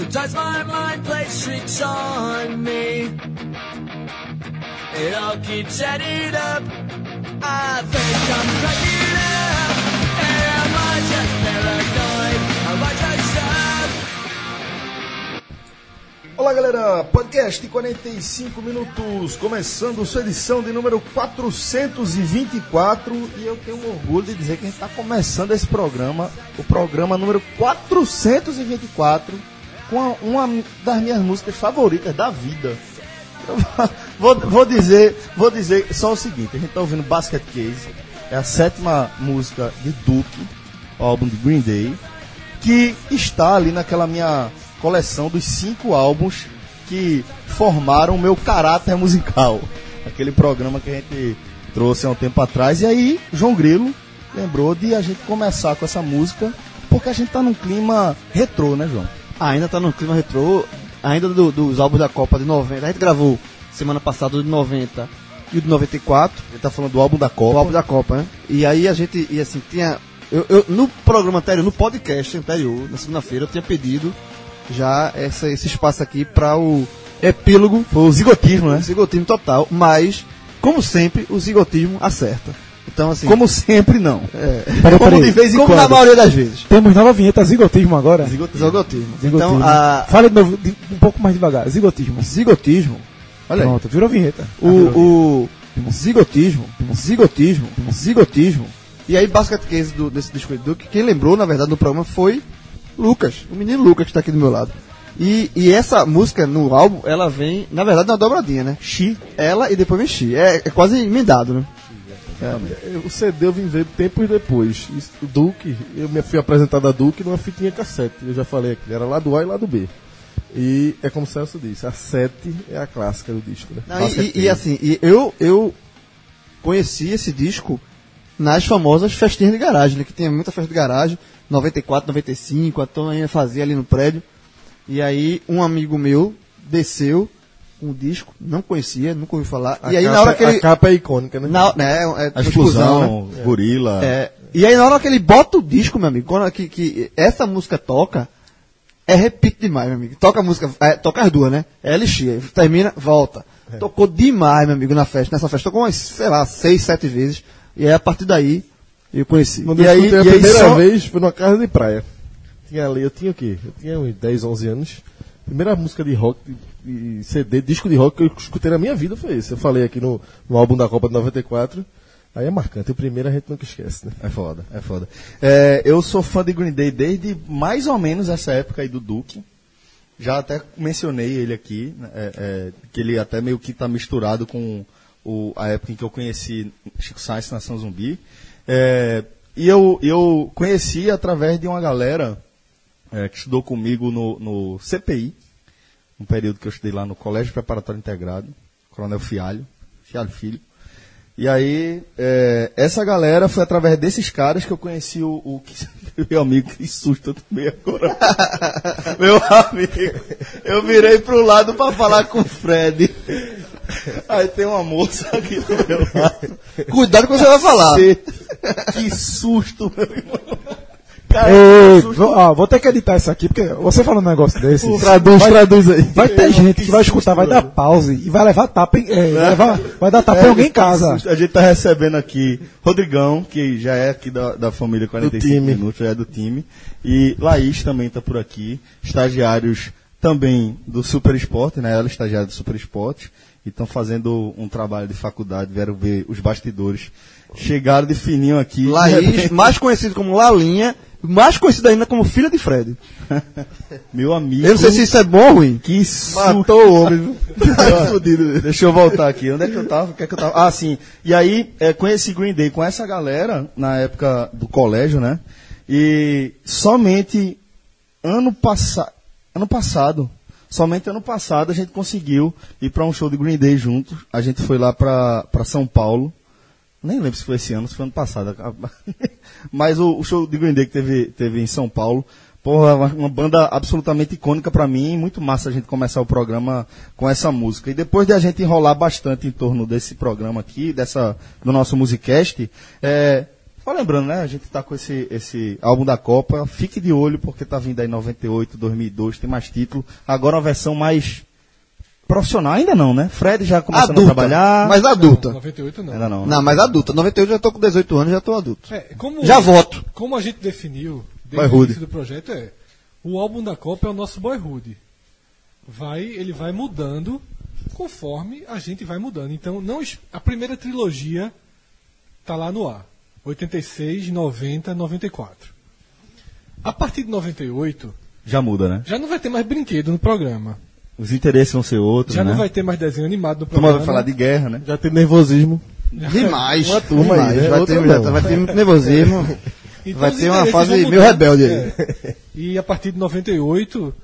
Sometimes my mind plays tricks on me. It all keeps adding up. I think I'm cracking up. Am I just paranoid? Am I just? Olá galera, podcast de 45 minutos, começando sua edição de número 424 e eu tenho orgulho de dizer que a gente está começando esse programa, o programa número 424, com uma das minhas músicas favoritas da vida. Vou, vou dizer, vou dizer só o seguinte, a gente está ouvindo Basket Case, é a sétima música de Duke, o álbum de Green Day, que está ali naquela minha coleção dos cinco álbuns que formaram o meu caráter musical. Aquele programa que a gente trouxe há um tempo atrás. E aí, João Grilo lembrou de a gente começar com essa música, porque a gente tá num clima retrô, né, João? Ainda tá no clima retrô, ainda do- dos álbuns da Copa de 90. A gente gravou semana passada o de 90 e o de 94, A gente tá falando do álbum da o Copa. álbum da Copa, né? E aí a gente, e assim, tinha. Eu, eu- no programa anterior, no podcast anterior, na segunda-feira, eu tinha pedido já essa, esse espaço aqui para o epílogo, Foi o zigotismo, o né? zigotismo total, mas, como sempre, o zigotismo acerta. Então, assim. Como sempre, não. é, Peraí, Como peraí. de vez em como na quando. maioria das vezes. Temos nova vinheta, zigotismo agora. Zigotismo. Zigotismo. Então, a, Fala de novo, de- um pouco mais devagar. Zigotismo. zigotismo. Olha aí. Pronto, virou vinheta. o, o zigotismo, zigotismo, zigotismo. E aí, basket case do, desse disco do que quem lembrou, na verdade, no programa foi Lucas, o menino Lucas que está aqui do meu lado. E, e essa música no álbum, ela vem, na verdade, na dobradinha, né? Xi. Ela e depois vem Xi. É, é quase emendado, né? O CD eu vim ver tempos depois. O Duke, eu me fui apresentado a Duke numa fitinha cassete. Eu já falei aqui, era lá do A e lá do B. E é como o Celso disse, a 7 é a clássica do disco, né? Não, e, e- e assim, e eu, eu conheci esse disco nas famosas festinhas de garagem, né? Que tinha muita festa de garagem, 94, 95, a ainda fazia ali no prédio. E aí um amigo meu desceu com o disco, não conhecia, nunca ouviu falar. A e aí capa, na hora que ele. A capa é icônica, né? Na, né, é, A uma explosão, né? gorila. É, e aí na hora que ele bota o disco, meu amigo, quando que, que essa música toca, é repito demais, meu amigo. Toca a música, é, toca as duas, né? É LX, aí termina, volta. Tocou demais, meu amigo, na festa. Nessa festa tocou umas, sei lá, seis, sete vezes. E aí a partir daí eu conheci. Quando e eu aí, a e aí primeira só- vez foi numa casa de praia. Tinha ali, eu tinha o quê? Eu tinha uns 10, 11 anos. Primeira música de rock, de CD, disco de rock que eu escutei na minha vida foi esse. Eu falei aqui no, no álbum da Copa de 94. Aí é marcante. O primeiro a gente nunca esquece, né? É foda, é foda. É, eu sou fã de Green Day desde mais ou menos essa época aí do Duke. Já até mencionei ele aqui, né, é, é, que ele até meio que tá misturado com o- a época em que eu conheci Chico Sainz Nação Zumbi. É, e eu, eu conheci através de uma galera é, que estudou comigo no, no CPI, um período que eu estudei lá no Colégio Preparatório Integrado, Coronel Fialho, Fialho Filho. E aí, é, essa galera foi através desses caras que eu conheci o, o que- meu amigo, que susto eu tomei agora. meu amigo, eu virei pro lado pra falar com o Fred. Aí tem uma moça aqui do meu lado. Cuidado com o que você vai falar. Que susto, meu irmão. Cara, Ei, que susto. vou, ó, vou ter que editar isso aqui, porque você falando um negócio desse. Traduz, vai, traduz aí. Vai ter gente que vai escutar, vai dar pause e vai levar tapa em, é, vai, levar- vai dar tapa em alguém em casa. A gente tá recebendo aqui Rodrigão, que já é aqui da, da família 45 time. minutos, já é do time. E Laís também tá por aqui. Estagiários também do Super Esporte, né? Ela é estagiária do Super Esporte. E estão fazendo um trabalho de faculdade, vieram ver os bastidores. Chegaram de fininho aqui. Laís, mais conhecido como Lalinha, mais conhecido ainda como filha de Fred. Meu amigo. Eu não sei se isso é bom ou ruim. Que susto. Matou o homem, viu? Fudido. Deixa eu voltar aqui. Onde é que eu tava? O que é que eu tava? Ah, sim. E aí, é, conheci Green Day com essa galera na época do colégio, né? E somente ano, passa... ano passado, Somente ano passado a gente conseguiu ir para um show de Green Day juntos. A gente foi lá para São Paulo. Nem lembro se foi esse ano, se foi ano passado. Mas o, o show de Green Day que teve, teve em São Paulo, porra, uma, uma banda absolutamente icônica para mim. Muito massa a gente começar o programa com essa música. E depois de a gente enrolar bastante em torno desse programa aqui, dessa, do nosso Musicast, é, só lembrando, né? A gente tá com esse, esse álbum da Copa. Fique de olho, porque tá vindo aí 98, 2002, tem mais título. Agora uma versão mais profissional. Ainda não, né? Fred já começando Adulta, a trabalhar. mas adulta. 98 não. Ainda não. né? Não, mas adulta. 98 eu já tô com 18 anos, já tô adulto. É, como, Já voto. Como a gente definiu desde o início do projeto é o álbum da Copa é o nosso boyhood. Vai, ele vai mudando conforme a gente vai mudando. Então, não a primeira trilogia tá lá no ar. 86, 90, 94. A partir de 98, Já muda, né? já não vai ter mais brinquedo no programa. Os interesses vão ser outros, Já né? não vai ter mais desenho animado no A turma programa. vai falar de guerra, né? Já tem nervosismo. Demais. Uma turma aí, demais. né? Vai, ter, já vai ter muito nervosismo. Então, vai ter uma fase meio rebelde aí. É. E a partir de 98,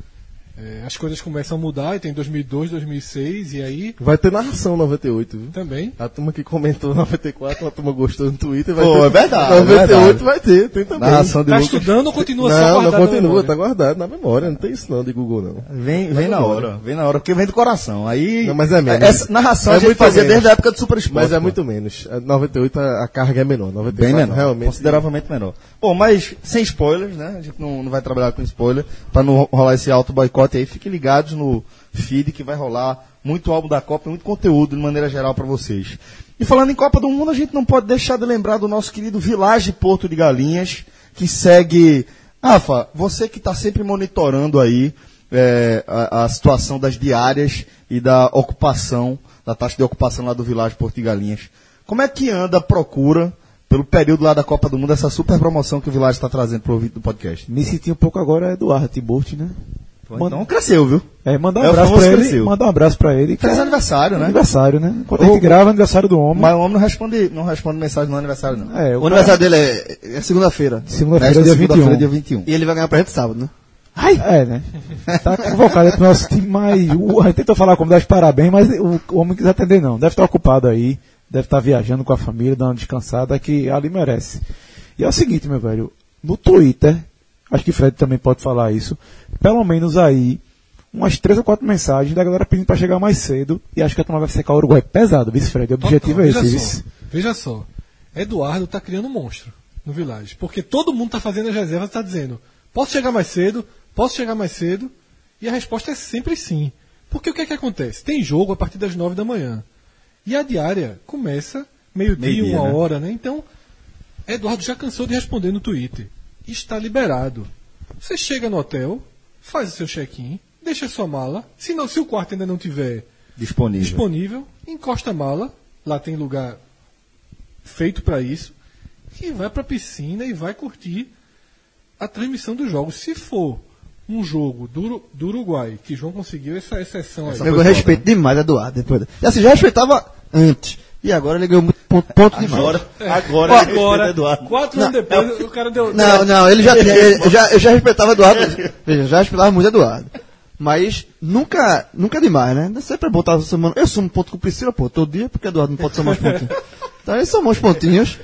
é, as coisas começam a mudar, e tem 2002, 2006, e aí Vai ter narração 98, viu? também. A turma que comentou 94, a turma gostou no Twitter. Vai Pô, ter, é verdade, 98 é verdade. vai ter, tem também. Narração de Tá Lucas. estudando ou continua só Não, não guardado na continua, tá guardado na memória. Não tem isso não de Google, não. Vem, vem na hora, vem na hora, porque vem do coração. Aí. Não, mas é menos. Essa narração É a gente fazia menos. desde a época do Super Esporte. Mas é pô. muito menos. A 98 a, a carga é menor. 94 Bem menor, realmente. consideravelmente menor. Bom, mas sem spoilers, né? A gente não, não vai trabalhar com spoiler, pra não rolar esse alto boicote aí. Fiquem ligados no feed que vai rolar muito álbum da Copa muito conteúdo de maneira geral pra vocês. E falando em Copa do Mundo, a gente não pode deixar de lembrar do nosso querido Village Porto de Galinhas, que segue... Rafa, você que está sempre monitorando aí é, a, a situação das diárias e da ocupação, da taxa de ocupação lá do Village Porto de Galinhas. Como é que anda a procura pelo período lá da Copa do Mundo, essa super promoção que o Village está trazendo para o do podcast? Me senti um pouco agora Eduardo Tiburti, né? Então cresceu, viu? É, mandar um É, o abraço pra ele. cresceu. Mandar um abraço pra ele. Feliz é aniversário, né? Aniversário, né? Quando a gente O- grava, é aniversário do homem. Mas o homem não responde, não responde mensagem no aniversário, não. É, O aniversário dele é, é segunda-feira. Segunda-feira, dia segunda-feira, 21. dia 21. E ele vai ganhar pra gente sábado, né? É, né? Tá convocado pro nosso time, mas o, a gente tentou falar como dar os parabéns, mas o, o homem não quis atender, não. Deve estar ocupado aí, deve estar viajando com a família, dando uma descansada, que ali merece. E é o seguinte, meu velho, no Twitter, acho que Fred também pode falar isso, pelo menos aí, umas três ou quatro mensagens da galera pedindo pra chegar mais cedo, e acho que a turma vai secar o Uruguai pesado, vice Fred, o objetivo é Total. esse, veja só, veja só. Eduardo tá criando um monstro no Village. Porque todo mundo tá fazendo as reservas e tá dizendo: posso chegar mais cedo? Posso chegar mais cedo? E a resposta é sempre sim. Porque o que é que acontece? Tem jogo a partir das nove da manhã. E a diária começa meio-dia, Meio-dia, uma né? hora, né? Então, Eduardo já cansou de responder no Twitter. Está liberado. Você chega no hotel, faz o seu check-in, deixa a sua mala. Se, não, se o quarto ainda não tiver Disponível. disponível, encosta a mala, lá tem lugar feito para isso, e vai para a piscina e vai curtir a transmissão dos jogos. Se for um jogo do, do Uruguai, que João conseguiu essa exceção aí. Eu respeito demais Eduardo. Depois. E assim, já respeitava antes. E agora ele ganhou muito ponto, ponto demais. Agora, agora, Ó, Agora, Eduardo. quatro anos depois, o cara deu. Não, não, ele já tinha. ele- eu, já, eu já respeitava Eduardo. Veja, já respeitava muito Eduardo. Mas nunca, nunca demais, né? Sempre é bom estar somando. Eu somo ponto com o Priscila, pô, todo dia, porque Eduardo não pode somar os pontinhos. Então ele somou os pontinhos.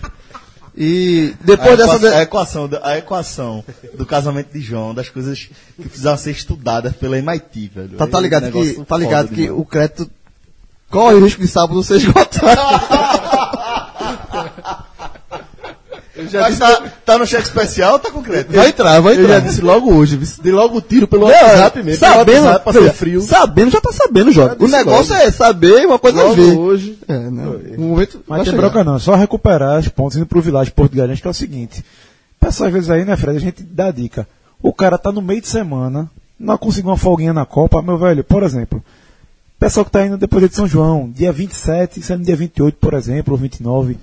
E depois a, dessa. equação, de- a, equação, do- a equação do casamento de João, das coisas que precisavam ser estudadas pela MIT, velho. Tá, tá É ligado que, tá ligado que o crédito corre o risco de sábado ser esgotado. Mas tá, tá no cheque especial ou tá com crédito? Vai entrar, vai Eu já entrar. disse logo hoje, dei logo o tiro pelo Não, WhatsApp mesmo. Sabendo, WhatsApp, passei veja, frio. sabendo já tá sabendo, Jota. O disse negócio logo. é saber uma coisa é Logo ver. hoje. É, não. O momento Mas tem bronca não, é só recuperar os pontos indo pro Village Porto Galinhas, que é o seguinte. Pessoal, às vezes aí, né, Fred, a gente dá dica. O cara tá no meio de semana, não conseguiu uma folguinha na Copa, meu velho, por exemplo. Pessoal que tá indo depois de São João, dia 27, sendo dia 28, por exemplo, ou 29,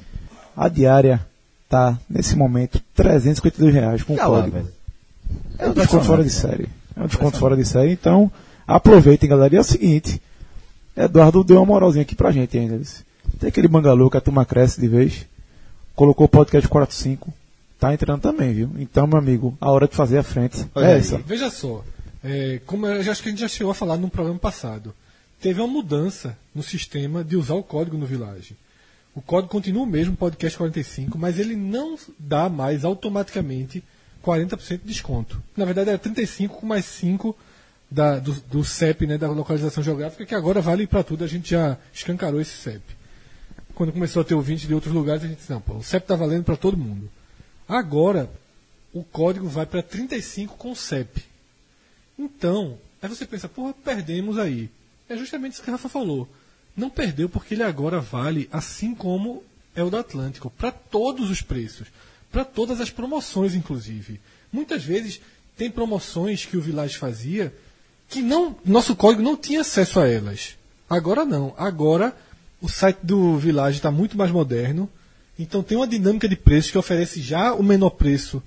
a diária tá, nesse momento, 352 reais com o Tá lá, código. velho. É um desconto fora de série. É um desconto fora de série, então aproveitem, galera. E é o seguinte, Eduardo deu uma moralzinha aqui pra gente ainda. Tem aquele bangalô que a turma cresce de vez. Colocou o podcast 45. Tá entrando também, viu? Então, meu amigo, a hora de fazer a frente Olha é aí. essa. Veja só, É, como eu já- acho que a gente já chegou a falar no programa passado, teve uma mudança no sistema de usar o código no Village. O código continua o mesmo, podcast 45, mas ele não dá mais automaticamente 40% de desconto. Na verdade era 35 com mais 5 da, do, do CEP, né, da localização geográfica, que agora vale para tudo, a gente já escancarou esse CEP. Quando começou a ter ouvintes de outros lugares, a gente disse, não, pô, o CEP está valendo para todo mundo. Agora, o código vai para 35 com CEP. Então, aí você pensa, porra, perdemos aí. É justamente isso que a Rafa falou. Não perdeu porque ele agora vale assim como é o do Atlântico, para todos os preços, para todas as promoções, inclusive. Muitas vezes tem promoções que o Village fazia que não, nosso código não tinha acesso a elas. Agora não. Agora o site do Village está muito mais moderno. Então tem uma dinâmica de preços que oferece já o menor preço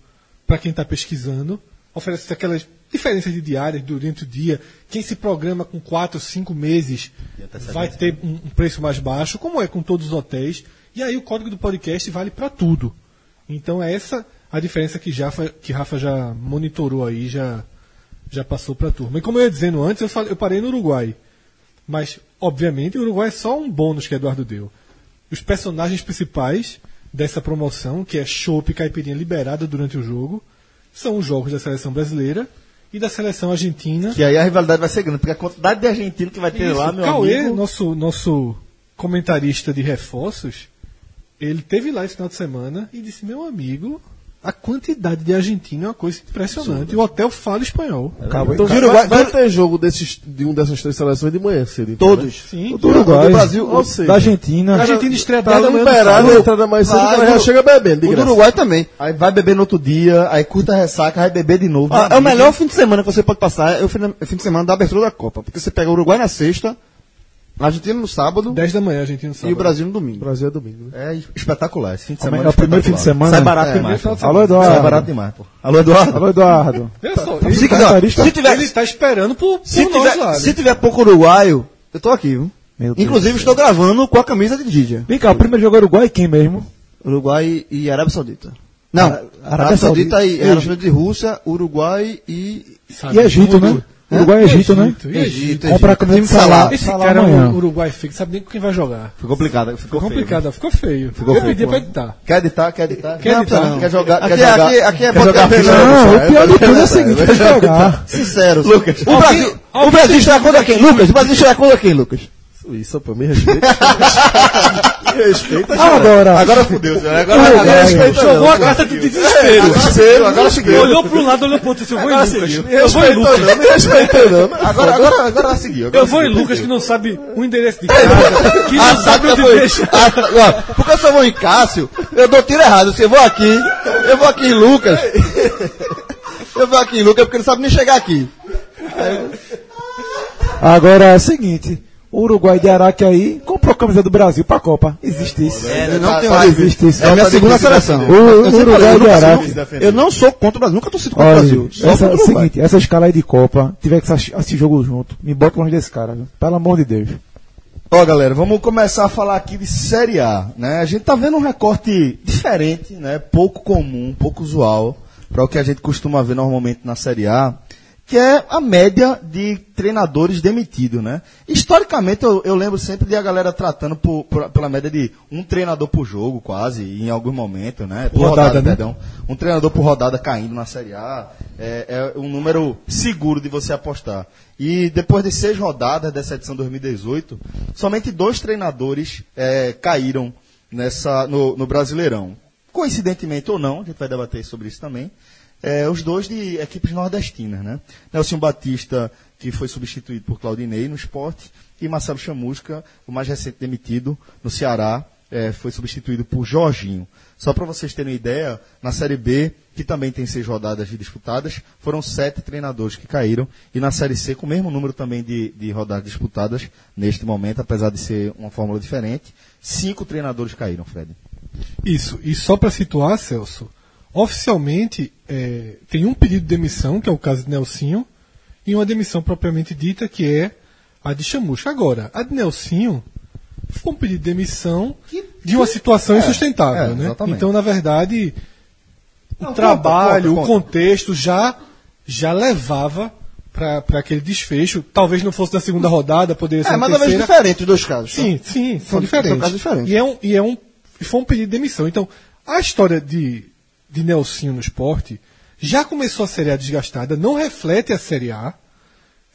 para quem está pesquisando. Oferece aquelas diferenças de diárias durante o dia. Quem se programa com 4, 5 meses vai ter um, um preço mais baixo, como é com todos os hotéis. E aí o código do podcast vale para tudo. Então é essa a diferença que, Jafa, que Rafa já monitorou aí, já, já passou para a turma. E como eu ia dizendo antes, eu, falei- eu parei no Uruguai. Mas, obviamente, o Uruguai é só um bônus que Eduardo deu. Os personagens principais dessa promoção, que é chopp e caipirinha liberada durante o jogo, são os jogos da seleção brasileira e da seleção argentina. Que aí a rivalidade vai ser grande, porque a quantidade de argentino que vai ter Isso, lá, meu Cauê, amigo. nosso, nosso comentarista de reforços, ele teve lá esse final de semana e disse, meu amigo, a quantidade de argentino é uma coisa impressionante. E o hotel fala espanhol. Cabo- Então, Do vai, vai ter jogo desses, de um dessas três seleções de manhã cedo. então, Todos. né? Sim. O do Uruguai, do Brasil, o ou seja, da Argentina. A Argentina estreia Tá 10 da liberado a entrada mais cedo, o Vai, cara já do- chega bebendo. O do. Uruguai também. Aí vai beber no outro dia, aí curta a ressaca, vai beber de novo. Ah, é o melhor fim de semana que você pode passar, é o fim, é o de semana da abertura da Copa. Porque você pega o Uruguai na sexta, Argentina no sábado 10 da manhã, a Argentina no sábado. e o Brasil no O domingo. Brasil é domingo, né? É espetacular. Esse fim de o semana. é o primeiro fim de semana. Sai barato É. demais. Alô, Eduardo. Sai barato demais, pô. Alô, Eduardo. Alô, Eduardo. Olha só, Tá- ele, Se, tá, se tiver, ele tá esperando por, por se, nós tiver, lá. né? se tiver pouco uruguaio, eu tô aqui, viu? Inclusive, estou gravando com a camisa de Didia. Vem cá, o primeiro jogo é Uruguai e quem mesmo? Uruguai e Arábia Saudita. Não, Arábia, Arábia Saudita, Saudita e Arábia Saudita e Rússia, Uruguai e Sabe E Egito, né? Uruguai e Egito, né? Egito, Egito. Comprar a camisa de Salah. Esse cara é amanhã. um Uruguai feio, que sabe nem com quem vai jogar. Ficou complicado. Ficou, feio, complicado, ficou feio. Ficou eu pedi pra editar. Quer editar? Quer editar? Quer editar? Não, Quer jogar? Aqui, quer jogar? aqui, aqui é quer jogar? Não, É, o pior de é, tudo é o é, seguinte, é, eu jogar. Sinceros. Lucas. O Brasil, o Brasil está contra quem? Lucas, o Brasil está contra quem, Lucas? Suíça, pô, me respeita. me respeita, Agora, Agora fudeu, senhor. Agora, Uruguai. agora respeita Jogou a carta do desespero. Desespero, agora seguiu. Olhou pro lado, olhou pro outro eu vou em Agora Lucas. Eu vou em Lucas. não, me respeita não. Agora, agora, agora seguiu. Agora Eu vou em. Lucas que não sabe o endereço de casa, que não sabe onde deixa. Ah, porque eu só vou em Cássio, eu dou tiro errado. Se eu vou aqui, eu vou aqui em Lucas. Eu vou aqui em Lucas porque ele sabe nem chegar aqui. agora é o seguinte. O Uruguai de Araque aí comprou a camisa do Brasil pra Copa. Existe isso. É, não Tá- tem tá mais. existe isso. É a minha Tá segunda seleção. O, Eu Uruguai de Araque. Eu não sou contra o Brasil, nunca torci contra o Brasil. Só essa, contra é o seguinte, essa escala aí de Copa, tiver que assistir assistir jogo junto, me bota longe desse cara, viu? Pelo amor de Deus. Ó, galera, vamos começar a falar aqui de Série A, né? A gente tá vendo um recorte diferente, né? Pouco comum, pouco usual para o que a gente costuma ver normalmente na Série A, que é a média de treinadores demitidos, né? Historicamente, eu, eu lembro sempre de a galera tratando por- por- pela média de um treinador por jogo, quase, em algum momento, né? Por Rodada, né? perdão. Um treinador por rodada caindo na Série A é, é um número seguro de você apostar. E depois de seis rodadas dessa edição 2018, somente dois treinadores é, caíram nessa, no, no Brasileirão. Coincidentemente ou não, a gente vai debater sobre isso também. É, os dois de equipes nordestinas, né? Nelson Batista, que foi substituído por Claudinei no esporte, e Marcelo Chamusca, o mais recente demitido no Ceará, é, foi substituído por Jorginho. Só para vocês terem uma ideia, na Série B, que também tem seis rodadas disputadas, foram sete treinadores que caíram. E na Série C, com o mesmo número também de, de rodadas disputadas, neste momento, apesar de ser uma fórmula diferente, cinco treinadores caíram, Fred. Isso, e só para situar, Celso, oficialmente é, tem um pedido de demissão, que é o caso de Nelsinho, e uma demissão propriamente dita, que é a de Chamusca. Agora, a de Nelsinho foi um pedido de demissão de uma situação insustentável, é, né? Então, na verdade, o Não, trabalho, conta, conta, o contexto já, já levava para aquele desfecho. Talvez não fosse na segunda rodada, poderia ser É, mas talvez diferente os dois casos. Sim, sim, são, São- diferentes. são casos diferentes. E, é um, e, é um, e foi um pedido de demissão. Então, a história de, de Nelsinho no esporte já começou a Série A desgastada, não reflete a Série A.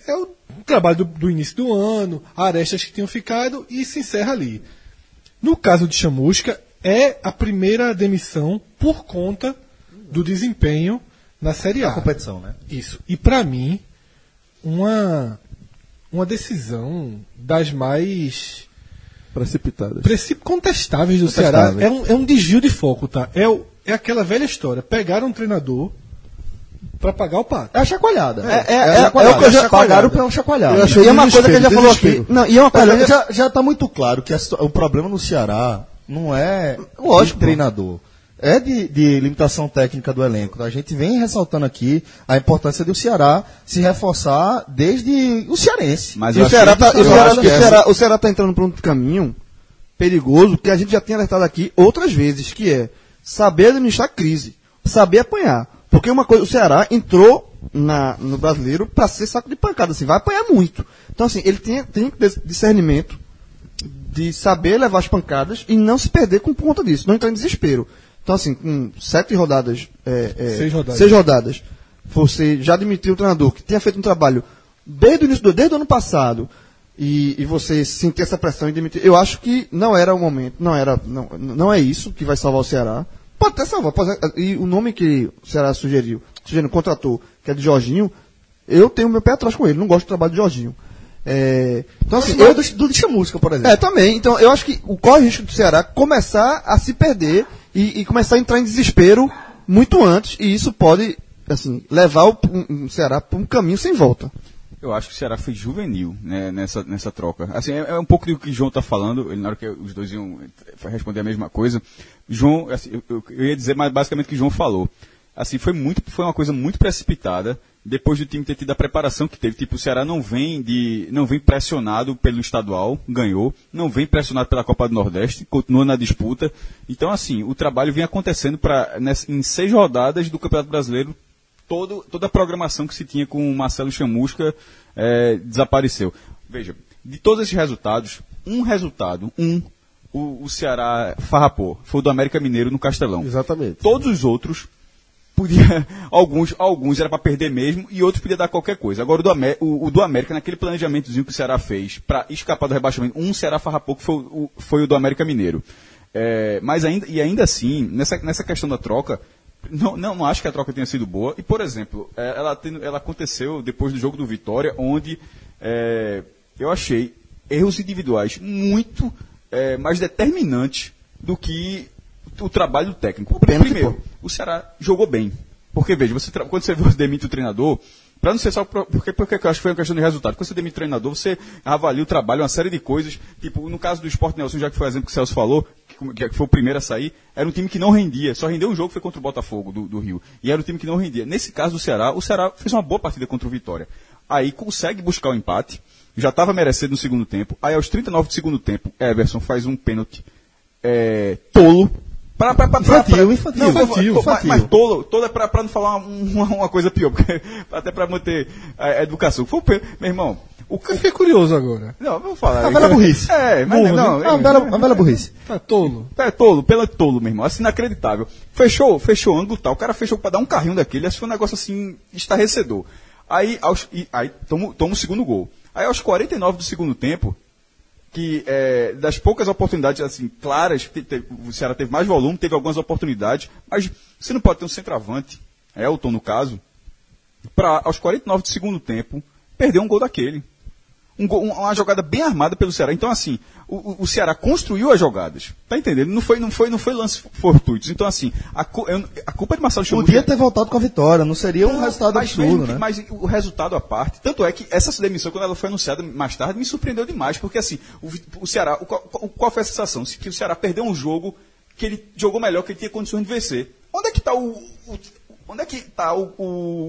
É o trabalho do, do início do ano, arestas que tinham ficado e se encerra ali. No caso de Chamusca, é a primeira demissão por conta do desempenho na Série A. A competição, né? Isso. E para mim, uma, uma decisão das mais Precipitadas. preci- contestáveis do Contestáveis. Ceará. É um, é um desvio de foco, tá? É, o- é aquela velha história. Pegaram um treinador para pagar o pato. É a chacoalhada. É, é, a é, chacoalhada. é o que eu já Pagaram pela chacoalhada. Eu achei E é uma coisa que ele já falou aqui. Não, e é uma coisa. Já, já tá muito claro que a o problema no Ceará não é Lógico, de treinador. É de, de limitação técnica do elenco. A gente vem ressaltando aqui a importância do Ceará se reforçar desde o cearense. Mas E o Ceará, tá, o, Ceará, acho o, Ceará, o Ceará tá entrando por um caminho perigoso que a gente já tinha alertado aqui outras vezes, que é saber administrar crise, saber apanhar. Porque uma coisa, o Ceará entrou na, no brasileiro para ser saco de pancada, assim, vai apanhar muito. Então, assim, ele tem, tem que ter discernimento de saber levar as pancadas e não se perder com conta disso, não entrar em desespero. Então, assim, com sete rodadas, é, é, Seis rodadas. seis rodadas, você já admitiu o treinador que tinha feito um trabalho desde o início do, desde o ano passado e, e você sentir essa pressão e demitir. Eu acho que não era o momento, não era, não, não é isso que vai salvar o Ceará. Pode até salvar, pode, e o nome que o Ceará sugeriu, sugeriu, contratou, que é de Jorginho, eu tenho meu pé atrás com ele, não gosto do trabalho de Jorginho. É, então, assim, eu eu, do, do de Chamusca, por exemplo. é, também. Então, eu acho que o corre risco do Ceará começar a se perder e, e começar a entrar em desespero muito antes, e isso pode, assim, levar o, um- um Ceará para um caminho sem volta. Eu acho que o Ceará foi juvenil né, nessa, nessa troca. Assim, é, é um pouco do que o João está falando, ele, na hora que os dois iam eh, responder a mesma coisa. João, assim, eu, eu- ia dizer mais basicamente o que o João falou. Assim, foi, muito, foi uma coisa muito precipitada, depois do time ter tido a preparação que teve. Tipo, o Ceará não vem, de, não vem pressionado pelo estadual, ganhou, não vem pressionado pela Copa do Nordeste, continua na disputa. Então, assim, o trabalho vem acontecendo pra, nessa- em seis rodadas do Campeonato Brasileiro, todo, toda a programação que se tinha com o Marcelo Chamusca eh, desapareceu. Veja, de todos esses resultados, um resultado, um, o, o Ceará farrapou, foi o do América Mineiro no Castelão. Exatamente. Todos os outros podia alguns alguns era para perder mesmo e outros podia dar qualquer coisa. Agora o do, Amé- o, o do América naquele planejamentozinho que o Ceará fez para escapar do rebaixamento, um Ceará farrapou que foi o, foi o do América Mineiro. É, mas ainda e ainda assim nessa nessa questão da troca não, não, não acho que a troca tenha sido boa. E, por exemplo, é, ela, ela aconteceu depois do jogo do Vitória, onde é, eu achei erros individuais muito é, mais determinantes do que o trabalho técnico. pênalti, Primeiro, pô. o Ceará jogou bem. Porque, veja, você quando você demite o treinador, para não ser só. Porque, porque eu acho que foi uma questão de resultado. Quando você demite o treinador, você avalia o trabalho, uma série de coisas. Tipo, no caso do Sport Nelson, já que foi o exemplo que o Celso falou, que foi o primeiro a sair, era um time que não rendia. Só rendeu um jogo, foi contra o Botafogo do, do Rio. E era um time que não rendia. Nesse caso do Ceará, o Ceará fez uma boa partida contra o Vitória. Aí consegue buscar o empate. Já estava merecendo no segundo tempo. Aí aos 39 do segundo tempo, Everson faz um pênalti é, tolo. Pra, pra, pra, Infantil, pra- infantil. Não, Infantil, mas- mas, infantil. mas tolo, tolo é pra, pra não falar uma, uma coisa pior, porque, até pra manter a, a educação. Foi meu irmão, o, Eu fiquei curioso agora. não, vamos falar. A velha burrice. É, mas Burro, não, É uma bela, uma bela burrice. Tá tolo. é tolo, pela tolo, meu irmão. Assim, inacreditável. Fechou, fechou o ângulo tal. O cara fechou pra dar um carrinho daquele. Assim, foi um negócio assim, estarrecedor. Aí, aos, e, aí toma, toma o segundo gol. Aí, aos 49 do segundo tempo, que é, das poucas oportunidades assim claras, te- te- o Ceará teve mais volume, teve algumas oportunidades, mas você não pode ter um centroavante, Elton no caso, para aos 49 do segundo tempo perder um gol daquele. Um um- uma jogada bem armada pelo Ceará. Então, assim, o, o- Ceará construiu as jogadas. Tá entendendo? Não foi, não foi, não foi lance fortuitos. Então, assim, a, a culpa é de Marcelo Chamusca. Podia ter voltado com a vitória, não seria um resultado Mas absurdo, mesmo né? Mas o resultado à parte, tanto é que essa demissão, quando ela foi anunciada mais tarde, me surpreendeu demais, porque assim, o, o Ceará, o, qual, foi a sensação? Se- Que o Ceará perdeu um jogo que ele jogou melhor, que ele tinha condições de vencer. Onde é que está o, o- onde é que tá o,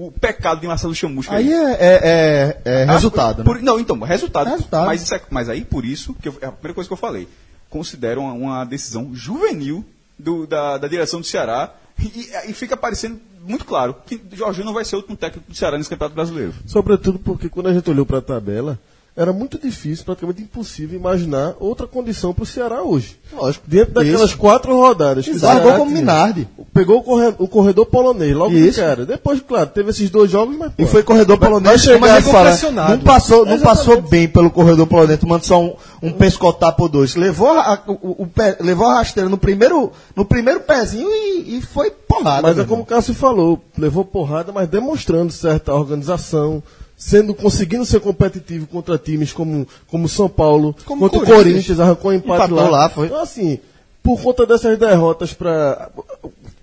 o pecado de Marcelo Chamusca? Aí é, é- é- é resultado, Ah, por- né? Não, então, resultado. É resultado. Mas, isso é- mas aí, por isso, que eu- é a primeira coisa que eu falei, considero uma, uma decisão juvenil do- da, da direção do Ceará E, e fica parecendo muito claro que Jorginho não vai ser o último técnico do Ceará nesse Campeonato Brasileiro. Sobretudo porque quando a gente olhou para a tabela, era muito difícil, praticamente impossível imaginar outra condição para o Ceará hoje. Lógico. Dentro daquelas Isso. quatro rodadas. que Jogou como. Minardi. Pegou o corredor, o corredor polonês logo de Isso. cara. Depois, claro, teve esses dois jogos, mas. E pô, foi corredor vai- polonês, e fala, pressionado. não passou, não passou bem pelo corredor polonês, tomando só um, um pescotapo ou dois. Levou a, o, o pé- levou a rasteira no primeiro, no primeiro pezinho e, e foi porrada. Mas meu é como o. Cássio falou, levou porrada, mas demonstrando certa organização, sendo conseguindo ser competitivo contra times como como São Paulo, Como contra o Corinthians. Corinthians, arrancou um empate lá. lá, foi. Então, assim, por conta dessas derrotas para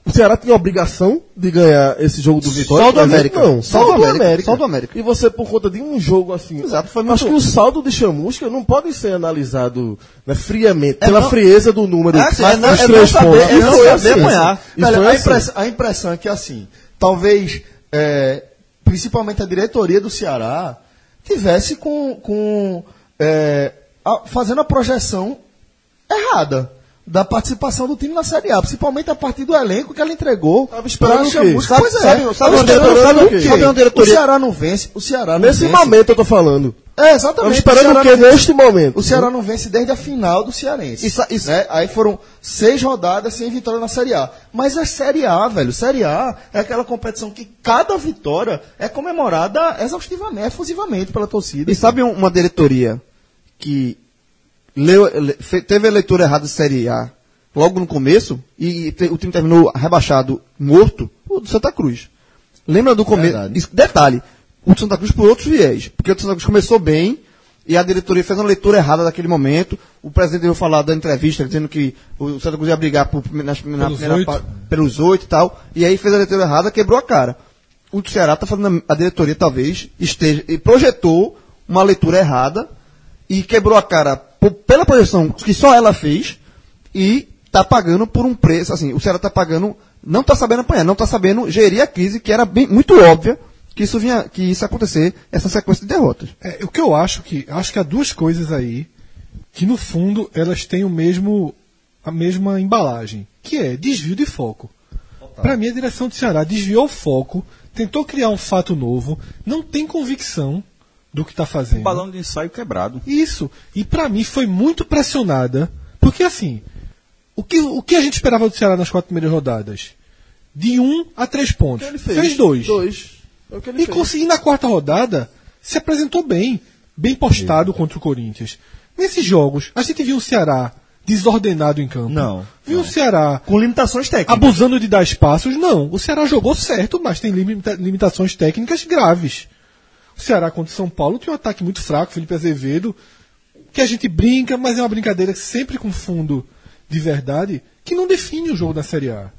o Ceará tinha obrigação de ganhar esse jogo do Vitória. Só do por exemplo? América. Não, Só só do do América. América. Só do América. E você, por conta de um jogo assim. Exato, foi acho muito- que o saldo de chamusca não pode ser analisado né, friamente, É pela não- frieza do número. É assim, mas é não- é não saber- é não foi saber assim. foi a, assim. impressão, a impressão é que, assim, talvez, é, principalmente a diretoria do Ceará, tivesse com, com é, a- fazendo a projeção errada da participação do time na Série A, principalmente a partir do elenco que ela entregou. Tava esperando o quê? Sabe- Pois é. sabe- sabe quê? sabe uma diretoria- O Ceará não vence. O Ceará não Nesse vence. momento eu tô falando. É, exatamente. Estamos esperando Ceará o quê neste momento? O Ceará não vence desde a final do Cearense. Isso- isso- né? Aí foram seis rodadas sem vitória na Série A. Mas é Série A, velho. Série A é aquela competição que cada vitória é comemorada exaustivamente, efusivamente pela torcida. E sabe um- uma diretoria que leu- teve a leitura errada de Série A logo no começo e o time terminou rebaixado, morto? O do Santa Cruz. Lembra do começo? Isso- Detalhe, o Santa Cruz por outros viés. Porque o Santa Cruz começou bem e a diretoria fez uma leitura errada daquele momento. O presidente veio falar da entrevista dizendo que o Santa Cruz ia brigar por, na Pelos primeira oito. pelos oito e tal. E aí fez a leitura errada, quebrou a cara. O Ceará está fazendo a diretoria talvez esteja e projetou uma leitura errada e quebrou a cara po- pela projeção que só ela fez e está pagando por um preço assim. O Ceará está pagando, não está sabendo apanhar, não está sabendo gerir a crise que era bem, muito óbvia que isso vinha, que isso ia acontecer essa sequência de derrotas. É, o que eu acho que acho que há duas coisas aí que no fundo elas têm o mesmo a mesma embalagem, que é desvio de foco. Para mim a direção do Ceará desviou o foco, tentou criar um fato novo, não tem convicção do que está fazendo. Um balão de ensaio quebrado. Isso. E pra mim foi muito pressionada, porque assim, o que, o que a gente esperava do Ceará nas quatro primeiras rodadas? De um a três pontos. Ele fez. dois. Dois. É E fez. conseguindo na quarta rodada, se apresentou bem, bem postado contra o Corinthians. Nesses jogos, a gente viu o Ceará desordenado em campo. Não, Viu o Ceará Com limitações técnicas. abusando de dar espaços? Não. O Ceará jogou certo, mas tem limita- limitações técnicas graves. O Ceará contra o São Paulo tinha um ataque muito fraco, Felipe Azevedo, que a gente brinca, mas é uma brincadeira sempre com fundo de verdade, que não define o jogo da Série A.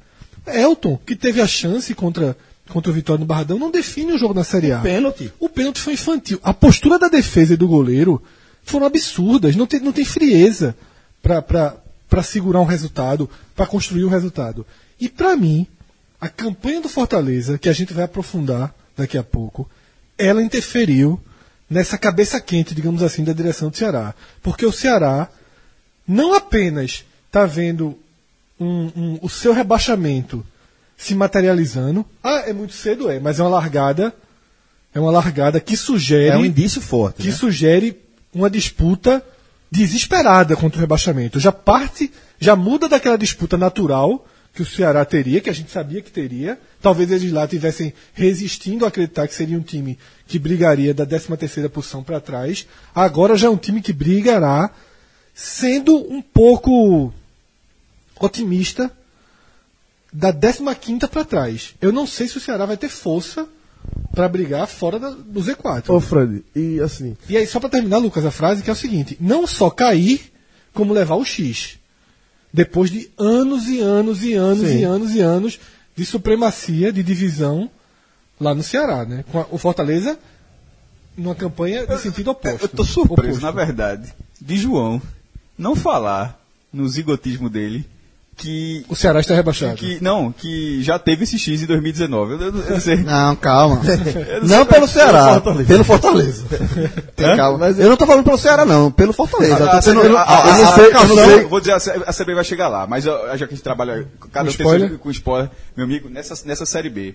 Elton, que teve a chance contra, contra o Vitória no Barradão, não define o jogo da Série A. Pênalti. O pênalti foi infantil. A postura da defesa e do goleiro foram absurdas. Não tem, não tem frieza para segurar um resultado, para construir um resultado. E para mim, a campanha do Fortaleza, que a gente vai aprofundar daqui a pouco, ela interferiu nessa cabeça quente, digamos assim, da direção do Ceará. Porque o Ceará não apenas está vendo um- um- o seu rebaixamento se materializando. Ah, é muito cedo, é, mas é uma largada. É uma largada que sugere É um indício forte. que né? sugere uma disputa desesperada contra o rebaixamento. Já parte, já muda daquela disputa natural que o Ceará teria, que a gente sabia que teria. Talvez eles lá tivessem resistindo a acreditar que seria um time que brigaria da 13 terceira posição para trás. Agora já é um time que brigará sendo um pouco otimista da 15 para trás. Eu não sei se o Ceará vai ter força para brigar fora da- do Z4. Ô, Fred, e assim, E aí, só para terminar, Lucas, a frase que é o seguinte: não só cair, como levar o X. Depois de anos e anos e anos Sim. e anos e anos de supremacia, de divisão lá no Ceará, né? Com a- o Fortaleza numa campanha de sentido oposto. Eu tô surpreso, Oposto. na verdade, de João não falar no zigotismo dele que, O Ceará está rebaixado. que. Não, que já teve esse X em 2019. Eu, eu, eu não sei. Não, calma. Eu Não pelo Ceará, Fortaleza. pelo Fortaleza. Tem calma. Eu não tô falando pelo Ceará, não, pelo Fortaleza. Eu tô tendo- a- eu- a- eu a- não sei, eu não sei. Vou dizer, a CB vai chegar lá, mas já que a gente trabalha cada Com spoiler? terceiro com spoiler, meu amigo, nessa, nessa Série B,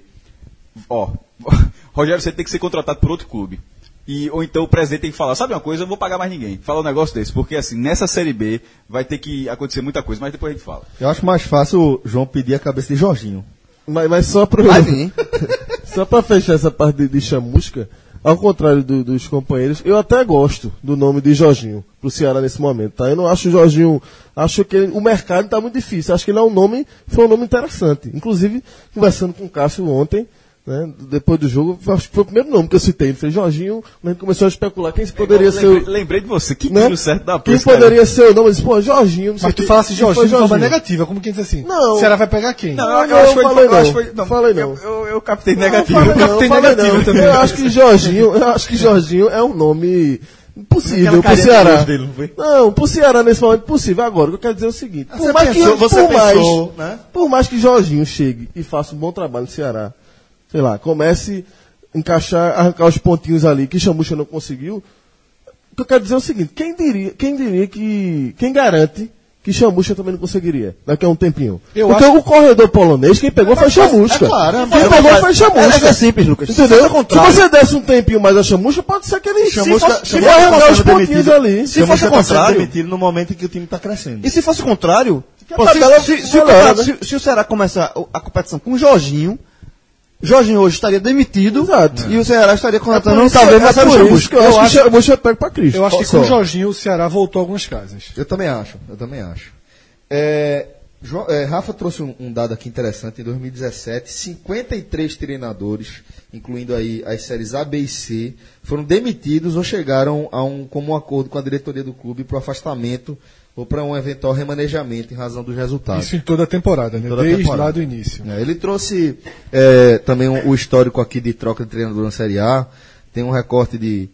ó, Rogério, você tem que ser contratado por outro clube. E, ou então o presidente tem que falar, sabe uma coisa, eu não vou pagar mais ninguém. Fala um negócio desse, porque assim, nessa Série B vai ter que acontecer muita coisa, mas depois a gente fala. Eu acho mais fácil o João pedir a cabeça de Jorginho. Mas, mas só vir. só pra fechar essa parte de, de chamusca, ao contrário do- dos companheiros, eu até gosto do nome de Jorginho pro Ceará nesse momento, tá? Eu não acho o Jorginho, acho que ele- o mercado tá muito difícil, acho que ele é um nome, foi um nome interessante. Inclusive, conversando com o Cássio ontem, né, depois do jogo, acho que foi o primeiro nome que eu citei, ele fez Jorginho, a gente começou a especular quem poderia ser lembrei, o... lembrei de você, que né? tiro certo da Quem cara. poderia ser o nome? Eu disse, pô, Jorginho, não sei Mas tu falasse Jorginho foi de forma negativa, como quem diz assim. Não. O Ceará vai pegar quem? Não, Não, eu, eu acho que foi, falei eu acho que não. foi, não, Falei eu, não. Eu, eu captei Não, negativo. não, captei negativo não. também. Eu acho que Jorginho, eu acho que Jorginho é um nome possível pro Ceará. de dele, não foi? Não, pro Ceará nesse momento possível. Agora, o que eu quero dizer é o seguinte: por Você mais pensou- que você por mais, né? por mais que Jorginho chegue e faça um bom trabalho no Ceará, sei lá, comece a encaixar, arrancar os pontinhos ali que Chamucha não conseguiu. O que eu quero dizer é o seguinte: quem diria, quem diria que, quem garante que Chamusca também não conseguiria daqui a um tempinho? Eu Porque acho- o corredor polonês, quem pegou foi Chamusca. é claro, quem é- pegou é- foi é- Chamusca. é simples, Lucas. Se Entendeu? o Se você desse um tempinho mais a Chamusca, pode ser que ele Chamusca- se, se for arrancar tá os pontinhos ali. Se fosse o tá sendo contrário- demitido no momento em que o time tá crescendo. E se fosse o contrário, pô, se, se- se o né? se- se o Ceará começar o- a competição com o Jorginho, Jorginho hoje estaria demitido Exato. e o Ceará estaria contratando talvez é por isso Chamusca. que eu Eu acho que acho- Chamusca pega pra Cristo. Eu acho que com o Jorginho o Ceará voltou algumas casas. Eu também acho, eu também acho. É, João- é, Rafa trouxe um, um dado aqui interessante. Em 2017, 53 treinadores, incluindo aí as séries A, B e C, foram demitidos ou chegaram a um comum acordo com a diretoria do clube para o afastamento ou para um eventual remanejamento em razão dos resultados. Isso em toda a temporada, né? Toda Desde temporada. lá do início. É, Ele trouxe é, também um- o histórico aqui de troca de treinador na Série A. Tem um recorte de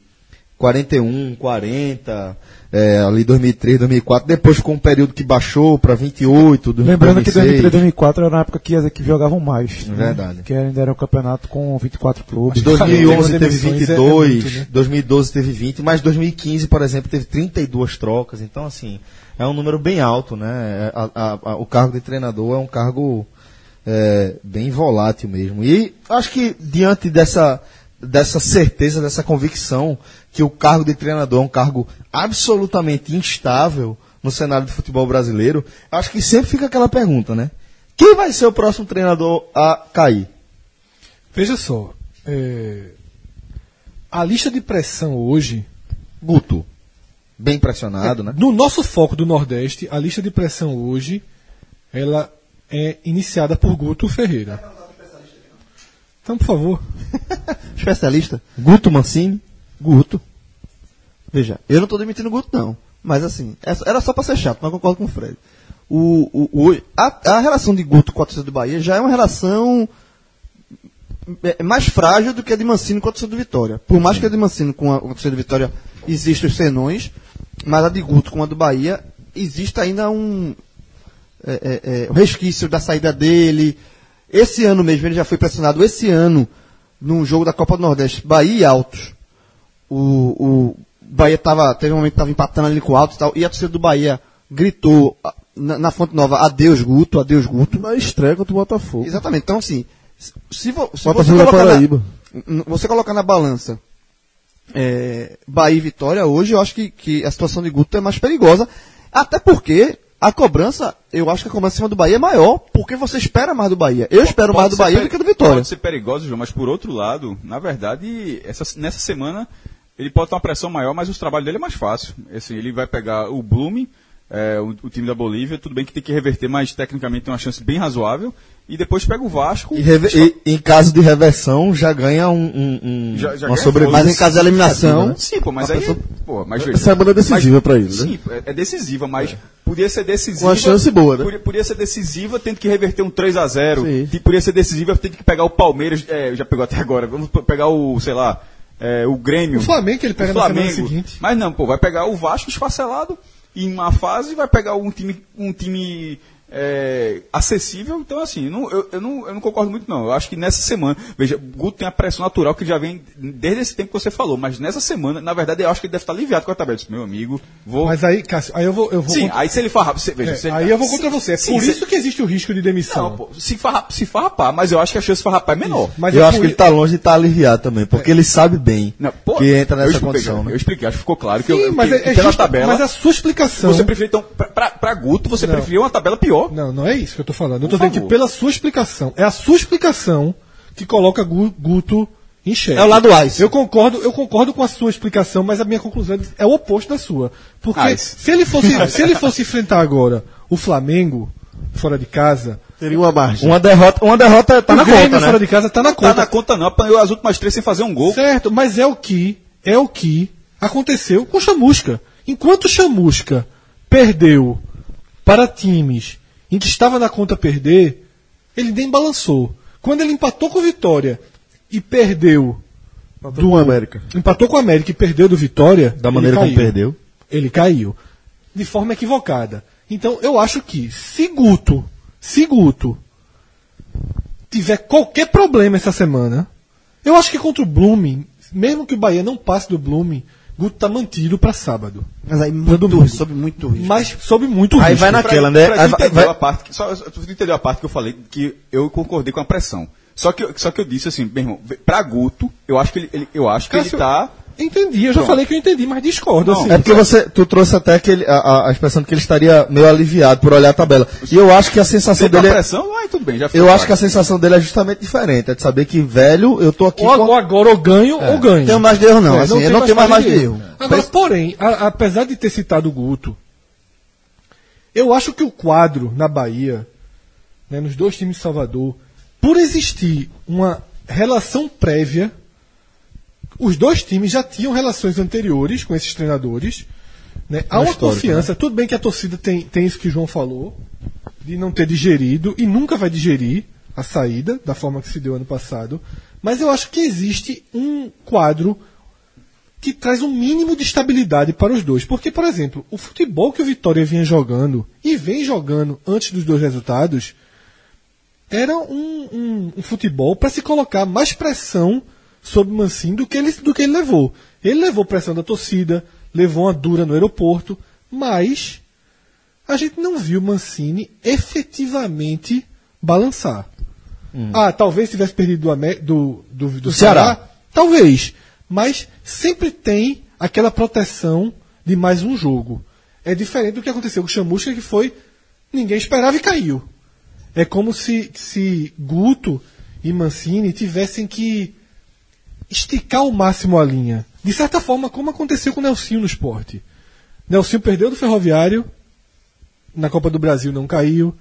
41, 40, é, ali 2003, 2004. Depois ficou um período que baixou para 28, do- Lembrando que 2003 2006. 2004 era na época que as equipes jogavam mais. né? Verdade. Que ainda era um campeonato com 24 clubes. 2011 Cara, teve demissões é- 22, muito, né? 2012 teve 20, mas 2015, por exemplo, teve 32 trocas. Então, assim, é um número bem alto, né? A- a- a- o cargo de treinador é um cargo é, bem volátil mesmo. E acho que diante dessa, dessa certeza, dessa convicção que o cargo de treinador é um cargo absolutamente instável no cenário de futebol brasileiro, acho que sempre fica aquela pergunta, né? Quem vai ser o próximo treinador a cair? Veja só. é, A lista de pressão hoje, Guto. Bem pressionado, né? no nosso foco do Nordeste, a lista de pressão hoje, ela é iniciada por Guto Ferreira. Então, por favor. Especialista? Guto Mancini. Guto. Veja, eu não estou demitindo o Guto, não. Mas assim, é- era só para ser chato, mas concordo com o Fred. O, o, o- a, a relação de Guto com a torcida do Bahia já é uma relação é, mais frágil do que a de Mancini com a torcida do Vitória. Por mais que a de Mancini com a, com a torcida do Vitória exista os senões, mas a de Guto com a do Bahia existe ainda um, é, é, é, um resquício da saída dele. Esse ano mesmo, ele já foi pressionado esse ano num jogo da Copa do Nordeste, Bahia e Altos. O, o Bahia tava, teve um momento que estava empatando ali com o Altos e tal, e a torcida do Bahia gritou na, na Fonte Nova, adeus Guto, adeus Guto. Na estreia contra o Botafogo. Exatamente, então assim, se, vo, se Botafogo você colocar na, você colocar na balança é, Bahia e Vitória hoje, eu acho que, que a situação de Guto é mais perigosa, até porque a cobrança, eu acho que a cobrança em cima do Bahia é maior, porque você espera mais do Bahia. Eu espero mais do Bahia do que do Vitória. Pode ser perigoso, João, mas por outro lado, na verdade, essa, nessa semana ele pode ter uma pressão maior, mas o trabalho dele é mais fácil. Assim, ele vai pegar o Blooming, é, o, o time da Bolívia, tudo bem que tem que reverter, mas tecnicamente tem uma chance bem razoável. E depois pega o Vasco. E, reve- e- em caso de reversão, já ganha um, um- um- Já- já uma sobrevida. Mas em caso de eliminação, né? Sim, pô, mas aí. pessoa- Pô, mas É semana decisiva mas- pra ele, né? Sim, é, é decisiva, mas podia ser decisiva. Uma chance boa, né? Podia, podia ser decisiva tendo que reverter um 3 a 0 Sim. Tipo, Podia ser decisiva tendo que pegar o Palmeiras. É, já pegou até agora. Vamos pe- pegar o, sei lá, é, o Grêmio. O Flamengo que ele pega o na semana Flamengo. seguinte. Mas não, pô, vai pegar o Vasco esfacelado em uma fase, vai pegar um time, um time é, acessível. Então, assim, não- eu, eu não, eu não concordo muito, não. Eu acho que nessa semana, veja, o Guto tem a pressão natural que já vem desde esse tempo que você falou, mas nessa semana, na verdade, eu acho que ele deve estar aliviado com a tabela. Eu disse, Meu amigo, vou. Mas aí, Cássio, aí eu vou. Eu vou Sim, contra- aí se ele farrapar. você- Veja, é, se ele- aí eu vou Sim, contra você. É sim, por se- isso que existe o risco de demissão. Não, pô, se, farra, se farrapar, mas eu acho que a chance de farrapar é menor. Mas eu é acho por que ele tá longe de estar aliviado também, porque ele sabe bem Não, pô, que entra eu nessa expliquei, condição. Eu né? expliquei, acho que ficou claro que, Sim, eu, mas que, é, que é pela justa- tabela. Mas a sua explicação. Você prefere, então, pra Guto, você Não. preferiu uma tabela pior. Não, não é isso que eu tô falando. Eu tô Por dizendo que pela sua explicação. É a sua explicação que coloca Gu- Guto em xeque. É o lado ice. Eu concordo, eu concordo com a sua explicação, mas a minha conclusão é o oposto da sua. Porque Ice. se ele fosse, se ele fosse enfrentar agora o Flamengo fora de casa, Teria uma margem. Uma derrota, uma derrota tá o na Grêmio conta, fora né? de casa tá na Não conta. tá na conta, não. Apanhou as últimas três sem fazer um gol. Certo, mas é o que é o que aconteceu com o Chamusca. Enquanto o Chamusca perdeu para times em que estava na conta perder, ele nem balançou. Quando ele empatou com o Vitória e perdeu do América. empatou com o América e perdeu do Vitória, Da ele maneira como perdeu. Ele caiu. De forma equivocada. Então eu acho que se Guto, se Guto tiver qualquer problema essa semana, eu acho que contra o Blooming, mesmo que o Bahia não passe do Blooming, Guto tá mantido para sábado. Mas aí Pra muito, domingo. sob muito risco. Mas sob muito Aí risco. vai naquela, né? Fred Aí entendeu vai- a parte, que- só, tu entendeu a parte que eu falei, que eu concordei com a pressão. Só que, eu- só que eu disse assim, meu irmão, pra Guto, eu acho que ele, ele- eu acho que Cássio, ele tá. Entendi, eu já Pronto. falei que eu entendi, mas discordo. Não, assim. É porque você, tu trouxe até aquele, a, a, a expressão de que ele estaria meio aliviado por olhar a tabela. E eu acho que a sensação da dele é, pressão, aí tudo bem, já eu claro. acho que a sensação dele é justamente diferente. É de saber que, velho, eu tô aqui ou, com... ou agora ou ganho ou ganho. Tenho mais de erro, não. É, assim, eu não tenho mais margem de erro. Agora, porém, a- apesar de ter citado o Guto, eu acho que o quadro na Bahia, né, nos dois times de Salvador, por existir uma relação prévia, os dois times já tinham relações anteriores com esses treinadores. Né? Há uma histórico, confiança. Tudo bem que a torcida tem, tem isso que o João falou, de não ter digerido e nunca vai digerir a saída da forma que se deu ano passado. Mas eu acho que existe um quadro que traz um mínimo de estabilidade para os dois. Porque, por exemplo, o futebol que o Vitória vinha jogando e vem jogando antes dos dois resultados era um, um- um futebol para se colocar mais pressão sobre o Mancini do que, ele, do que ele levou. Ele levou pressão da torcida, levou uma dura no aeroporto, mas a gente não viu Mancini efetivamente balançar. Ah, talvez tivesse perdido do, do, do, do Ceará. Ceará. Talvez. Mas sempre tem aquela proteção de mais um jogo. É diferente do que aconteceu com o Chamusca, que foi. Ninguém esperava e caiu. É como se, se Guto e Mancini tivessem que esticar ao máximo a linha. De certa forma, como aconteceu com o Nelsinho no esporte. Nelsinho perdeu do Ferroviário, na Copa do Brasil não caiu.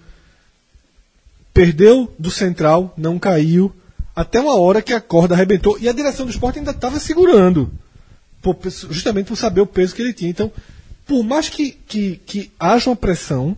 Perdeu do Central, não caiu. Até uma hora que a corda arrebentou. E a direção do esporte ainda estava segurando. justamente por saber o peso que ele tinha. Então, por mais que, que, que haja uma pressão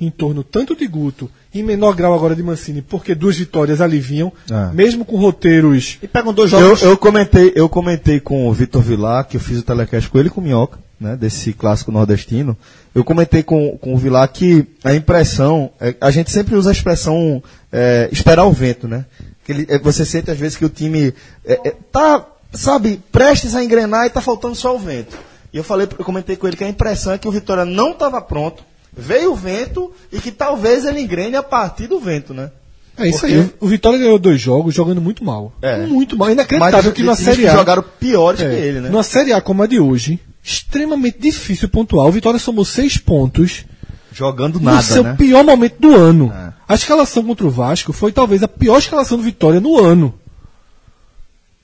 em torno tanto de Guto, em menor grau agora de Mancini, porque duas vitórias aliviam, É. mesmo com roteiros. E pegam dois Eu, jogos. eu comentei, eu comentei com o Vitor Vilar, que eu fiz o telecast com ele e com o Minhoca, né, desse clássico nordestino. Eu comentei com, com o Vilar que a impressão, é, a gente sempre usa a expressão é, esperar o vento, né? Que ele, é, você sente às vezes que o time é, é, tá, sabe, prestes a engrenar e tá faltando só o vento. E eu falei, eu comentei com ele que a impressão é que o Vitória não estava pronto, veio o vento e que talvez ele engrene a partir do vento, né? É isso Porque- aí. O Vitória ganhou dois jogos jogando muito mal. É. Muito mal. Inacreditável Mas que na Série A. jogaram piores É, que ele, né? Numa Série A como a de hoje, extremamente difícil pontuar. O Vitória somou seis pontos Jogando no nada, seu né? pior momento do ano. É. A escalação contra o Vasco foi talvez a pior escalação do Vitória no ano.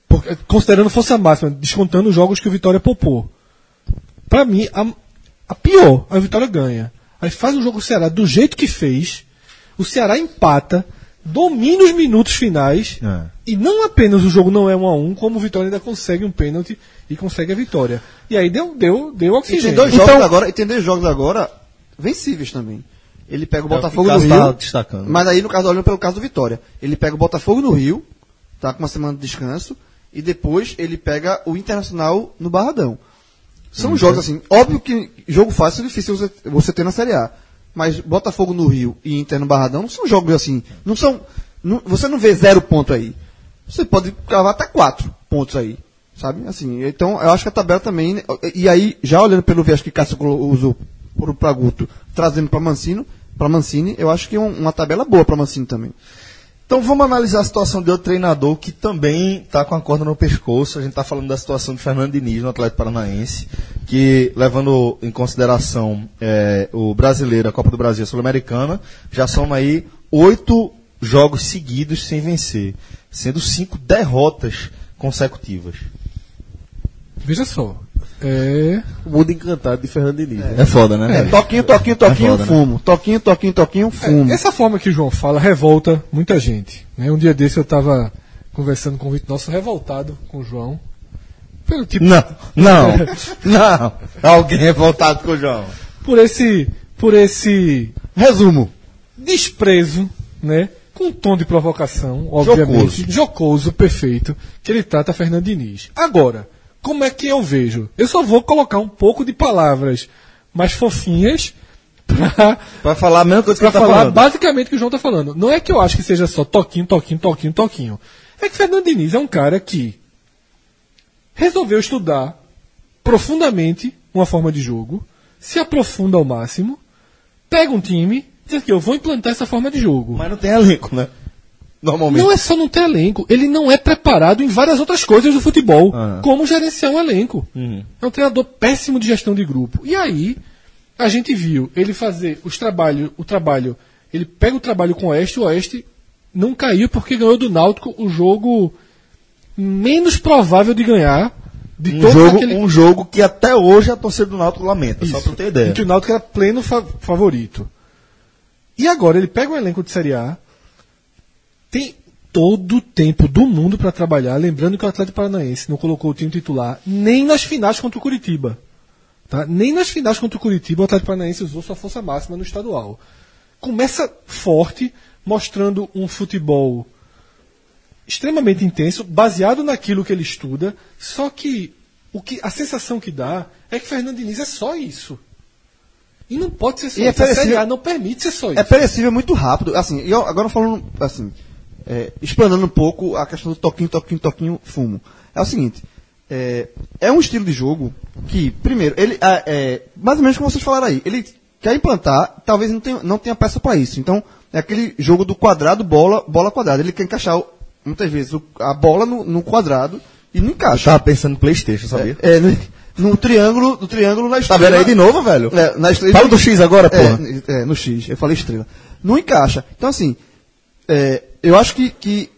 Porque, considerando força máxima, descontando os jogos que o Vitória poupou. Pra mim, a, a pior, a Vitória ganha. Aí faz o jogo o Ceará do jeito que fez, o Ceará empata, domina os minutos finais, É. e não apenas o jogo não é um a um, como o Vitória ainda consegue um pênalti e consegue a vitória. E aí deu, deu, deu E tem oxigênio. dois Então, jogos agora, e tem dois jogos agora vencíveis também. Ele pega o Botafogo É, o no que o Cássio Rio. tá destacando. Mas aí, no caso, olhando pelo caso do Vitória. Ele pega o Botafogo no Rio, tá com uma semana de descanso, e depois ele pega o Internacional no Barradão. São jogos assim, óbvio que jogo fácil é difícil você, você ter na Série A. Mas Botafogo no Rio e Inter no Barradão não são jogos assim. Não são. não- você não vê zero ponto aí. Você pode cavar até quatro pontos aí. Sabe? Assim, então eu acho que a tabela também. E aí, já olhando pelo viés que Cássio usou pro Praguto, trazendo para Mancino, para Mancini, eu acho que é um- uma tabela boa para Mancini também. Então vamos analisar a situação de outro treinador que também está com a corda no pescoço. A gente está falando da situação de Fernando Diniz no Atlético Paranaense, que levando em consideração eh, o brasileiro, a Copa do Brasil, a Sul-Americana, já são aí oito jogos seguidos sem vencer, sendo cinco derrotas consecutivas. Veja só. É. O mundo encantado de Fernando Diniz. né? É foda, né? É, toquinho, toquinho, toquinho, foda, né? fumo. Toquinho, toquinho, toquinho, fumo. Essa forma que o João fala revolta muita gente. Né? Um dia desse eu estava conversando com o Vitor Nosso, revoltado com o João. Pelo tipo, Não, não, não. Alguém revoltado com o João. por esse, por esse Resumo. desprezo, né? Com um tom de provocação, obviamente. Jocoso. perfeito, que ele trata Fernando Diniz. Agora, como é que eu vejo? Eu só vou colocar um pouco de palavras mais fofinhas pra, Pra falar a mesma coisa que pra ele tá falar falando. basicamente o que o João tá falando. Não é que eu acho que seja só toquinho, toquinho, toquinho, toquinho. É que Fernando Diniz é um cara que resolveu estudar profundamente uma forma de jogo, se aprofunda ao máximo, pega um time, diz que eu vou implantar essa forma de jogo. Mas não tem elenco, né? Normalmente. Não é só não ter elenco, ele não é preparado em várias outras coisas do futebol, Ah. como gerenciar um elenco. Uhum. É um treinador péssimo de gestão de grupo. E aí, a gente viu ele fazer os trabalhos, o trabalho, ele pega o trabalho com o Oeste, o Oeste não caiu porque ganhou do Náutico o jogo menos provável de ganhar de Um todo jogo, aquele um jogo que até hoje a torcida do Náutico lamenta, só Isso. pra eu ter ideia. Em que o Náutico era pleno fa- favorito. E agora ele pega um elenco de Série A, tem todo o tempo do mundo para trabalhar, lembrando que o Atlético Paranaense não colocou o time titular nem nas finais contra o Curitiba. Tá? Nem nas finais contra o Curitiba o Atlético Paranaense usou sua força máxima no estadual. Começa forte, mostrando um futebol extremamente intenso, baseado naquilo que ele estuda, só que, o que a sensação que dá é que Fernando Diniz é só isso. E não pode ser só E é isso. A Série perecível- A não permite ser só isso. É perecível muito rápido. Assim, eu, agora falando, assim, é, explanando um pouco a questão do toquinho, toquinho, toquinho, fumo. É o seguinte, é, é um estilo de jogo que, primeiro, ele é, é, mais ou menos como vocês falaram aí, ele quer implantar, talvez não tenha, não tenha peça para isso. Então, é aquele jogo do quadrado, bola, bola quadrada. Ele quer encaixar, muitas vezes, a bola no, no quadrado e não Eu encaixa. tava pensando no Playstation, sabia? É, no, no triângulo, no triângulo na Tá estrela. vendo aí de novo, velho? É, na estrela- Fala do X agora, porra. É, é, no X, eu falei estrela. Não encaixa. Então, assim, é, eu acho que, que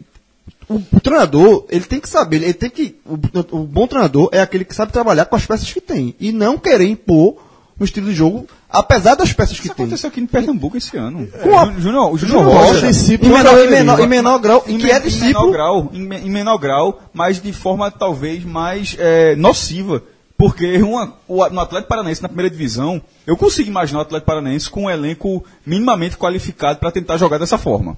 o, o treinador, ele tem que saber, ele tem que. O, o bom treinador é aquele que sabe trabalhar com as peças que tem. E não querer impor um estilo de jogo, apesar das peças que Isso tem. aconteceu aqui em Pernambuco esse ano. Com a- Jú- Júnior, o Júnior Rocha. Discípulo em menor, em, menor, em menor grau, em, que é em menor discípulo. grau, em, em menor grau, mas de forma talvez mais é, nociva. Porque uma, o- no Atlético Paranaense, na primeira divisão, eu consigo imaginar o Atlético Paranaense com um elenco minimamente qualificado para tentar jogar dessa forma.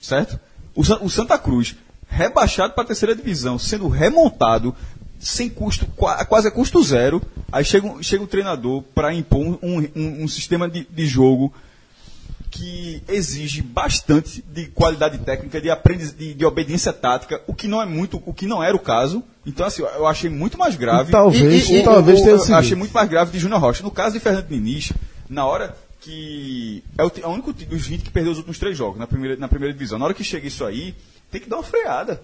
Certo? O, o Santa Cruz, rebaixado para a terceira divisão, sendo remontado sem custo, qua- quase a custo zero, aí chega, um- chega o treinador para impor um, um- um sistema de, de jogo que exige bastante de qualidade técnica, de, aprendiz, de, de obediência tática, o que não é muito, o que não era o caso. Então, assim, eu achei muito mais grave. E talvez- E- e- talvez o- tenha eu sido. achei muito mais grave de Júnior Rocha. No caso de Fernando Diniz, na hora que é o, é o único dos 20 que perdeu os últimos três jogos na primeira, na primeira divisão. Na hora que chega isso aí, tem que dar uma freada.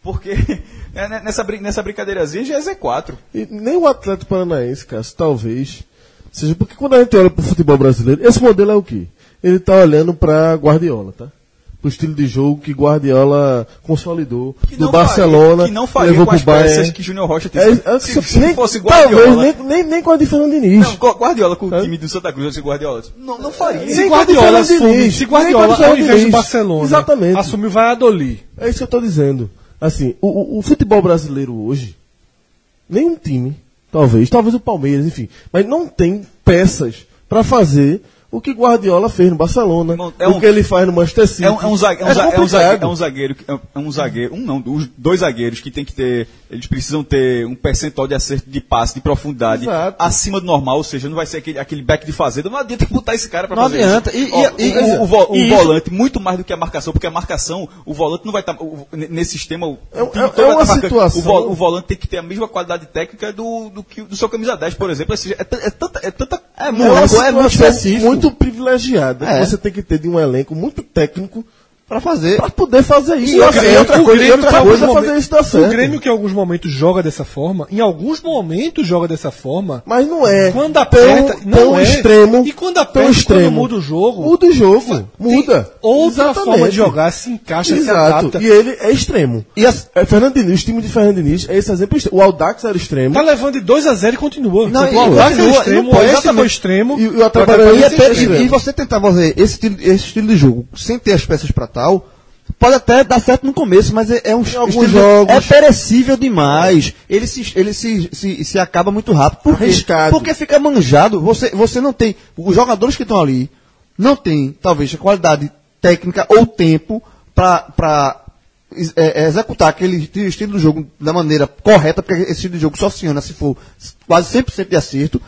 Porque é, né, nessa, nessa brincadeirazinha já é Z4. E nem o Atlético Paranaense, Cássio, talvez. Seja porque quando a gente olha pro futebol brasileiro, esse modelo é o quê? Ele tá olhando pra Guardiola, tá? Pro estilo de jogo que Guardiola consolidou. Que do Barcelona. faria, que não faria levou com as peças Bayern. que Júnior Rocha É, teve. é, se, se- se nem- fosse talvez, Guardiola. nem, nem, nem com a de Fernando Diniz. Não, Gu- Guardiola com o Hã? time do Santa Cruz, Guardiola. Não, não faria. Se Guardiola o assume, se o Guardiola, ao invés do. Barcelona, Exatamente. assume o Valladolid. É isso que eu tô dizendo. Assim, o, o- o futebol brasileiro hoje, nenhum time, talvez, talvez o Palmeiras, enfim, mas não tem peças para fazer o que Guardiola fez no Barcelona, Irmão, é o um- que ele faz no Manchester City. É um, é um zague- é um é zagueiro, é um zagueiro, é um zagueiro, um não, os dois zagueiros que tem que ter, eles precisam ter um percentual de acerto de passe, de profundidade Exato. acima do normal, ou seja, não vai ser aquele, aquele back de fazenda, não adianta botar esse cara pra Não fazer adianta. isso. E- Ó, e- e- o, o vo- o volante, muito mais do que a marcação, porque a marcação, o volante não vai estar, nesse sistema, o, É- é- é uma tá marcando. situação- o, vo- o volante tem que ter a mesma qualidade técnica do, do, que, do seu camisa 10, por exemplo, seja, é, é tanta, é tanta É É muito, uma é muito específico. muito privilegiada É. você tem que ter de um elenco muito técnico Pra fazer. para poder fazer isso. E outra- e outra o coisa- Grêmio e outra coisa- poder fazer isso dar certo. O Grêmio que em alguns momentos joga dessa forma, em alguns momentos joga dessa forma. Mas não é Quando aperta, tão, não tão é. extremo. E quando aperta, extremo. quando muda o jogo, Muda o jogo. Muda. outra Exatamente. forma de jogar, se encaixa, se Exato. adapta. E ele é extremo. E as- É, Fernando Diniz, o time de Fernando Diniz é esse exemplo extremo. O Audax era extremo. Tá levando de 2 a 0 e continua. Não, o e Audax é extremo, não o Oeste foi extremo. E, e E, é é e- e você tentar fazer esse estilo, esse estilo de jogo sem ter as peças pra tal, pode até dar certo no começo, mas é, é um alguns estilo- jogos. é perecível demais. Ele se, ele se, se, se acaba muito rápido. Por? Arriscado. Porque fica manjado. Você, você não tem. Os jogadores que estão ali não têm, talvez, a qualidade técnica ou tempo para executar aquele estilo- de jogo da maneira correta, porque esse estilo de jogo só funciona se for quase 100% de acerto.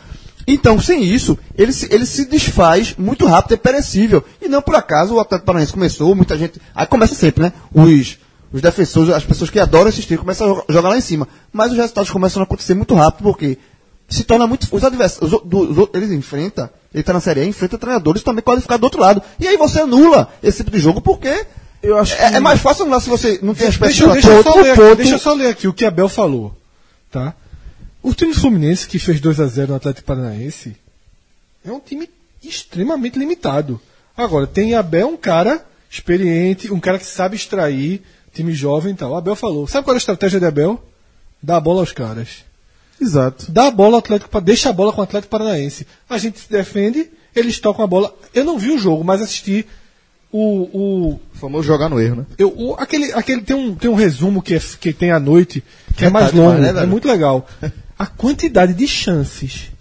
Então, sem isso, ele se, ele se desfaz muito rápido, é perecível. E não por acaso o Atlético Paranaense começou, muita gente. Aí começa sempre, né? Os, os defensores, as pessoas que adoram esse estilo, começam a jo- jogar lá em cima. Mas os resultados começam a acontecer muito rápido, porque se torna muito. Os adversários, os, os eles enfrentam, ele está na Série A, enfrenta treinadores também qualificados do outro lado. E aí você anula esse tipo de jogo, porque Eu acho é, que- é mais fácil anular se você não tem as peças Deixa, deixa eu só ler aqui, deixa eu só ler aqui o que Abel falou. Tá? O time do Fluminense, que fez 2 a 0 no Atlético Paranaense, é um time extremamente limitado. Agora, tem Abel um cara experiente, um cara que sabe extrair, time jovem e tal. O Abel falou. Sabe qual é a estratégia de Abel? Dá a bola aos caras. Exato. Dá a bola ao Atlético, deixa a bola com o Atlético Paranaense. A gente se defende, eles tocam a bola. Eu não vi o jogo, mas assisti o, o Famoso jogar no erro, né? eu, o- aquele, aquele tem um, tem um resumo que, é, que tem à noite, que é mais tarde, longo, né, é muito legal. A quantidade de chances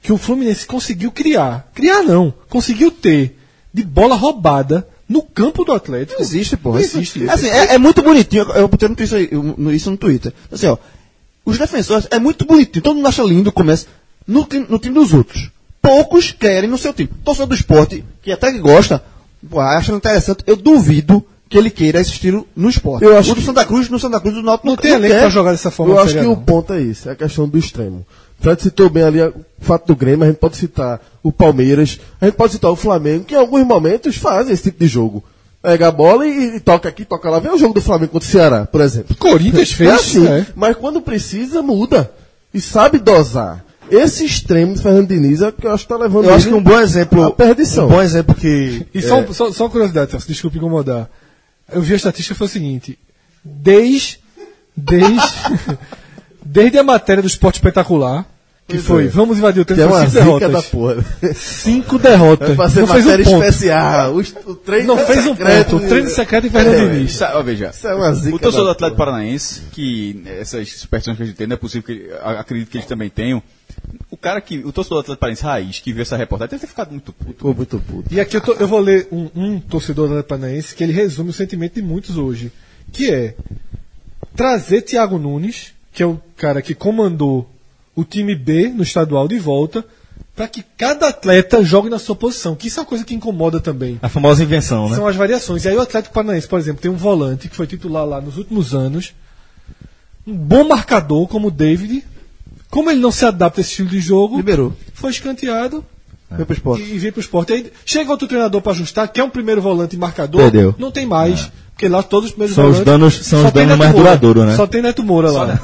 que o Fluminense conseguiu criar, criar não, conseguiu ter de bola roubada no campo do Atlético. Não existe, porra. Não Isso- existe. Assim, é, é muito bonitinho. Eu botei muito isso, aí, no- isso no Twitter. Assim, ó. Os defensores, é muito bonitinho. Todo mundo acha lindo o começo. No, time- no time dos outros. Poucos querem no seu time. Torcedor do esporte, que até que gosta, pô, acha interessante. Eu duvido que ele queira esse estilo no esporte. Eu acho o do Santa Cruz, no Santa Cruz, do Náutico Não tem elenco pra jogar dessa forma Eu acho que A, o não. ponto é esse, é a questão do extremo. O Fred citou bem ali a- o fato do Grêmio, a gente pode citar o Palmeiras, a gente pode citar o Flamengo, que em alguns momentos fazem esse tipo de jogo. Pega a bola e, e toca aqui, toca lá. Vê o jogo do Flamengo contra o Ceará, por exemplo. Corinthians fez, É assim, é. mas quando precisa, muda. E sabe dosar. Esse extremo do Fernando Diniz é que eu acho que tá levando Eu acho que um bom exemplo. à perdição. Um bom exemplo que. E só, só, só uma curiosidade, desculpe incomodar. Eu vi a estatística foi o seguinte: desde. Desde. desde a matéria do esporte espetacular, que Pois foi é. Vamos invadir o que treino, é foi uma cinco zica da derrotas. porra. Cinco derrotas. Vai fazer Não fez um matéria ponto. especial. O, o treino Não fez um secreto ponto. O de- treino secreto em Fernando É, Diniz. Ó, veja, Isso é uma zica o torcedor do Atlético Paranaense, que essas superstições que a gente tem, não é possível que acredito que eles também tenham. O cara que, o torcedor do Atlético Paranaense raiz, que viu essa reportagem, deve ter ficado muito puto. Ficou muito puto. E aqui eu, tô- eu vou ler um, um torcedor do Atlético Paranaense que ele resume o sentimento de muitos hoje, que é trazer Thiago Nunes, que é o cara que comandou o time B no estadual de volta, para que cada atleta jogue na sua posição, que isso é uma coisa que incomoda também. A famosa invenção, né? São as variações. E aí o Atlético Paranaense, por exemplo, tem um volante que foi titular lá nos últimos anos, um bom marcador como o David. Como ele não se adapta a esse estilo de jogo, Liberou. foi escanteado Foi pro esporte. e, e veio pro esporte. Aí chega outro treinador para ajustar, que é um primeiro volante e marcador, Perdeu. não tem mais. Porque lá todos os primeiros São os danos- são só os danos Neto mais duradouros, né? Só tem Neto Moura lá.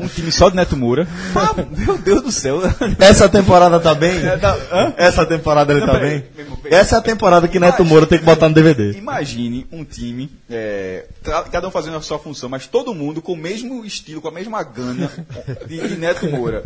um time só de Neto Moura. Pá, meu Deus do céu. Essa temporada tá bem? É, tá-? Essa temporada ele Não, tá bem? Essa é a temporada que Neto Moura tem que botar no DVD. Imagine um time, é, cada um fazendo a sua função, mas todo mundo com o mesmo estilo, com a mesma gana de, de Neto Moura.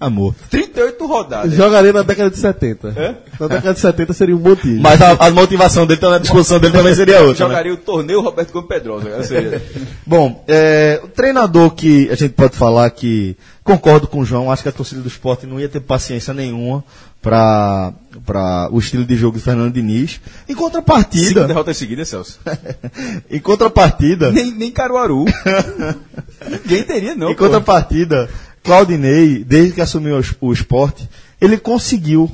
Amor. 38 rodadas. Jogaria na década de 70. Hã? Na década de 70 seria um bom time. Mas a, a motivação dele, a disposição dele também seria outra. né? O torneio Roberto Gomes Pedrosa. Bom, é, o treinador que a gente pode falar que concordo com o João, acho que a torcida do esporte não ia ter paciência nenhuma para o estilo de jogo de Fernando Diniz. Em Cinco contrapartida, derrotas seguidas, Celso. em contrapartida, Nem, nem Caruaru. Ninguém teria, não. em pô. contrapartida, Claudinei, desde que assumiu o esporte, ele conseguiu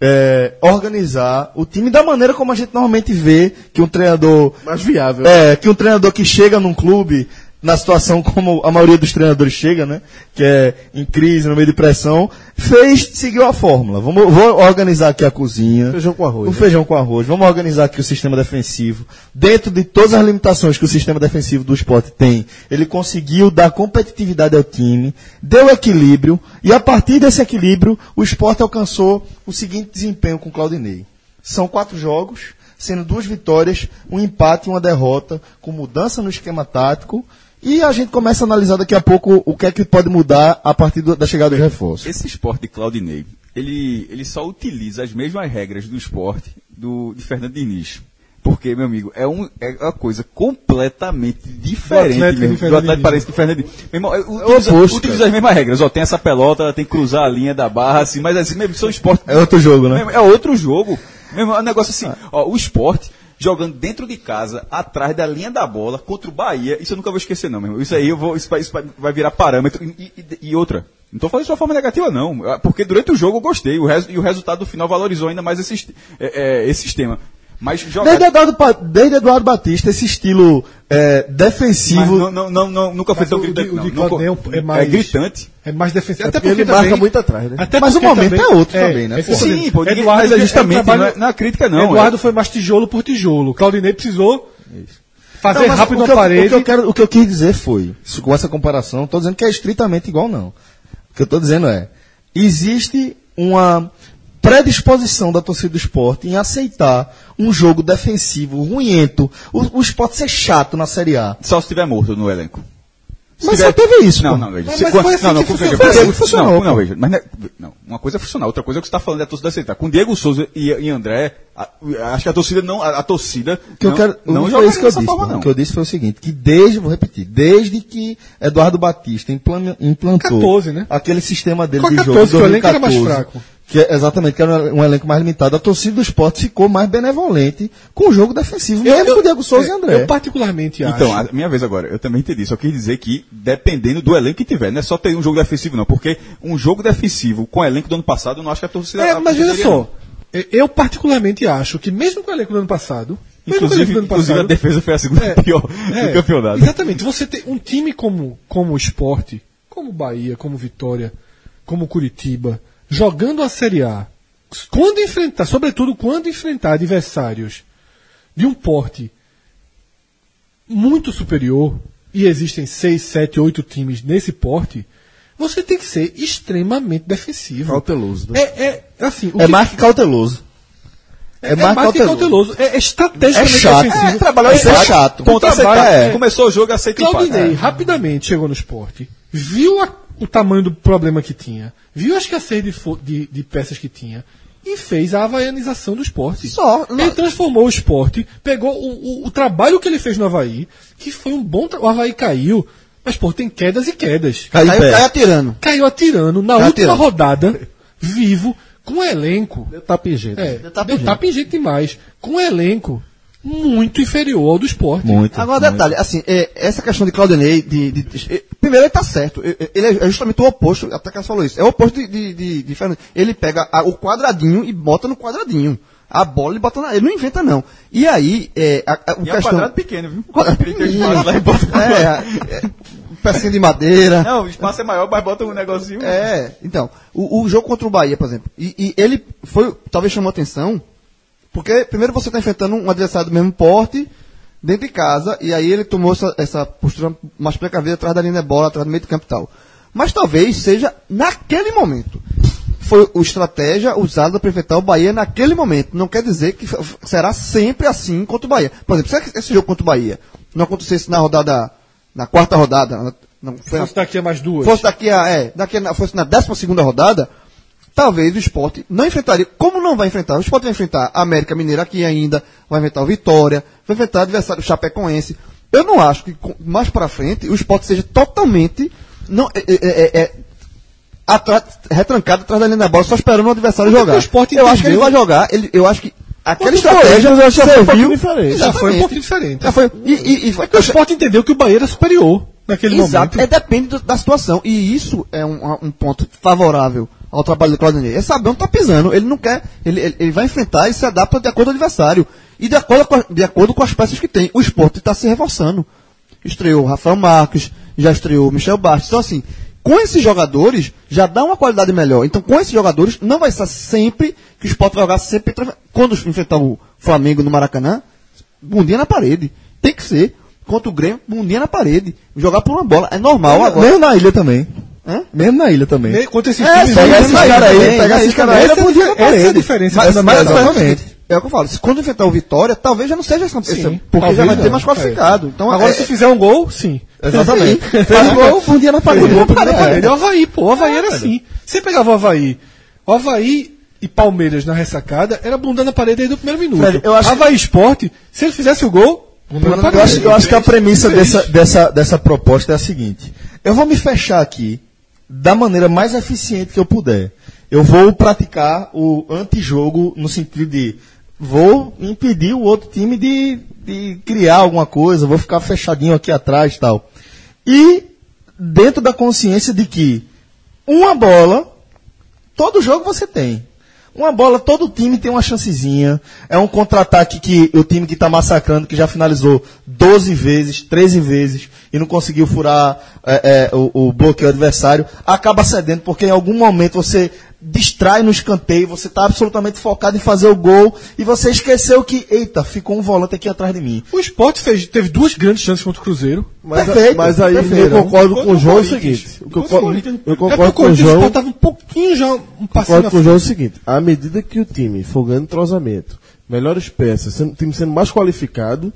é, organizar o time da maneira como a gente normalmente vê que um treinador Mais viável. É, que um treinador que chega num clube na situação como a maioria dos treinadores chega, né? Que é em crise, no meio de pressão, fez, seguiu a fórmula. Vamos, vou organizar aqui a cozinha. Feijão com arroz, O né? feijão com arroz. Vamos organizar aqui o sistema defensivo. Dentro de todas as limitações que o sistema defensivo do esporte tem, ele conseguiu dar competitividade ao time, deu equilíbrio, e a partir desse equilíbrio, o esporte alcançou o seguinte desempenho com o Claudinei. São quatro jogos, sendo duas vitórias, um empate e uma derrota, com mudança no esquema tático. E a gente começa a analisar daqui a pouco o que é que pode mudar a partir do- da chegada dos reforços. Esse esporte de Claudinei, ele, ele só utiliza as mesmas regras do esporte do, de Fernando Diniz. Porque, meu amigo, é, um, é uma coisa completamente diferente Atlético mesmo, do Atlético Diniz. Paranaense de Fernando Diniz. Meu irmão, é, utiliza, oposto, utiliza as mesmas regras. Ó, tem essa pelota, ela tem que cruzar a linha da barra, assim, mas assim, mesmo, são esportes É outro jogo, né? É outro jogo. Mesmo, é um negócio assim, ó, o esporte jogando dentro de casa, atrás da linha da bola, contra o Bahia, isso eu nunca vou esquecer, não, meu irmão. Isso aí eu vou, isso vai, isso vai- virar parâmetro. E, e- e outra, não estou falando de uma forma negativa, não. Porque durante o jogo eu gostei, o res- e o resultado do final valorizou ainda mais esse, é, é, esse sistema. Mas jogar. Desde Eduardo, desde Eduardo Batista, esse estilo é, mas defensivo. não, não, não, não- nunca foi Mas tão o de- gritante. o de co- Claudinei é mais- gritante. É mais defensivo. Até porque ele marca também- muito atrás, né? Até Mas o porque momento é outro também, né? é isso Sim, pô, ninguém- Eduardo, mas é justamente, é trabalho- não é- não é crítica, não, Eduardo é. foi mais tijolo por tijolo. Claudinei precisou fazer Não, rápido o na parede. O que, eu quero, o que eu quis dizer foi, isso- com essa comparação, não estou dizendo que é estritamente igual, não. O que eu estou dizendo é, existe uma predisposição da torcida do esporte em aceitar um jogo defensivo, ruimento, o, o esporte ser chato na Série A. Só se tiver morto no elenco. Se Mas tiver- só teve isso, Não, não, veja. Mas- Se- mas quando- assim não, não, que veja, funcionou. Foi assim que funcionou, Não, não, veja. Mas não, é- não, uma coisa é funcionar, outra coisa é o que você está falando da torcida aceitar. Com Diego Souza e, e André, a- acho que a torcida não. A, a torcida. O que eu não, quero, não não foi isso que eu disse. forma, não. O que eu disse foi o seguinte, que desde, vou repetir, desde que Eduardo Batista implan- implantou 14, né? aquele sistema dele Com de 14, jogo que o elenco era mais 2014, fraco. Que é, exatamente, que era um elenco mais limitado. A torcida do esporte ficou mais benevolente com o jogo defensivo, mesmo com o Diego Souza é, e André. Eu particularmente acho. Então, a minha vez agora, eu também entendi. Só quis dizer que, dependendo do elenco que tiver, não é só ter um jogo defensivo, não. Porque um jogo defensivo com o elenco do ano passado, eu não acho que a torcida. É, mas veja só. é, Eu particularmente acho que mesmo com o elenco do ano passado. Inclusive, ano inclusive a passado, defesa foi a segunda É, pior é, do campeonato. Exatamente. Você tem um time como, como o Esporte, como o Bahia, como o Vitória, como o Curitiba, jogando a Série A, quando enfrentar, sobretudo quando enfrentar adversários de um porte muito superior, e existem seis, sete, oito times nesse porte, você tem que ser extremamente defensivo. Cauteloso, né? É, é assim, É que- mais que cauteloso. É, mais, mais que cauteloso. cauteloso. É, é estrategicamente É chato. defensivo. É, trabalhar isso é chato. Ponto aceitar. é. Começou o jogo, aceita o empate. Claudinei rapidamente chegou no esporte, viu a- o tamanho do problema que tinha, viu a escassez de, de- de peças que tinha e fez a havaianização do esporte. Só. Ele transformou o esporte, pegou o, o- o trabalho que ele fez no Havaí, que foi um bom trabalho. O Havaí caiu, mas pô, tem quedas e quedas. Caiu Caiu, caiu atirando. Caiu atirando na Caiu última atirando. rodada, vivo, com elenco. Deu tapa em gente. É, Deu gente demais. Com um elenco muito inferior ao do esporte. Muito. Agora, muito. detalhe, assim, é, essa questão de Claudinei, de, de- de- é, primeiro ele tá certo, é, é, ele é justamente o oposto, até que ela falou isso, é o oposto de, de, de, de Fernando. Ele pega a- o quadradinho e bota no quadradinho. A bola ele bota na, ele não inventa não. E aí, é, a, a, o E é um questão... quadrado pequeno, viu? Quadrado lá e bota- É, é, pecinha de madeira. Não, o espaço é maior, mas bota um negocinho. É, então, o, o jogo contra o Bahia, por exemplo, e, e ele foi, talvez chamou atenção, porque primeiro você está enfrentando um adversário do mesmo porte, dentro de casa, e aí ele tomou essa, essa postura mais precavida atrás da linha de bola, atrás do meio do campo e tal. Mas talvez seja naquele momento. Foi a estratégia usada para enfrentar o Bahia naquele momento. Não quer dizer que será sempre assim contra o Bahia. Por exemplo, se esse jogo contra o Bahia não acontecesse na rodada, na quarta rodada, na- não, foi na fosse daqui a mais duas. fosse daqui a, é, daqui a, fosse na 12 segunda rodada, talvez o esporte não enfrentaria. Como não vai enfrentar? O esporte vai enfrentar a América Mineira aqui ainda, vai enfrentar o Vitória, vai enfrentar o adversário Chapecoense. Eu não acho que mais para frente o esporte seja totalmente. Não, é, é, é, é, atra- retrancado atrás da linha da bola, só esperando o adversário Até jogar. porque o Sport eu acho que ele vai jogar, ele, eu acho que aquela estratégia já foi um serviu. pouquinho diferente. Já foi um pouquinho diferente. Já foi. E, e, e O esporte entendeu que o Bahia era superior naquele Exato, momento. é depende do- da situação. E isso é um, um ponto favorável ao trabalho do Claudinei. É saber onde tá pisando. Ele não quer. Ele, ele, ele vai enfrentar e se adapta de acordo com o adversário. E de acordo com, de acordo com as peças que tem. O esporte está se reforçando. Estreou o Rafael Marques, já estreou o Michel Bastos. Então, assim, com esses jogadores, já dá uma qualidade melhor. Então, com esses jogadores, não vai ser sempre que o esporte vai jogar sempre. Quando enfrentar o Flamengo no Maracanã, bundinha na parede. Tem que ser. Contra o Grêmio, bundinha na parede. Jogar por uma bola. É normal agora. Mesmo na ilha também. Hã? Mesmo na ilha também. Ne- Contra esses É, times, pega né? esses caras aí, também, pega na esses caras aí, Essa, é é na essa é a parede. diferença. Mas, da mas, exatamente. É o que eu falo. Se quando enfrentar o Vitória, talvez já não seja essa, Sim, essa- porque já vai não. ter mais qualificado. Então, Agora, é, se fizer um gol, sim. Exatamente. Fez gol, bundinha na parede. Gol É. parede. O Havaí, pô. O Havaí era assim. Você pegava o Havaí. O Havaí e Palmeiras na ressacada era bunda na parede aí do primeiro minuto. Velho, eu acho Havaí Esporte, se ele fizesse o gol, na Eu acho, eu acho que a premissa dessa, dessa, dessa proposta é a seguinte: eu vou me fechar aqui da maneira mais eficiente que eu puder. Eu vou praticar o antijogo no sentido de vou impedir o outro time de, de criar alguma coisa, vou ficar fechadinho aqui atrás e tal. E dentro da consciência de que uma bola, todo jogo você tem. Uma bola, todo time tem uma chancezinha. É um contra-ataque que o time que está massacrando, que já finalizou 12 vezes, 13 vezes, e não conseguiu furar é, é, o, o bloqueio adversário, acaba cedendo, porque em algum momento você distrai no escanteio, você está absolutamente focado em fazer o gol, e você esqueceu que, eita, ficou um volante aqui atrás de mim. O Sport fez, teve duas grandes chances contra o Cruzeiro. Mas, Perfeito, mas aí perfeito. eu concordo com o João é o seguinte. O que Contra eu, o co- Corinthians. eu É concordo com o João. faltava um pouquinho já, um passinho Concordo na com o João é o seguinte: à medida que o time for ganhando entrosamento, melhores peças, sendo, o time sendo mais qualificado,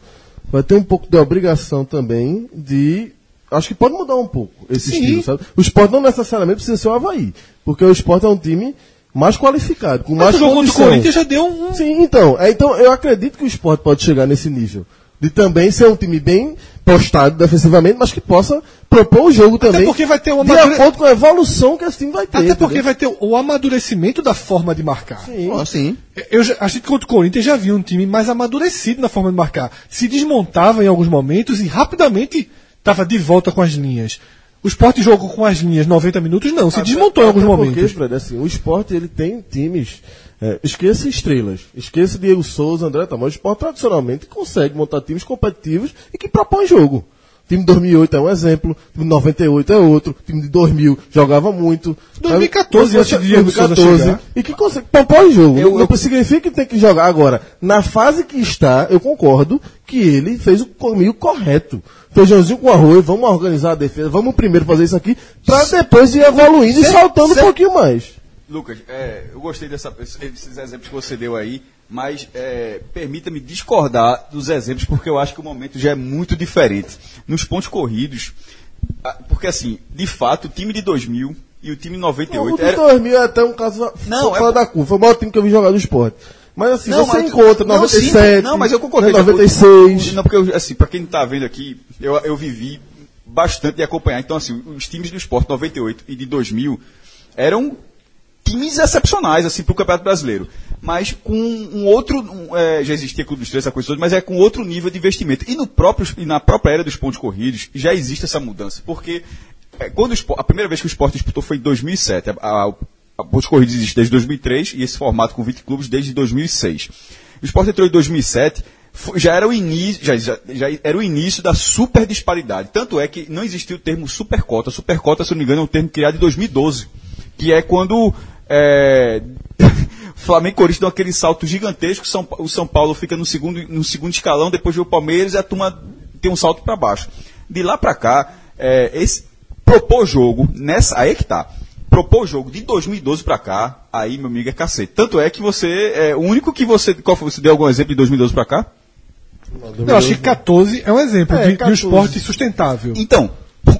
vai ter um pouco de obrigação também de. Acho que pode mudar um pouco esse Sim. estilo, sabe? O esporte não necessariamente precisa ser o Havaí, porque o esporte é um time mais qualificado, com Mas mais o jogo contra o condição. Corinthians já deu um. Sim, então, é, então eu acredito que o esporte pode chegar nesse nível. De também ser um time bem postado defensivamente, mas que possa propor o jogo também. porque vai ter uma de madure- acordo com a evolução que esse time vai ter. Até porque entendeu? vai ter o amadurecimento da forma de marcar. Ó, sim. Eu já, a gente contra o Corinthians já viu um time mais amadurecido na forma de marcar. Se desmontava em alguns momentos e rapidamente estava de volta com as linhas. O Sport jogou com as linhas 90 minutos, não. Se desmontou em alguns Até momentos. Porque, Fred, assim, o esporte ele tem times. é, esqueça estrelas, esqueça Diego Souza, André Tamar. O esporte tradicionalmente consegue montar times competitivos e que propõem jogo. O time de 2008 é um exemplo, o time de 98 é outro, o time de 2000 jogava muito. 2014, Você- antes de Diego Souza 2014, chegar. E que consegue propõe jogo. Eu- não significa que tem que jogar agora. Na fase que está, eu concordo que ele fez o caminho correto. Feijãozinho com arroz, vamos organizar a defesa, vamos primeiro fazer isso aqui, pra depois ir evoluindo e saltando um pouquinho mais. Lucas, é, eu gostei dessa, desses exemplos que você deu aí, mas é, permita-me discordar dos exemplos, porque eu acho que o momento já é muito diferente. Nos pontos corridos, porque assim, de fato, o time de 2000 e o time de O 98 de era, 2000 é até um caso Não, fora é- da curva. Foi o maior time que eu vi jogar no esporte. Mas assim, Não, você mas- encontra não, 97, sim, não, mas eu concordei. 96. Não, porque, assim, pra quem não tá vendo aqui, eu, eu vivi bastante de acompanhar. Então, assim, os times do esporte 98 e de 2000 eram times excepcionais, assim, pro Campeonato Brasileiro. Mas com um outro, um, é, já existia Clube dos Três, essa coisa toda, mas é com outro nível de investimento. E, no próprio, e na própria era dos pontos corridos, já existe essa mudança. Porque é, quando o a primeira vez que o esporte disputou foi em 2007. A, a, a Pontos Corridos existe desde 2003 e esse formato com 20 clubes desde 2006. O esporte entrou em 2007, fo- já era o início, já, já, já era o início da super disparidade. Tanto é que não existia o termo supercota. Supercota, se não me engano, é um termo criado em 2012, que é quando é, Flamengo e Corinthians dão aquele salto gigantesco, São, o São Paulo fica no segundo, no segundo escalão, depois vem o Palmeiras e a turma tem um salto para baixo. De lá para cá, é, esse propor jogo, nessa, aí é que tá. Propor jogo de 2012 para cá, aí, meu amigo, é cacete. Tanto é que você, é, o único que você, qual foi, você deu algum exemplo de 2012 para cá? Eu acho que 14 é um exemplo É, de, de um 14. esporte sustentável. Então,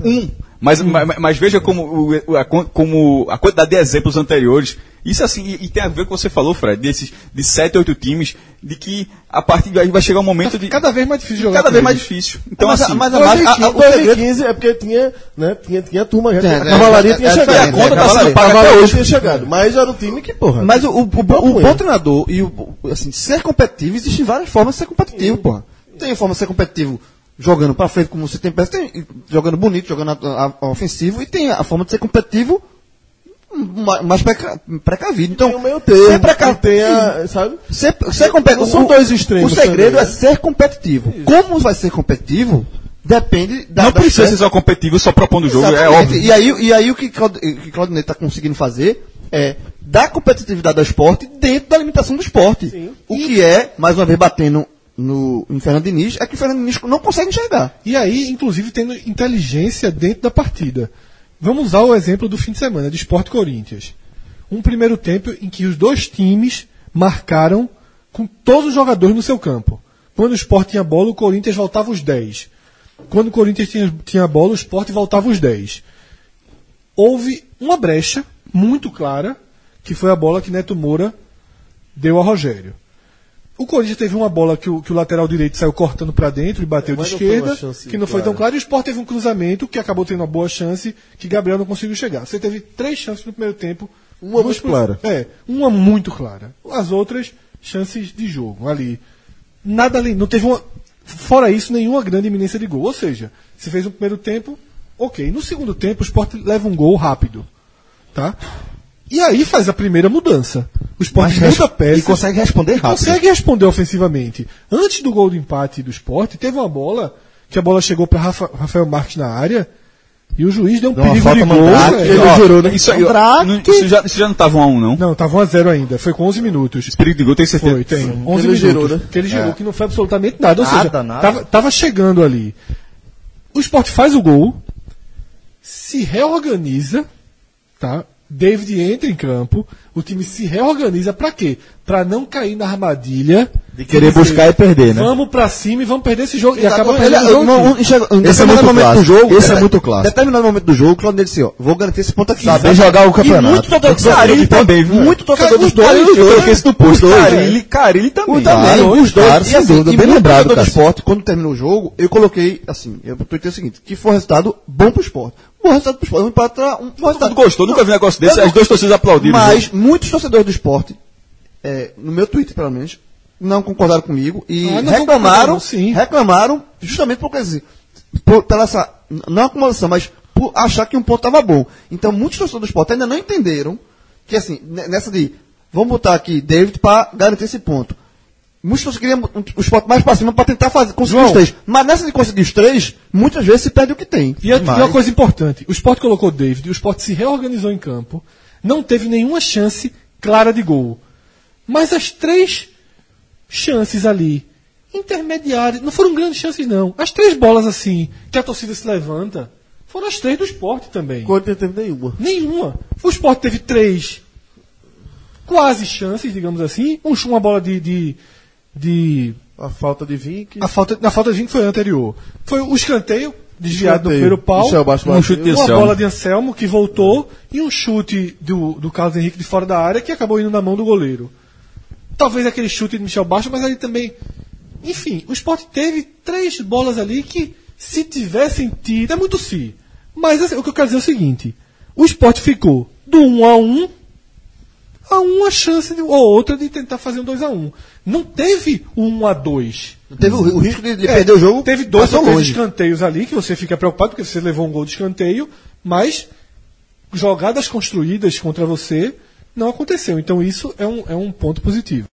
um. Mas, mas, mas veja como, a, como a quantidade de exemplos anteriores Isso assim, e, e tem a ver com o que você falou, Fred, desses de sete, oito times, de que a partir daí vai chegar um momento de. Cada vez mais difícil jogar. cada com vez mais difícil. Então, mas, assim. a- mas a, Mas a, a, o segredo 2015 é porque tinha, né, tinha, tinha turma já. É, a é, cavalaria é, tinha é chegado. diferente, a conta é, tá sendo paga até hoje tinha chegado. Mas era o time que, porra. Mas o, o, o, bom- o bom é. treinador e o, assim, ser competitivo, existem várias formas de ser competitivo, porra. Tem forma de ser competitivo jogando pra frente, como você tem peça, tem jogando bonito, jogando a- a- ofensivo, e tem a forma de ser competitivo ma- mais preca- precavido. Então, tem o meio termo. ser preca- Tem a, sabe? Ser, ser competitivo. São dois extremos O segredo também. é ser competitivo. Como vai ser competitivo, depende da. não das precisa ser só competitivo só propondo o jogo, é óbvio. E aí, e aí o que Claud- o que Claudinei está conseguindo fazer é dar competitividade ao esporte dentro da limitação do esporte. O que é, mais uma vez batendo no, em Fernando Diniz, é que o Fernando Diniz não consegue enxergar. E aí, inclusive, tendo inteligência dentro da partida. Vamos usar o exemplo do fim de semana, de Sport Corinthians. Um primeiro tempo em que os dois times marcaram com todos os jogadores no seu campo. Quando o Sport tinha bola, o Corinthians voltava os 10. Quando o Corinthians tinha, tinha bola, o Sport voltava os 10. Houve uma brecha muito clara, que foi a bola que Neto Moura deu a Rogério. O Corinthians teve uma bola que o, que o lateral direito saiu cortando para dentro e bateu de Mas foi uma esquerda, chance que não foi tão clara. claro, e o Sport teve um cruzamento que acabou tendo uma boa chance, que Gabriel não conseguiu chegar. Você teve três chances no primeiro tempo. Uma muito clara. É, uma muito clara. As outras, chances de jogo ali. Nada além, não teve uma. Fora isso, nenhuma grande iminência de gol. Ou seja, você fez um primeiro tempo, ok. No segundo tempo, o Sport leva um gol rápido. Tá? E aí faz a primeira mudança. O Sport Mas muda res- peças. e consegue responder rápido. Consegue responder ofensivamente. Antes do gol do empate do Sport, teve uma bola que a bola chegou para Rafael Marques na área e o juiz deu um Deu uma perigo falta de gol. mandrake, velho. ele Ó, gerou, né? Isso, aí, ó, não, isso, já, isso já não estava 1 a 1 não? Não, tava 1 a 0 ainda. Foi com 11 minutos. Esse perigo de gol tem certeza. Foi, tem. 11 ele minutos. gerou, né? Que ele gerou, que não foi absolutamente nada. Ou Nada, seja, nada. Tava, tava chegando ali. O Sport faz o gol, se reorganiza, tá? David entra em campo, o time se reorganiza pra quê? Pra não cair na armadilha De querer buscar e perder, né? Vamos pra cima e vamos perder esse jogo. E acaba Ele- perdendo o jogo. não, em Esse é muito momento clássico. do jogo. Esse é em muito clássico. determinado momento do jogo, o Claudio disse assim: ó, vou garantir esse ponto aqui. Saber jogar o campeonato. E muito torcedor, saber Carilli também, viu? Muito torcedor dos os dois, eu coloquei esse no posto. Carilli, Carilli também. Os dois. claro, sem assim, dúvida, bem lembrado, do esporte, quando terminou o jogo, eu coloquei assim, eu tuitei o seguinte, que foi um resultado bom pro esporte. Bom resultado pro esporte. Um empate, um bom Todo resultado. mundo gostou, nunca vi um negócio desse. Eu As duas torcidas aplaudiram. o Mas jogo. muitos torcedores do esporte, é, no meu Twitter pelo menos, não concordaram comigo e Ah, reclamaram, sim. reclamaram justamente por assim, por, pela essa, não acumulação, mas por achar que um ponto estava bom. Então muitos torcedores do esporte ainda não entenderam que assim, ne- nessa de, vamos botar aqui David para garantir esse ponto. Muitos queriam um- o esporte mais para cima para tentar fazer, conseguir João. os três. Mas nessa de conseguir os três, muitas vezes se perde o que tem. E, a- e Mas- uma coisa importante: o Sport colocou o David, o Sport se reorganizou em campo, não teve nenhuma chance clara de gol. Mas as três chances ali, intermediárias, não foram grandes chances, não. As três bolas assim, que a torcida se levanta, foram as três do Sport também. O Corinthians não teve nenhuma. Nenhuma. O Sport teve três quase chances, digamos assim. Um, uma bola de. de, de A falta de Vink. a falta, na falta de 20 foi anterior. Foi o escanteio, desviado no primeiro pau. Michel Baixo Um chute de Uma bola de Anselmo que voltou e um chute do, do Carlos Henrique de fora da área que acabou indo na mão do goleiro. Talvez aquele chute de Michel Baixo, mas ali também. Enfim, o Sport teve três bolas ali que, se tivessem tido. É muito se. Mas assim, o que eu quero dizer é o seguinte: o Sport ficou do 1 a 1 a uma chance de, ou outra de tentar fazer um 2 a 1 Não teve um 1 a 2 Teve o, o risco de, de é, perder o jogo. Teve dois ou três escanteios ali que você fica preocupado porque você levou um gol de escanteio, mas jogadas construídas contra você não aconteceu. Então isso é um, é um ponto positivo.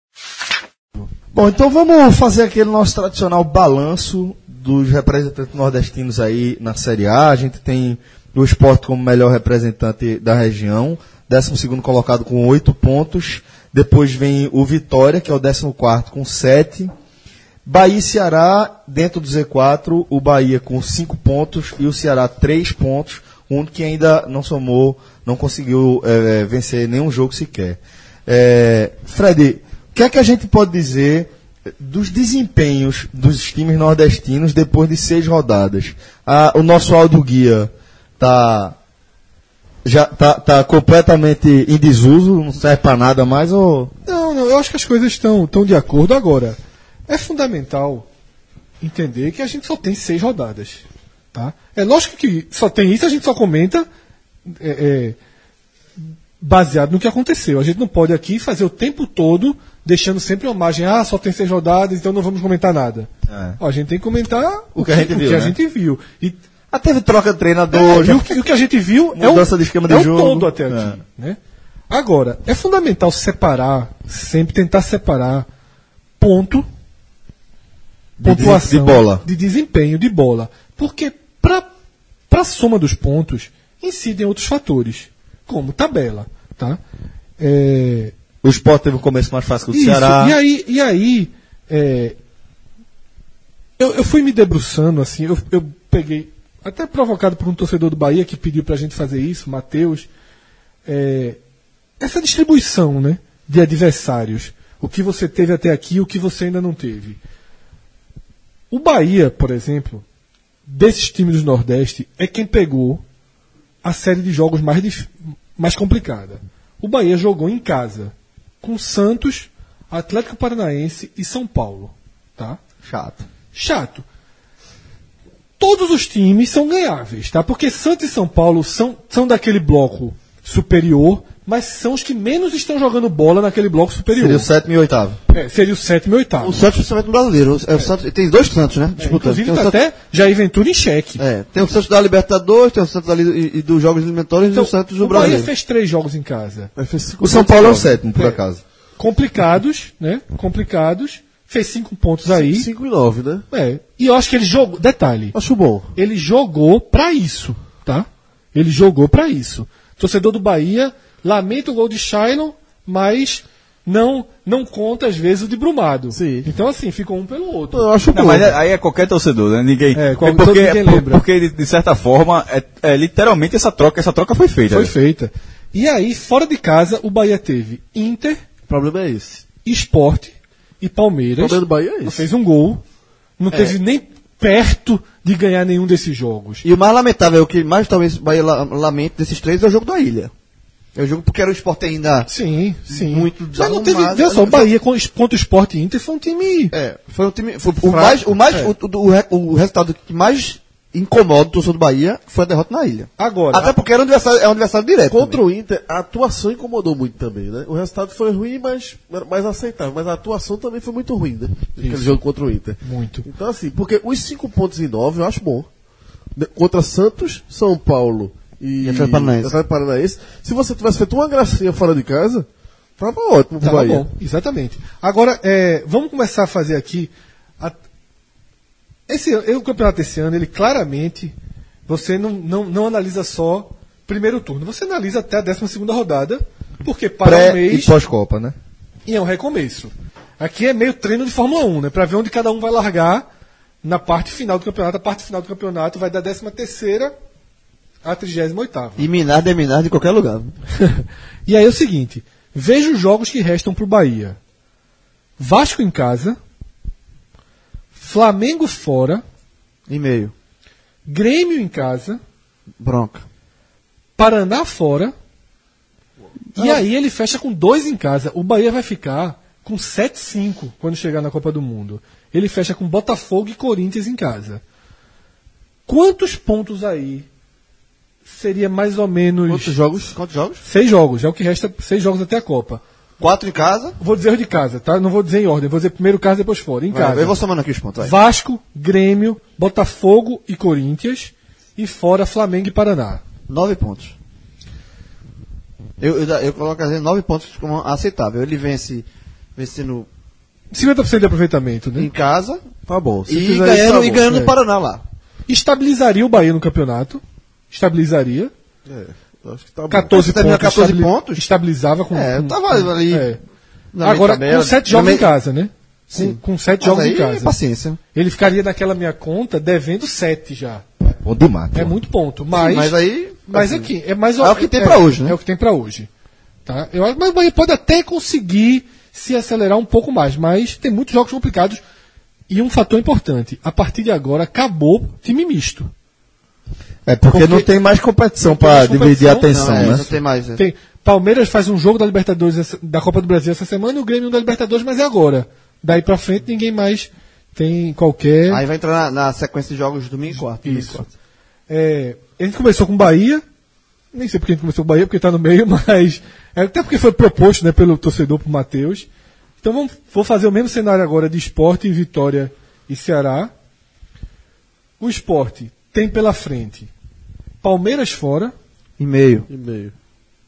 Bom, então vamos fazer aquele nosso tradicional balanço dos representantes nordestinos aí na Série A. A gente tem o esporte como melhor representante da região, 12 colocado com 8 pontos. Depois vem o Vitória, que é o 14 com 7. Bahia e Ceará, dentro do Z4, o Bahia com 5 pontos e o Ceará 3 pontos. Único que ainda não somou, não conseguiu eh, vencer nenhum jogo sequer. Eh, Fred, o que é que a gente pode dizer dos desempenhos dos times nordestinos depois de seis rodadas? Ah, o nosso áudio guia está já tá, tá completamente em desuso, não serve pra nada mais ou. Não, não, eu acho que as coisas estão estão de acordo. Agora, é fundamental entender que a gente só tem seis rodadas. Tá? É lógico que só tem isso, a gente só comenta é, é, baseado no que aconteceu. A gente não pode aqui fazer o tempo todo deixando sempre uma margem, ah, só tem seis rodadas, então não vamos comentar nada. É. Ó, a gente tem que comentar O que a gente viu, que a né? gente viu. E Ah, teve troca de treinador, é, e o, que, o a gente viu é o, Mudança de esquema de é o jogo. todo até aqui. É. Né? Agora, é fundamental separar, sempre tentar separar ponto, De pontuação de bola. de desempenho de bola. Porque para a soma dos pontos incidem outros fatores, como tabela. Tá? É, o Sport teve um começo mais fácil que o isso, Ceará. E aí, e aí é, eu, eu fui me debruçando, assim, eu, eu peguei, até provocado por um torcedor do Bahia que pediu pra gente fazer isso, Matheus, é, essa distribuição né, de adversários. O que você teve até aqui e o que você ainda não teve. O Bahia, por exemplo, desses times do Nordeste, é quem pegou a série de jogos mais, dif- mais complicada. O Bahia jogou em casa com Santos, Atlético Paranaense e São Paulo. Tá? Chato. Chato. Todos os times são ganháveis, tá? Porque Santos e São Paulo são, são daquele bloco superior, mas são os que menos estão jogando bola naquele bloco superior. Seria o sétimo e oitavo. É, seria o sétimo e oitavo. O Santos, principalmente no brasileiro. É, o Santos, tem dois Santos, né? É, inclusive Tem tá Santos- até Jair Ventura em xeque. É, tem o Santos da Libertadores, tem o Santos ali e, e dos Jogos Eliminatórios e o Santos do Então, o Bahia Brasileiro. fez três jogos em casa. Cinco O São Paulo é o sétimo, por É. acaso. Complicados, né? Complicados. Fez cinco pontos aí. 5 e 9, né? É. E eu acho que ele jogou. Detalhe. Acho bom. ele jogou pra isso, tá? Ele jogou pra isso. Torcedor do Bahia lamenta o gol de Shailon, mas não não conta às vezes o de Brumado. Sim. Então assim, ficou um pelo outro. Eu acho Não, bom. mas é- aí é qualquer torcedor, né? Ninguém. É, É, qual- porque, ninguém é lembra. porque de, de certa forma, é, é literalmente essa troca, essa troca foi feita. Foi né? feita. E aí, fora de casa, o Bahia teve Inter, O problema é esse. Esporte e Palmeiras. Problema do Bahia é esse. fez um gol. Não teve nem perto de ganhar nenhum desses jogos. E o mais lamentável, o que mais talvez o Bahia la- lamente desses três é o jogo da ilha. É o jogo porque era o esporte ainda. Sim, sim. Muito Mas não teve. Veja só, o Bahia contra o Sport e Inter foi um time. É, foi um time. Foi o mais. O, mais É. o, o, o resultado que mais incomoda o torcedor do Bahia foi a derrota na ilha. Agora. Até porque era um adversário, é um adversário direto. Contra também. o Inter, a atuação incomodou muito também, né? O resultado foi ruim, mas mais aceitável. Mas a atuação também foi muito ruim, né? Aquele Isso. jogo contra o Inter. Muito. Então, assim, porque os cinco pontos em nove eu acho bom. Contra Santos, São Paulo e E Atlético Paranaense. Atlético Paranaense. Se você tivesse feito uma gracinha fora de casa, tava ótimo pro Tava Bahia. bom, exatamente. Agora, é, vamos começar a fazer aqui. a- esse, eu, o campeonato esse ano, ele claramente, você não, não, não analisa só primeiro turno, você analisa até a 12 segunda rodada, porque para um Pré e mês pós-Copa, né? e é um recomeço. Aqui é meio treino de Fórmula 1, né? Para ver onde cada um vai largar na parte final do campeonato. A parte final do campeonato vai da 13 terceira à 38 E Minardi é Minardi em qualquer lugar. e aí é o seguinte: veja os jogos que restam pro Bahia: Vasco em casa, Flamengo fora, E meio. Grêmio em casa, Bronca. Paraná fora. E aí ele fecha com dois em casa. O Bahia vai ficar com 7-5 quando chegar na Copa do Mundo. Ele fecha com Botafogo e Corinthians em casa. Quantos pontos aí seria mais ou menos. Quantos jogos? Quantos jogos? Seis jogos, é o que resta, seis jogos até a Copa. Quatro em casa. Vou dizer os de casa, tá? Não vou dizer em ordem, vou dizer primeiro casa, depois fora. Em Vai, casa. eu vou somando aqui os pontos. Vai. Vasco, Grêmio, Botafogo e Corinthians. E fora Flamengo e Paraná. Nove pontos. Eu, eu, eu coloco assim, nove pontos como aceitável. Ele vence vencendo 50% de aproveitamento, né? em casa Tá bom. Se e ganhando, e ganhando é. no Paraná lá. Estabilizaria o Bahia no campeonato. Estabilizaria. É, acho que tá bom. 14 Você termina pontos. 14 estabili- pontos? Estabilizava com. É, com- tava ali. é. Agora, tabela. com sete Na jogos me- em casa, né? Com, Sim. com sete Mas jogos aí em casa. é paciência. Ele ficaria naquela minha conta devendo sete já. Bom demais. É muito ponto. Mas, Mas aí. mas assim, aqui, é mais é o que tem pra hoje, né? É o que tem pra hoje. Tá? Eu, acho- mas o Bahia pode até conseguir se acelerar um pouco mais, mas tem muitos jogos complicados. E um fator importante, a partir de agora acabou time misto. É porque, Porque- não tem mais competição mais dividir a atenção, Não, é, né? não tem mais. é. Tem, Palmeiras faz um jogo da Libertadores da Copa do Brasil essa semana e o Grêmio um da Libertadores, mas é agora. Daí pra frente ninguém mais tem qualquer. Aí vai entrar na, na sequência de jogos domingo e e Isso. É, a gente começou com Bahia, nem sei porque a gente começou com Bahia, porque tá no meio, mas. é, até porque foi proposto né, pelo torcedor, pro Matheus. Então vamos, vou fazer o mesmo cenário agora de esporte, Vitória e Ceará. O esporte tem pela frente Palmeiras fora, E meio. E meio.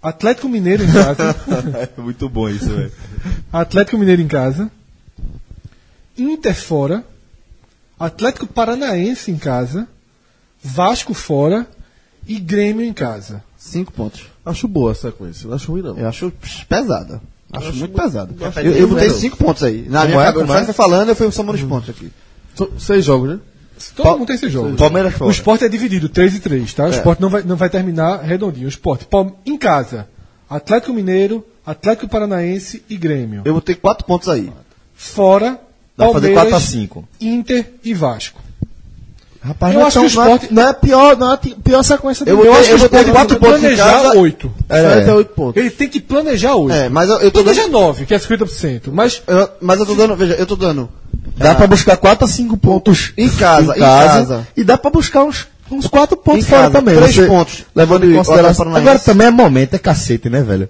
Atlético Mineiro em casa. É muito bom isso, velho. Atlético Mineiro em casa. Inter fora. Atlético Paranaense em casa. Vasco fora. E Grêmio em casa. Cinco pontos. Acho boa a sequência, não acho ruim não. Eu acho pesada. Acho, acho muito muito- pesada. Eu, eu botei cinco pontos aí. Na minha cabeça, falando, eu fui somando os pontos aqui. São seis jogos, né? Todo Pa- mundo tem esse jogo. Palmeiras fora. O esporte é dividido, 3 e 3, tá? O esporte não vai, não vai terminar redondinho. O esporte, Palme- em casa, Atlético Mineiro, Atlético Paranaense e Grêmio. Eu botei quatro pontos aí. Fora, Dá pra fazer Palmeiras, 4 a 5. Inter e Vasco. Rapaz, Eu não é acho tão- que o não é- esporte- Não é pior, não é pior sequência do Eu botei- acho que eu o esporte quatro tem que pontos em planejar casa. 8. É. A oito pontos. Ele tem que planejar 8. É, mas eu, eu tô dando. Planeja 9, que é 50%. Mas eu- mas eu tô dando, veja, eu tô dando. Dá pra buscar 4 a 5 pontos Em casa, em casa. E dá pra buscar uns, uns 4 pontos Em fora casa, também. três Você- pontos. Levando em consideração. Agora também é momento, é cacete, né, velho?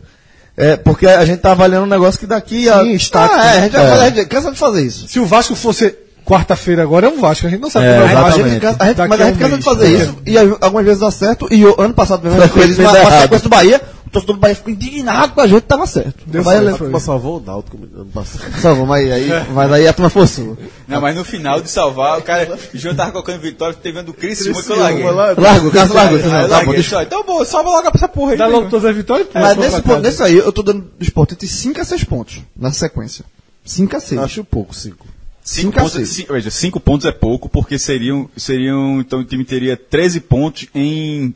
É, porque a gente tá avaliando um negócio que daqui a. Sim, estático. Ah, é, a gente, É. a gente cansa de fazer isso. se o Vasco fosse quarta-feira agora, é um Vasco. A gente não sabe É, como é o A gente cansa- a gente- mas a gente um cansa de fazer É. isso. E algumas vezes dá certo. E o ano passado mesmo, a gente fez uma, sequência do Bahia. O torcedor do Bahia ficou indignado com a gente, tava certo. Deu Vai certo. Turma salvou o Náutico ano passado. Salvou, mas aí, mas aí a turma forçou. Não, mas no final de salvar, o cara, o João tava colocando vitória, teve vendo o Cris que eu larguei. Largo, o caso largo. Aí eu Tá bom, deixa- então, bom, salva logo essa porra aí. Dá meu logo todas as vitórias. Mas nesse, ponto, casa. nesse aí, eu tô dando do esporte entre 5 a 6 pontos na sequência. 5 a 6. Acho pouco, cinco. Cinco Cinco a pontos, seis. cinco, veja, cinco pontos é pouco, porque seriam, seriam, então o time teria 13 pontos em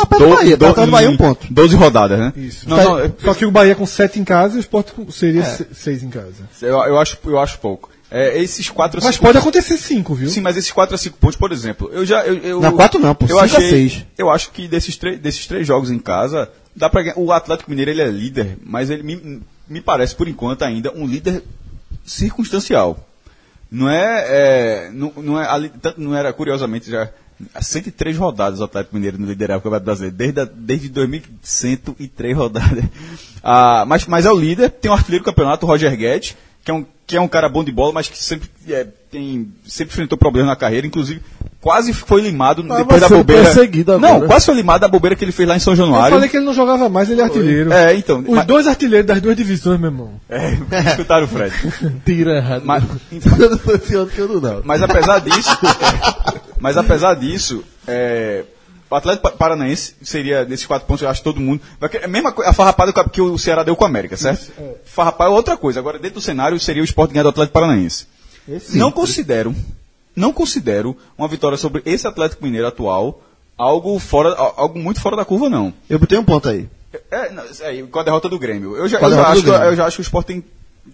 Tá perto do Bahia, tá do- do Bahia em um ponto. 12 rodadas, né? Isso. Não, Tá- não, é- Só que o Bahia com 7 em casa e o Sport seria 6 em casa. eu, eu acho, eu acho pouco. É, esses 4 Mas pode acontecer 5, viu? Sim, mas esses 4 a 5 pontos, por exemplo, eu já. Eu, eu, Não, quatro não, pô, eu cinco a achei, seis. Eu acho que desses, três desses três jogos em casa, dá pra ganhar. O Atlético Mineiro ele é líder, mas ele me, me parece, por enquanto, ainda um líder circunstancial. Não é. é, não, não, é ali- tanto não era, curiosamente, já. Há 103 rodadas o Atlético Mineiro no liderava o Campeonato Brasileiro, desde, a, desde 2103 rodadas. Ah, mas, mas é o líder, tem um artilheiro do campeonato, o Roger Guedes, que é um, que é um cara bom de bola, mas que sempre, é, tem, sempre enfrentou problemas na carreira, inclusive quase foi limado Tava depois da bobeira. agora. Não, quase foi limado da bobeira que ele fez lá em São Eu Januário. falei que ele não jogava mais, ele é artilheiro. É, então. Os mas- dois artilheiros das duas divisões, meu irmão. É, escutaram o Fred. Tira errado. Mas, Foi pior do que o do Náutico. mas apesar disso, mas apesar disso, é, o Atlético Pa- Paranaense seria desses quatro pontos, eu acho que todo mundo. querer- A mesma a farrapada que- o Ceará deu com a América, certo? Farrapada é outra coisa. Agora, dentro do cenário, seria o esporte ganhar do Atlético Paranaense. Não considero, não considero uma vitória sobre esse Atlético Mineiro atual algo fora, al- algo muito fora da curva, não. Eu botei um ponto aí. É, não, é, com a derrota do Grêmio. Eu já, eu já acho, eu já acho que o Sport tem.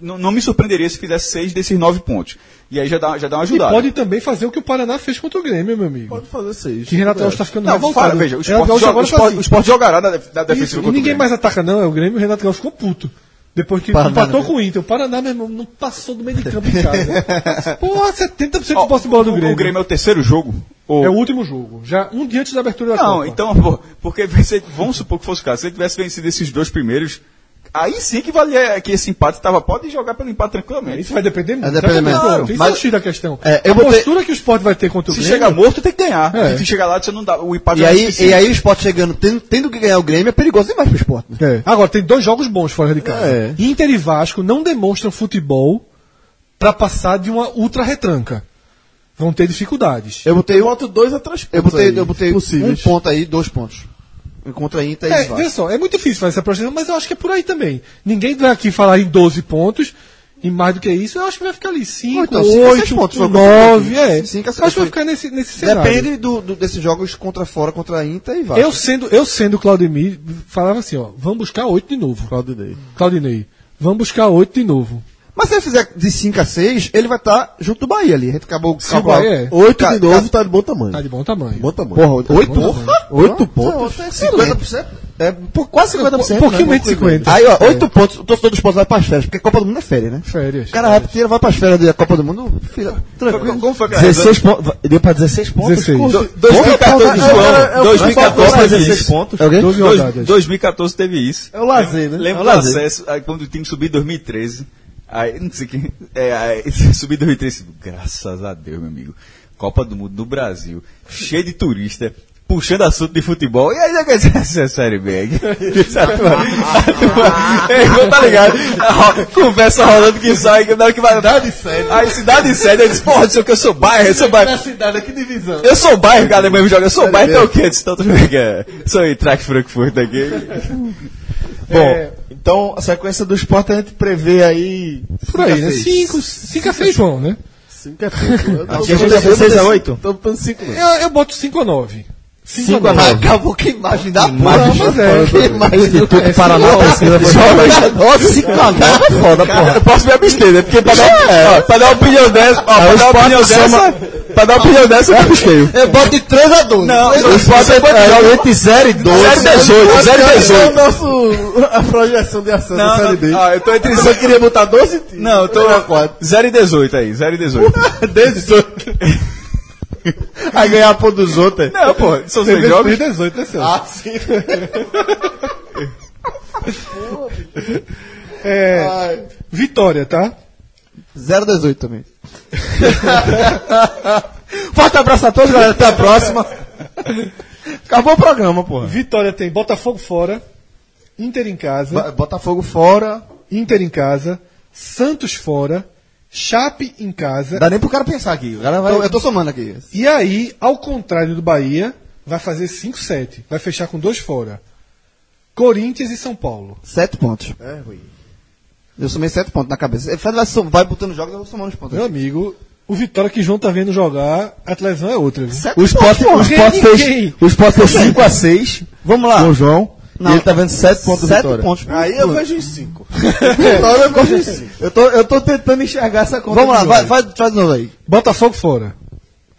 Não, não me surpreenderia se fizesse seis desses nove pontos. E aí já dá, já dá uma E ajudada. pode também fazer o que o Paraná fez contra o Grêmio, meu amigo. Pode fazer seis. Que Renato. Gaúcho tá ficando Não, revoltado. fala, veja, o Gaúcho joga, agora o Sport, fazia. o Sport jogará na, def- na defensiva e contra o ninguém Grêmio. mais ataca, não. É o Grêmio. O Renato Gaúcho ficou puto. Depois que Paraná, empatou né? com o Inter. O Paraná, meu irmão, não passou do meio de campo em casa. Porra, 70% de posse de bola do Grêmio. o Grêmio é o terceiro jogo? Ou- É o último jogo. Já um dia antes da abertura da Não, Copa. então, pô, porque se, vamos supor que fosse o caso. Se ele tivesse vencido esses dois primeiros, aí sim que valia que esse empate estava. Pode jogar pelo empate tranquilamente. Isso vai depender muito. depender Sabe, muito. claro, Isso Mas- é o X da questão. É, eu a botei- postura que o Sport vai ter contra o Se Grêmio... chegar morto, tem que ganhar. É. Se chegar lá, você não dá. O empate E é aí, e aí o Sport chegando, tendo, tendo que ganhar o Grêmio, é perigoso demais pro Sport. né? É. Agora, tem dois jogos bons fora de casa. É. Inter e Vasco não demonstram futebol para passar de uma ultra retranca. Vão ter dificuldades. Eu botei, Eu boto dois a três eu botei, aí, eu botei um ponto aí, dois pontos. Contra Inter e É, Vasco. veja só, é muito difícil fazer essa projeção, mas eu acho que é por aí também. Ninguém vai aqui falar em 12 pontos, e mais do que isso, eu acho que vai ficar ali 5, Ou então, cinco a seis 8, pontos, foi o 9, que eu é. Cinco a acho que vai ficar nesse, nesse cenário. Depende do, do- desses jogos contra fora, contra Inter e Vasco. Eu sendo, eu sendo Claudemir, falava assim, ó, vamos buscar 8 de novo. Claudinei. Claudinei, vamos buscar 8 de novo. Mas se ele fizer de 5 a 6, ele vai estar junto do Bahia ali. A gente acabou Se o Bahia é. Oito Ca- de novo tá de bom tamanho. Tá de bom tamanho. Bom tamanho. Porra, 8? Oito pontos. 50%? É por quase 50%. Um pouquinho né? menos de 50. Aí, ó, 8 pontos, o torcedor dos pontos vai para as férias, porque a Copa do Mundo é férias, né? Férias. O cara vai, tira, vai para as férias da Copa do Mundo, filha, tranquilo. Como foi que 16 pontos. Deu pra 16 pontos? 16. Pô, 2014, Porra, João. é, é, é, 2014 pra teve 16 isso. pontos. É alguém? 12 Dois- rodadas. 2014 teve isso. É o lazer, né? Lembro É o do lazer. acesso, aí, quando o time subiu em 2013. Aí, não sei quem. É, aí, subiu em 2013. Graças a Deus, meu amigo. Copa do Mundo no Brasil. Cheio de turista. Puxando assunto de futebol. E aí, já quer dizer, essa é série B. aí. Ei, tá ligado? Conversa rolando que sai, que na hora que vai. Cidade sede. Aí, cidade sede. Diz, porra, sei o que, eu sou bairro, eu sou bairro. cidade, que divisão. Eu sou bairro, cara, mesmo joga. Eu sou bairro, então o quê? Eu disse, bem, que é. Sou Eintracht Frankfurt aqui. Bom, então a sequência do esporte a gente prevê aí. Por aí, né? 5 5 a 6 vão, né? Cinco é pouco. Aqui a gente é 16 a 8? Tô botando cinco, não. Eu, eu boto 5 a 9. 5 a 9. Acabou que imagem da porra, mas é. Que imagem do Instituto Paraná Pesquisa Nossa, 5 a 9 é foda, porra. Eu posso me abster, né? Porque pra dar, ó, pra dar uma opinião dessa, ó, pra dar uma opinião dessa, pra dar uma opinião dessa, eu me abstenho. Eu boto de 3 a 2. Não, Três a o dois. esporte é É, entre 0 e 2. 018, 018. É o nosso, a projeção de ação da Não, Série não, ó, eu tô entre Você queria botar 12 times? Não, eu tô 0 e 18 aí, 0 e 18. 18. Aí ganhar a pô dos outros. Não, pô, são seis jogos. 18, né, Celso? Ah, sim. É, Vitória, tá? 0 a 18 também. Forte abraço a todos, galera. Até a próxima. Acabou o programa, porra. Vitória tem Botafogo fora, Inter em casa, Botafogo fora. Inter em casa, Santos fora, Chape em casa. Dá nem pro cara pensar aqui. O cara vai. Eu, eu tô somando aqui. E aí, ao contrário do Bahia, vai fazer 5-7. Vai fechar com dois fora. Corinthians e São Paulo. 7 pontos. É, Rui. Eu somei 7 pontos na cabeça. Ele vai, vai botando jogos, eu vou somando os pontos. Meu amigo, o Vitória que João tá vendo jogar, a televisão é outra. Viu? Sete O esporte, pontos, o esporte fez, o esporte fez 5 a 6 Vamos lá. João. Não. E ele tá vendo 7 pontos 7 Vitória. pontos. Aí eu vejo em 5. eu, gosto de- eu, tô, eu tô tentando enxergar essa conta. Vamos lá, vai, faz, faz de novo aí. Botafogo fora.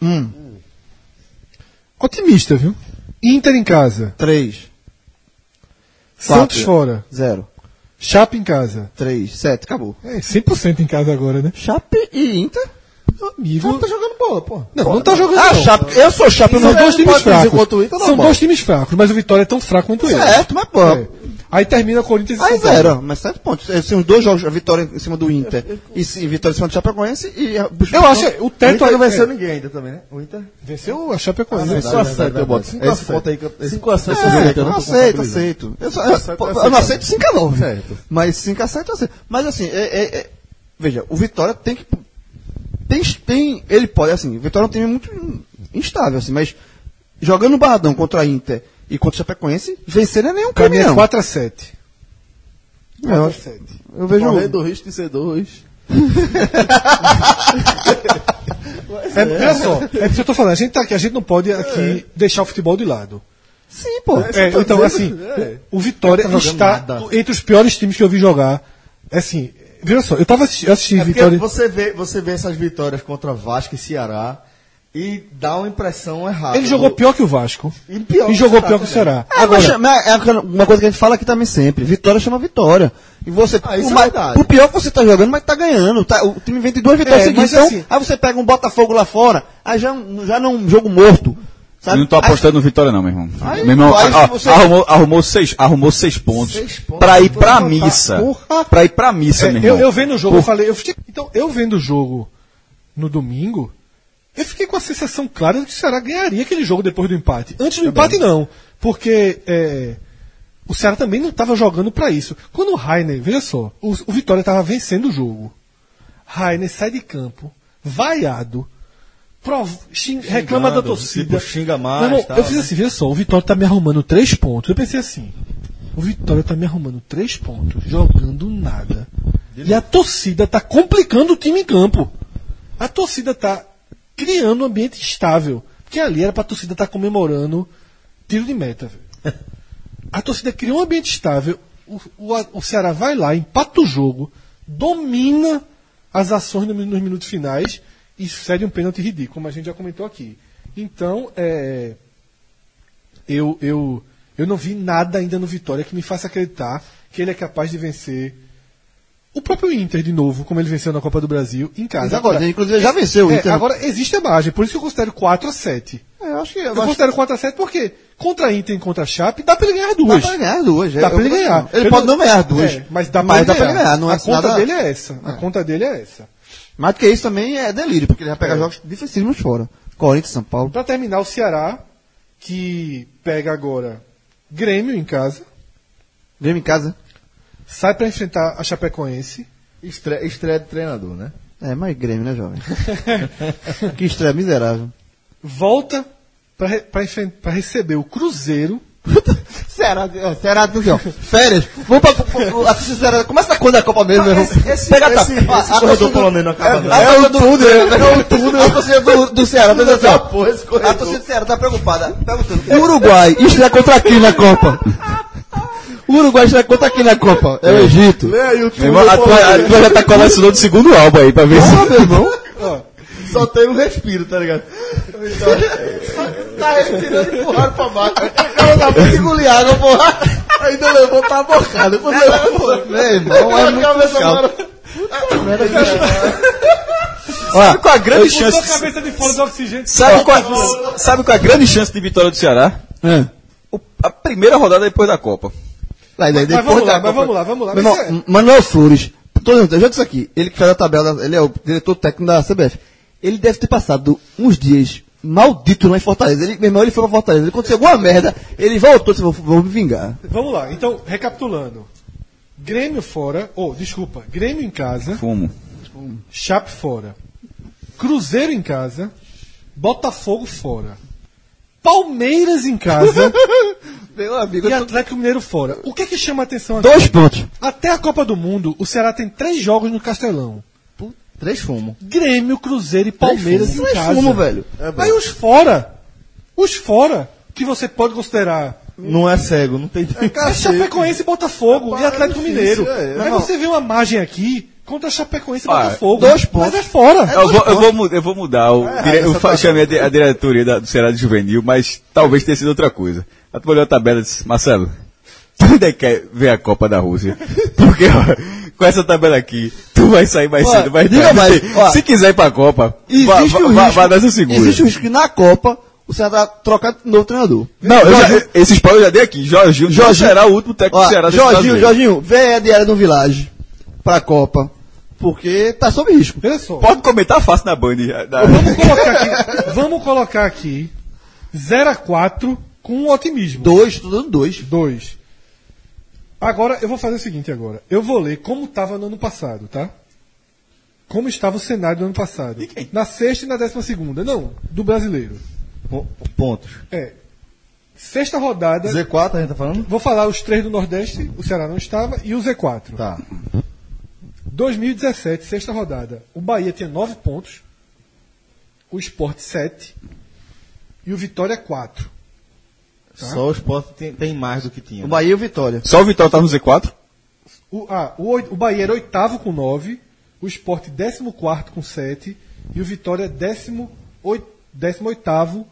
Hum. Otimista, viu? Inter em casa. 3, Santos fora. 0, Chape em casa. 3, 7, acabou. É 100% em casa agora, né? Chape e Inter. Meu amigo. Não tá jogando bola, pô. Não, não tá jogando. Ah, não. Chape. Eu sou Chape, eu São não dois times fracos. quanto o Inter, São normal. dois times fracos, mas o Vitória é tão fraco quanto ele. Certo, mas pô. É. Aí termina Corinthians e Aí São Paulo. zero, mas 7 pontos. Esses os dois jogos, a vitória em cima do Inter e sim, vitória em cima do Chapecoense e... a- Eu acho que o O teto Inter não é- venceu ninguém ainda também, né? O Inter. Venceu a Chapecoense. Ah, 5 a 7 eu boto. 5 a Esse ponto aí 7. que eu- 5 a 7 É, eu não aceito, aceito. Eu, só, eu, pô, eu não aceito 5 a 9. Certo. Mas 5 a 7 eu aceito. Mas assim, é, é- é- veja, o Vitória tem que. Tem, tem, ele pode, assim, o Vitória é um time muito instável, assim, mas jogando no Barradão contra a Inter e contra o Chapecoense, vencer não é nenhum Pra mim é caminhão. 4x7. É, eu, 4x7. eu vejo Correndo o risco de ser 2. É, olha só, é isso que eu tô falando. A gente tá aqui, a gente não pode aqui deixar o futebol de lado. Sim, pô. É, tô então, dizendo, assim, é. o, o Vitória Não tá está nada. entre os piores times que eu vi jogar. É assim, veja só, eu tava assisti, eu assisti É porque Vitória. você vê, você vê essas vitórias contra Vasco e Ceará e dá uma impressão errada. Ele jogou pior que o Vasco. E pior E que jogou o pior que o Ceará. É, mas chama- é uma coisa que a gente fala aqui também sempre. Vitória chama vitória. E você, Ah, isso por, é mais- verdade. por pior que você tá jogando, mas tá ganhando. Tá- o time vem de duas vitórias É, seguidas. Então, assim- aí você pega um Botafogo lá fora, aí já, já não um jogo morto. Eu Sabe? não tô apostando no Vitória, não, meu irmão. Aí, meu irmão, aí você- arrumou, arrumou, seis, arrumou seis pontos, Seis pontos, pra ir pô, pra missa. porra. Pra ir pra missa, É, meu eu, irmão. eu vendo o jogo, eu falei, eu fiquei, então, eu vendo o jogo no domingo, eu fiquei com a sensação clara de que o Ceará ganharia aquele jogo depois do empate. Antes do empate, não. Porque é, o Ceará também não estava jogando para isso. Quando o Rainer, veja só, o, o Vitória estava vencendo o jogo. Rainer sai de campo, vaiado, prov- xing- reclama da torcida. tipo, xinga mais, Meu irmão, tal, eu fiz né? assim, veja só, o Vitória tá me arrumando três pontos. Eu pensei assim, o Vitória tá me arrumando três pontos, jogando nada. E a torcida tá complicando o time em campo. A torcida tá criando um ambiente estável. Porque ali era pra torcida estar comemorando tiro de meta. A torcida criou um ambiente estável. O, o, o Ceará vai lá, empata o jogo, domina as ações no- nos minutos finais e cede um pênalti ridículo, como a gente já comentou aqui. Então, é, eu, eu, eu não vi nada ainda no Vitória que me faça acreditar que ele é capaz de vencer o próprio Inter de novo, como ele venceu na Copa do Brasil, em casa. Mas agora, inclusive, já venceu o é, Inter. agora existe a margem, por isso que eu considero 4 a 7 É, eu acho que. Eu, Eu considero 4 a 7 porque contra Inter e contra a Chape dá pra ele ganhar as duas. Dá pra ganhar as duas. Dá é, pra ele ganhar. Ele Eu pode não ganhar as duas. É, mas dá pra, mas ele, dá ganhar. pra ele ganhar. Não é a conta nada- dele é essa. A conta dele é essa. Mais do que isso também é delírio, porque ele vai pegar jogos dificílimos fora. Corinthians, São Paulo. Pra terminar, o Ceará, que pega agora Grêmio em casa, Grêmio em casa. sai pra enfrentar a Chapecoense. Estreia, estreia de treinador, né? É, mas Grêmio, né, jovem? que estreia miserável. volta pra receber o Cruzeiro. Ceará, ó, Ceará, do ó, férias. Vamos pra, pra, pra assistir Ceará. Começa a Copa mesmo, meu irmão. esse- Pega esse- a esse a- a corredor torcida- polonês não acaba, não. A É torcida do túnel. É o túnel. A torcida do, do Ceará, tá dizendo assim, esse corredor. A torcida do Ceará tá preocupada. Perguntando. O Uruguai estreia contra quem na Copa? O Uruguai estreia contra quem na Copa? É o Egito. Lê aí o Meu túnel irmão, a tua, já tá colecionando o segundo álbum aí, pra ver se. Porra, meu irmão. Só tem um respiro, tá ligado? Tá respirando e empurrando pra baixo. O cara tá muito engolir água, porra. Ainda levou, tá bocado. Quando levou, Meu irmão, é muito cabeça calmo. Sabe qual a grande a chance? cabeça de fora do oxigênio. Sabe qual, sabe qual a grande chance de vitória do Ceará? É. O- a primeira rodada depois da Copa. Lá, daí, Mas depois vamos lá, da mas Copa- vamos lá, vamos lá. Irmão, é- Manuel Flores, dizendo, eu já disse aqui, ele que faz a tabela, ele é o diretor técnico da CBF. Ele deve ter passado uns dias maldito lá em Fortaleza. Ele, meu irmão, ele foi pra Fortaleza, ele aconteceu alguma merda, ele voltou e disse, vou, vou me vingar. Vamos lá, então, recapitulando. Grêmio fora, ou, desculpa, Grêmio em casa, Fumo. Chape fora. Cruzeiro em casa, Botafogo fora. Palmeiras em casa Meu amigo, e Atlético Mineiro fora. O que é que chama a atenção aqui? dois pontos. Até a Copa do Mundo, o Ceará tem três jogos no Castelão. Três fumos. Grêmio, Cruzeiro e Palmeiras em Três casa. fumo, velho. Aí os fora, os fora, que você pode considerar Não é cego, não tem. é Chapecoense e Botafogo e Atlético difícil, Mineiro. é, Aí você vê uma margem aqui contra Chapecoense e Ah, Botafogo. dois pontos. Mas é fora. Eu vou, eu, vou, mu- eu vou mudar. O, dire- eu fa- chamei a, a diretoria da- do Ceará de Juvenil, mas talvez tenha sido outra coisa. A tu olhou a tabela e disse, Marcelo, tu ainda quer ver a Copa da Rússia? Porque ó, com essa tabela aqui, tu vai sair mais Ó, cedo, mais diga mais, ó, Se quiser ir pra Copa, vá, Existe vá, o vá, risco, vá segura. existe o risco que na Copa o Ceará trocar de novo treinador. Não, eu já, esse spoiler eu já dei aqui. Jorginho, Jorginho será o último técnico Ó, do Ceará Jorginho. Jorginho, vê a diária do Village pra Copa. Porque tá sob risco. Pode comentar fácil na Band. da- Vamos colocar aqui, vamos colocar aqui 0 a 4 com otimismo. Dois, tô dando dois. 2. Agora eu vou fazer o seguinte agora. Eu vou ler como estava no ano passado, tá? Como estava o cenário do ano passado. Na sexta e na décima segunda. Não, do brasileiro. Po- Pontos. É. Sexta rodada. Z4 a gente tá falando? Vou falar os três do Nordeste, o Ceará não estava, e o Z4. Tá. 2017, sexta rodada. O Bahia tinha 9 pontos, o Sport 7 e o Vitória 4. Só o Sport tem, tem mais do que tinha. O Bahia e o Vitória. Só o Vitória tá no Z4? O, ah, o, o Bahia era oitavo com 9, o Sport 14 com 7 e o Vitória 18 oitavo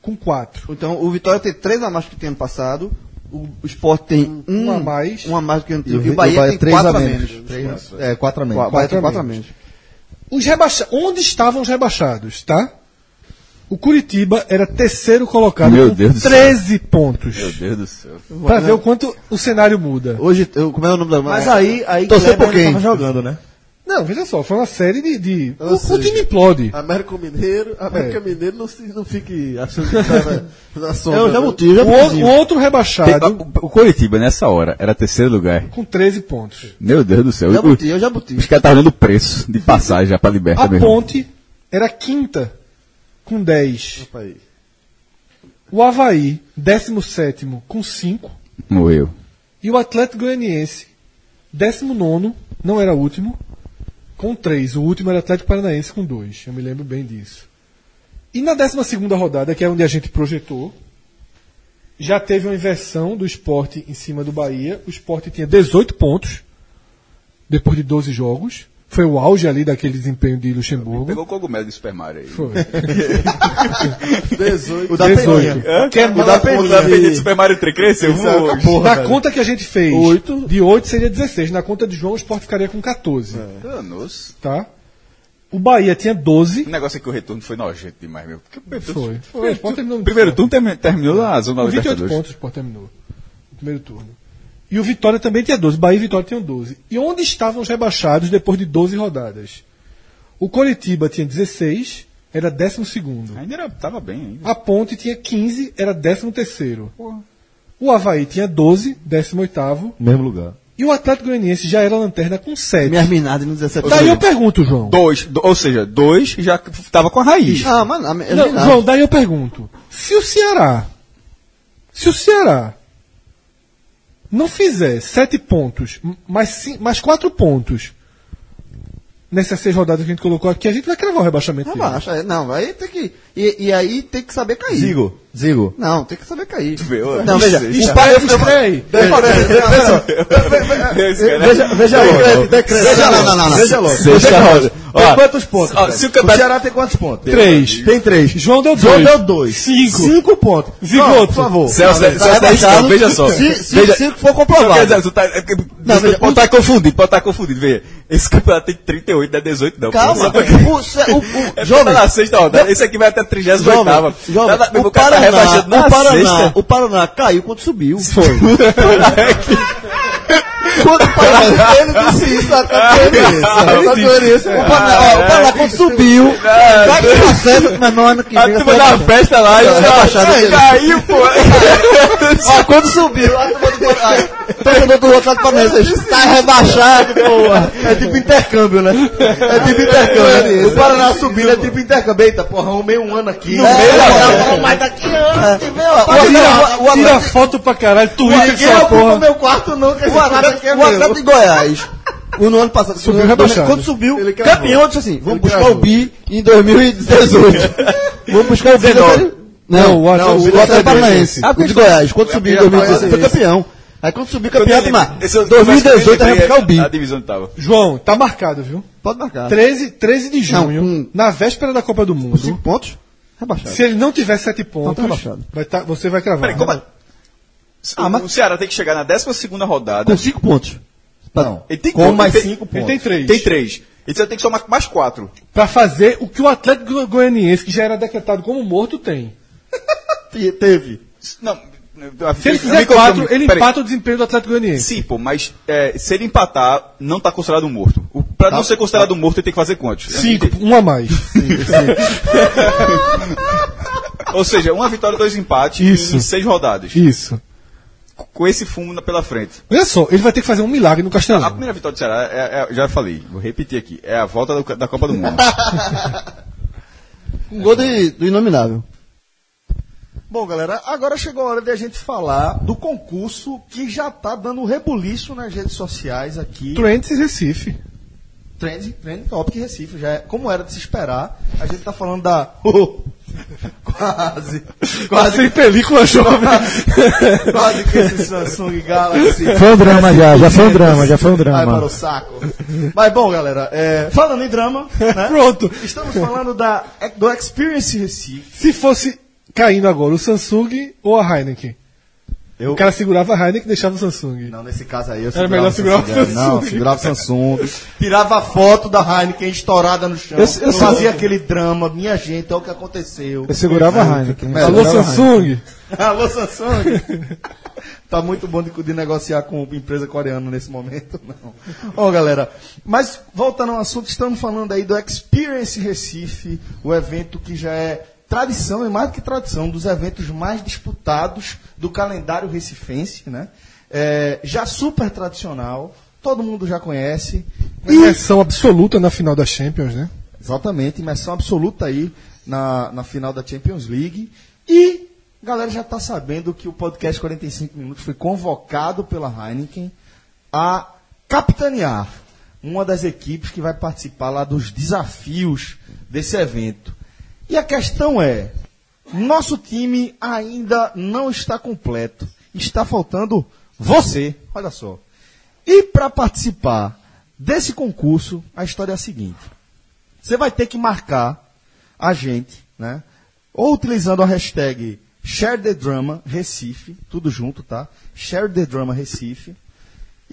com 4. Então o Vitória tem três a mais que tem ano passado. O, o Sport tem um, Um a mais. Um a mais do que ano E o, E o Bahia, tem três quatro a a menos. Três- é, quatro a menos. O Bahia tem Quatro a quatro menos. Os rebaixa... Onde estavam os rebaixados, tá? O Curitiba era terceiro colocado Meu com Deus do céu. 13 pontos. Meu Deus do céu. Pra ver o quanto o cenário muda. Hoje, eu, como é o nome da Mas aí, aí Torcer por quem? tava jogando, né? Não, veja só, foi uma série de. de... O, o seja, time implode. América Mineiro, América É. Mineiro não, se, não fique achando que tá na, na sombra. Eu já né? já O, o outro rebaixado O, o Coritiba, nessa hora, era terceiro lugar. com 13 pontos. Meu Deus do céu. Já O- botei, eu já botei. Os caras estavam olhando o preço de passagem já pra Liberta A mesmo. Ponte era quinta com 10. Opa aí. O Havaí, 17 com 5. Morreu. E o Atlético Goianiense, 19, não era o último, com 3. O último era o Atlético Paranaense com 2. Eu me lembro bem disso. E na 12 rodada, que é onde a gente projetou, já teve uma inversão do esporte em cima do Bahia. O esporte tinha 18 pontos. depois de 12 jogos. Foi o auge ali daquele desempenho de Luxemburgo. Pegou o cogumelo de Super Mario aí. Foi. 18. O da 18. Peninha. Hã? Que é o da Peninha. de Super Mario 3 cresceu. É uma porra, Na velho. conta que a gente fez, Oito. de 8 seria 16. Na conta de João, o Sport ficaria com 14. Danos. Tá? O Bahia tinha 12. O negócio é que o retorno foi nojento demais, meu. Porque o primeiro Foi. turno- Foi. O Sport terminou O primeiro turno termi- terminou na zona da 28 Libertadores. pontos o Sport terminou. No primeiro turno. E o Vitória também tinha 12. Bahia e Vitória tinham 12. E onde estavam os rebaixados depois de 12 rodadas? O Coritiba tinha 16, era 12. Ainda era, tava bem ainda. A Ponte tinha 15, era 13. O Havaí tinha 12, 18. Mesmo lugar. E o Atlético Goianiense já era lanterna com 7. Minhas minadas no 17 Daí eu pergunto, João. Dois, do- ou seja, dois já tava com a raiz. Ah, minha- Não. João, daí eu pergunto. Se o Ceará. Se o Ceará não fizer sete pontos, mais, cin- mais quatro pontos nessas seis rodadas que a gente colocou aqui, a gente vai cravar o rebaixamento. dele. Abaixa, é, não, aí tem que. E, e aí tem que saber cair. Zigo, Zigo. Não, tem que saber cair. ó, não, veja, o cara- Veja, veja logo. Veja, não, não, não, não. Veja logo. Sexta roda. Tem quantos pontos? ó, se o o campeonato- Ceará tem quantos pontos? Três. Tem três. João deu João dois. deu dois. Cinco. Cinco pontos. Zigoto. Não, por favor. Celso, Tá Celso, rebaixado. veja só. Se, se, veja, se for quer comprovado. dizer, tu tá, é Não, veja, pode o- estar confundido, pode estar confundido. Veja, esse campeonato tem 38, não é 18, não. Calma, o, o, o, É jovem, tá na sexta rodada. Esse aqui vai até a 38 jovem, Tá o, o cara tá Paraná, o, Paraná, o Paraná caiu quando subiu. Foi. quando o Paraná, ele disse isso, a Catarina. O Paraná, ó, o Paraná quando subiu, vai que processo, mas não ano que A vem. turma vai da festa lá e Não, rebaixado. Caiu, pô. Ó, quando subiu, a turma do Paraná, torcedor do outro lado Paranaense, tá rebaixado, porra. É tipo intercâmbio, né? É tipo intercâmbio. O Paraná subindo é tipo intercâmbio. Eita, porra, arrumei um ano aqui. No meio, mas daqui ano que vem, ó. O- o- o- Tira foto pra caralho, Twitter essa porra. meu quarto não, que esse quarto Atlético, é o. Atlético de Goiás, o no ano passado, Subiu no- rebaixado. quando subiu, Ele campeão, eu disse assim, vamos Ele buscar o BI em 2018. vamos buscar o BI. Não, Não, o o Atlético- Paranaense, Ah, o de Goiás, quando subiu em 2016 foi campeão. Aí quando subiu campeão, eu- 2018 vai buscar o A BI. divisão que tava. João, tá marcado, viu? Pode marcar. 13, 13 de junho, Não, com- na véspera da Copa do Mundo. Cinco pontos, rebaixado. Se ele não tiver sete pontos, tá rebaixado. vai tá- você vai cravar. Peraí, como é? Ah, mas- O Ceará tem que chegar na 12 rodada. Com cinco pontos. Não, Ele tem com quanto? mais Ele tem- cinco Ele pontos. tem três. Tem três. Então tem que somar mais quatro. Pra fazer o que o Atlético Go- Goianiense, que já era decretado como morto, tem. Te- Teve. Não. Se ele fizer quatro, ele empata o desempenho do Atlético Goianiense. Sim, pô, mas é, se ele empatar, não tá considerado um morto. O, pra não ser considerado um morto, ele tem que fazer quantos? Cinco, um a mais. Ou seja, uma vitória, dois empates Isso. em seis rodadas. Isso. Com esse fumo na- pela frente. Olha só, ele vai ter que fazer um milagre no A Castelão. primeira vitória do Ceará, é- é- já falei, vou repetir aqui, é a volta do- da Copa do Mundo. Um gol de, do inominável. Bom, galera, agora chegou a hora de a gente falar do concurso que já tá dando rebuliço nas redes sociais aqui. Trends e Recife. Trend, Trend Topic Recife, já é, como era de se esperar. A gente tá falando da. Quase. Quase sem película jovem. Quase que esse Samsung Galaxy. Foi um drama já, já foi um drama, já foi um Vai para drama. o saco. Mas bom, galera, é, falando em drama, né? Pronto. Estamos falando da, do Experience Recife. Se fosse caindo agora o Samsung ou a Heineken. Eu, O cara segurava a Heineken e deixava o Samsung. Não, nesse caso aí eu Era melhor segurar o Samsung. Não, segurava o Samsung. Tirava a foto da Heineken estourada no chão. Eu- eu fazia aquele drama. Minha gente, olha o que aconteceu. Eu segurava a Heineken. Melhor. Alô, Segurava Samsung? Alô, Samsung. tá muito bom de, de negociar com empresa coreana nesse momento, não. Ó, galera, mas voltando ao assunto, estamos falando aí do Experience Recife, o evento que já é tradição, e mais do que tradição, um dos eventos mais disputados do calendário recifense, né? É, já super tradicional, todo mundo já conhece. E Imersão absoluta na final da Champions, né? Exatamente, imersão absoluta aí na, na final da Champions League. E a galera já está sabendo que o podcast 45 Minutos foi convocado pela Heineken a capitanear uma das equipes que vai participar lá dos desafios desse evento. E a questão é: nosso time ainda não está completo. Está faltando você. Olha só. E para participar Desse concurso, a história é a seguinte. Você vai ter que marcar a gente, né? Ou utilizando a hashtag Share the Drama Recife, tudo junto, tá? Share the Drama Recife.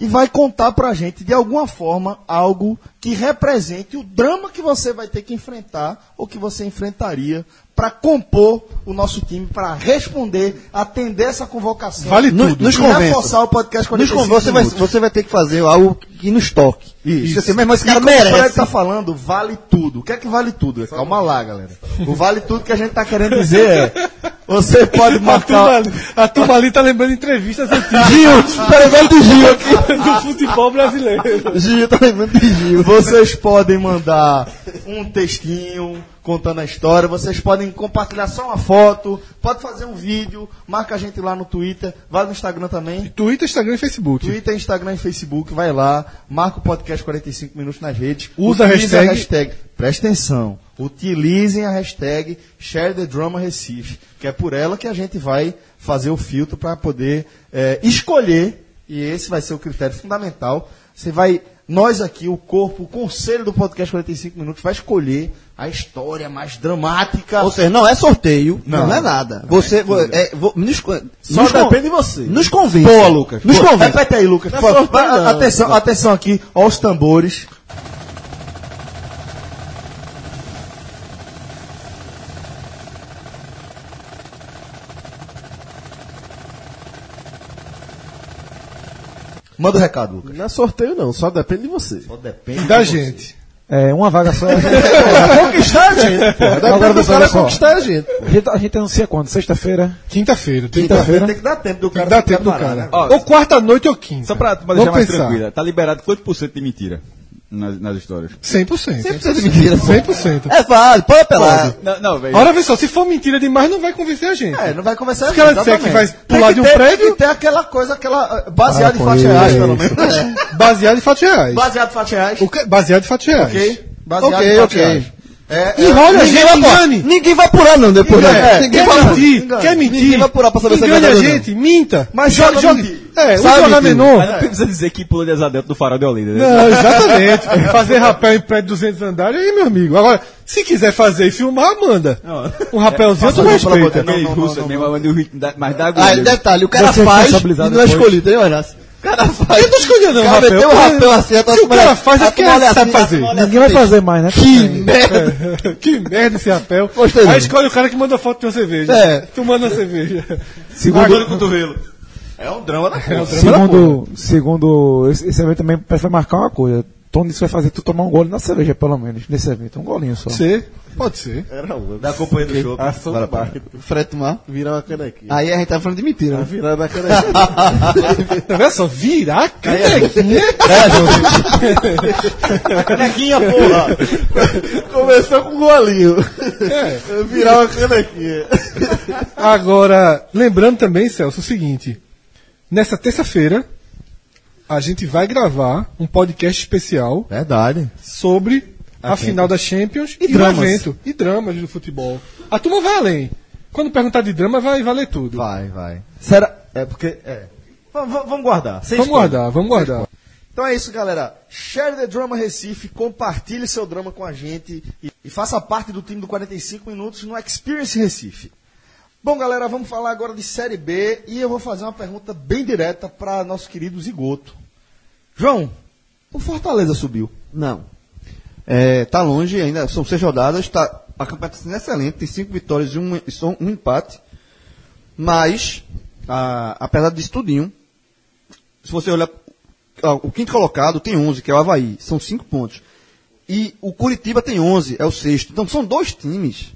E vai contar pra gente, de alguma forma, algo que represente o drama que você vai ter que enfrentar ou que você enfrentaria para compor o nosso time, para responder, atender essa convocação. Vale tudo. nos e convença. reforçar o podcast Nos 45 con- você, vai, você vai ter que fazer algo que nos toque. Isso. Assim, mesmo esse E cara como o Fred merece. tá falando, vale tudo. O que é que vale tudo? Calma lá, galera. O vale tudo que a gente tá querendo dizer é: você pode marcar. a turma ali tá lembrando entrevistas antigas Gil, tá lembrando de Gil aqui. do futebol brasileiro. Gil, tá lembrando de Gil. Vocês podem mandar um textinho contando a história, vocês podem compartilhar só uma foto, pode fazer um vídeo, marca a gente lá no Twitter, vai no Instagram também. Twitter, Instagram e Facebook. Twitter, Instagram e Facebook, vai lá, marca o podcast 45 minutos nas redes. Usa a utilize hashtag- Presta atenção. Utilizem a hashtag Share the Drama Recife, que é por ela que a gente vai fazer o filtro para poder eh, escolher, e esse vai ser o critério fundamental. Você vai, nós aqui, o corpo, o conselho do podcast 45 minutos, vai escolher a história mais dramática. Ou seja, não é sorteio, não, Não. é nada. Você, vo- é, vo- nos, Só nos depende de você. Nos convence. Boa, Lucas. Nos convence. Repete aí, Lucas. Não é sorteio, Vai, não. atenção, atenção aqui, aos tambores. Manda o recado, Lucas. Não é sorteio, não. Só depende de você. Só depende Da de você. gente. É, uma vaga só. Conquistar a gente, pô. Agora, Depende do pessoal, cara só. conquistar a gente. A gente, a gente anuncia quando? Sexta-feira? Quinta-feira. Tem Quinta-feira. Tem que dar tempo do Tem cara que dar tempo do cara. né? Ó, Ou quarta-noite ou quinta. Só pra, pra deixar mais pensar. tranquila, tá liberado quanto por cento de mentira nas, nas histórias? 100%. 100% de mentira. pô. 100%. É válido, pode apelar. Não, não velho. Ora, vê só, se for mentira demais, não vai convencer a gente. É, não vai conversar Se o cara disser que vai pular de um ter, prédio- Tem que ter aquela coisa, aquela. uh, Baseado Ah, em fatos reais, isso. pelo menos. É. Baseado em fatos reais. Baseado em fatos reais. O que- Baseado em fatos reais. Ok? Baseado Ok, em fatos ok. reais. É, é, Enrola a Ninguém gente, vai apurar. engane. Ninguém vai apurar, não, depois. Ninguém- né? é, Ninguém Quer vai mentir, engane. quer mentir. Ninguém vai apurar pra saber se é Engane a gente, minta. Mas joga, joga. É, o Sabe jogar mentir. menor. Mas não precisa dizer que pulou de asa dentro do farol de Olinda. né? Não, exatamente. Fazer rapel em prédio de 200 andares, aí, meu amigo. Agora, se quiser fazer e filmar, manda. Um rapelzinho, tu não, amor de respeita. Não, não, não, mesmo, mas o- dá Ah, agulha. e detalhe, o cara Você é faz e não é escolhido, hein, Horácio? O cara faz. Eu não escolhi, não, O cara rapel. meteu o rapel assim, a Se o cara faz, é porque ele sabe fazer. Ninguém vai fazer mais, né? Que merda. que merda esse rapel. Gostei Aí não. escolhe o cara que manda foto de uma cerveja. É. Tu manda uma cerveja. Segundo, cotovelo. É um drama da porra. segundo, segundo esse, esse evento também parece vai marcar uma coisa. Tony disse que vai fazer tu tomar um gole na cerveja, pelo menos, nesse evento. Um golinho só. Ser? Pode ser. Era uma. Da companhia do show. Ação do marketing. Fred tomar. Virar uma canequinha. Aí a gente tá falando de mentira, né? Virar na canequinha. Tá vendo só? Virar a canequinha. Canequinha, porra! Começou com um golinho. Virar uma canequinha. Agora, lembrando também, Celso, o seguinte. Nessa terça-feira, a gente vai gravar um podcast especial Verdade. sobre a, final da Champions e, dramas. o evento. E dramas do futebol. A turma vai além. Quando perguntar de drama, vai valer tudo. Vai, vai. Será? É porque. É. V- vamos guardar. Vamos guardar, vamos guardar. Então é isso, galera. Share the Drama Recife, compartilhe seu drama com a gente e, e faça parte do time do 45 Minutos no Experience Recife. Bom, galera, vamos falar agora de Série B e eu vou fazer uma pergunta bem direta para nosso querido Zigoto. João, o Fortaleza subiu. Não. É, tá longe ainda, são seis rodadas, tá, a campanha está sendo excelente, tem cinco vitórias e um, um empate. Mas, a- apesar disso tudinho, se você olhar, o quinto colocado tem 11, que é o Havaí, são cinco pontos. E o Curitiba tem 11, é o sexto. Então são dois times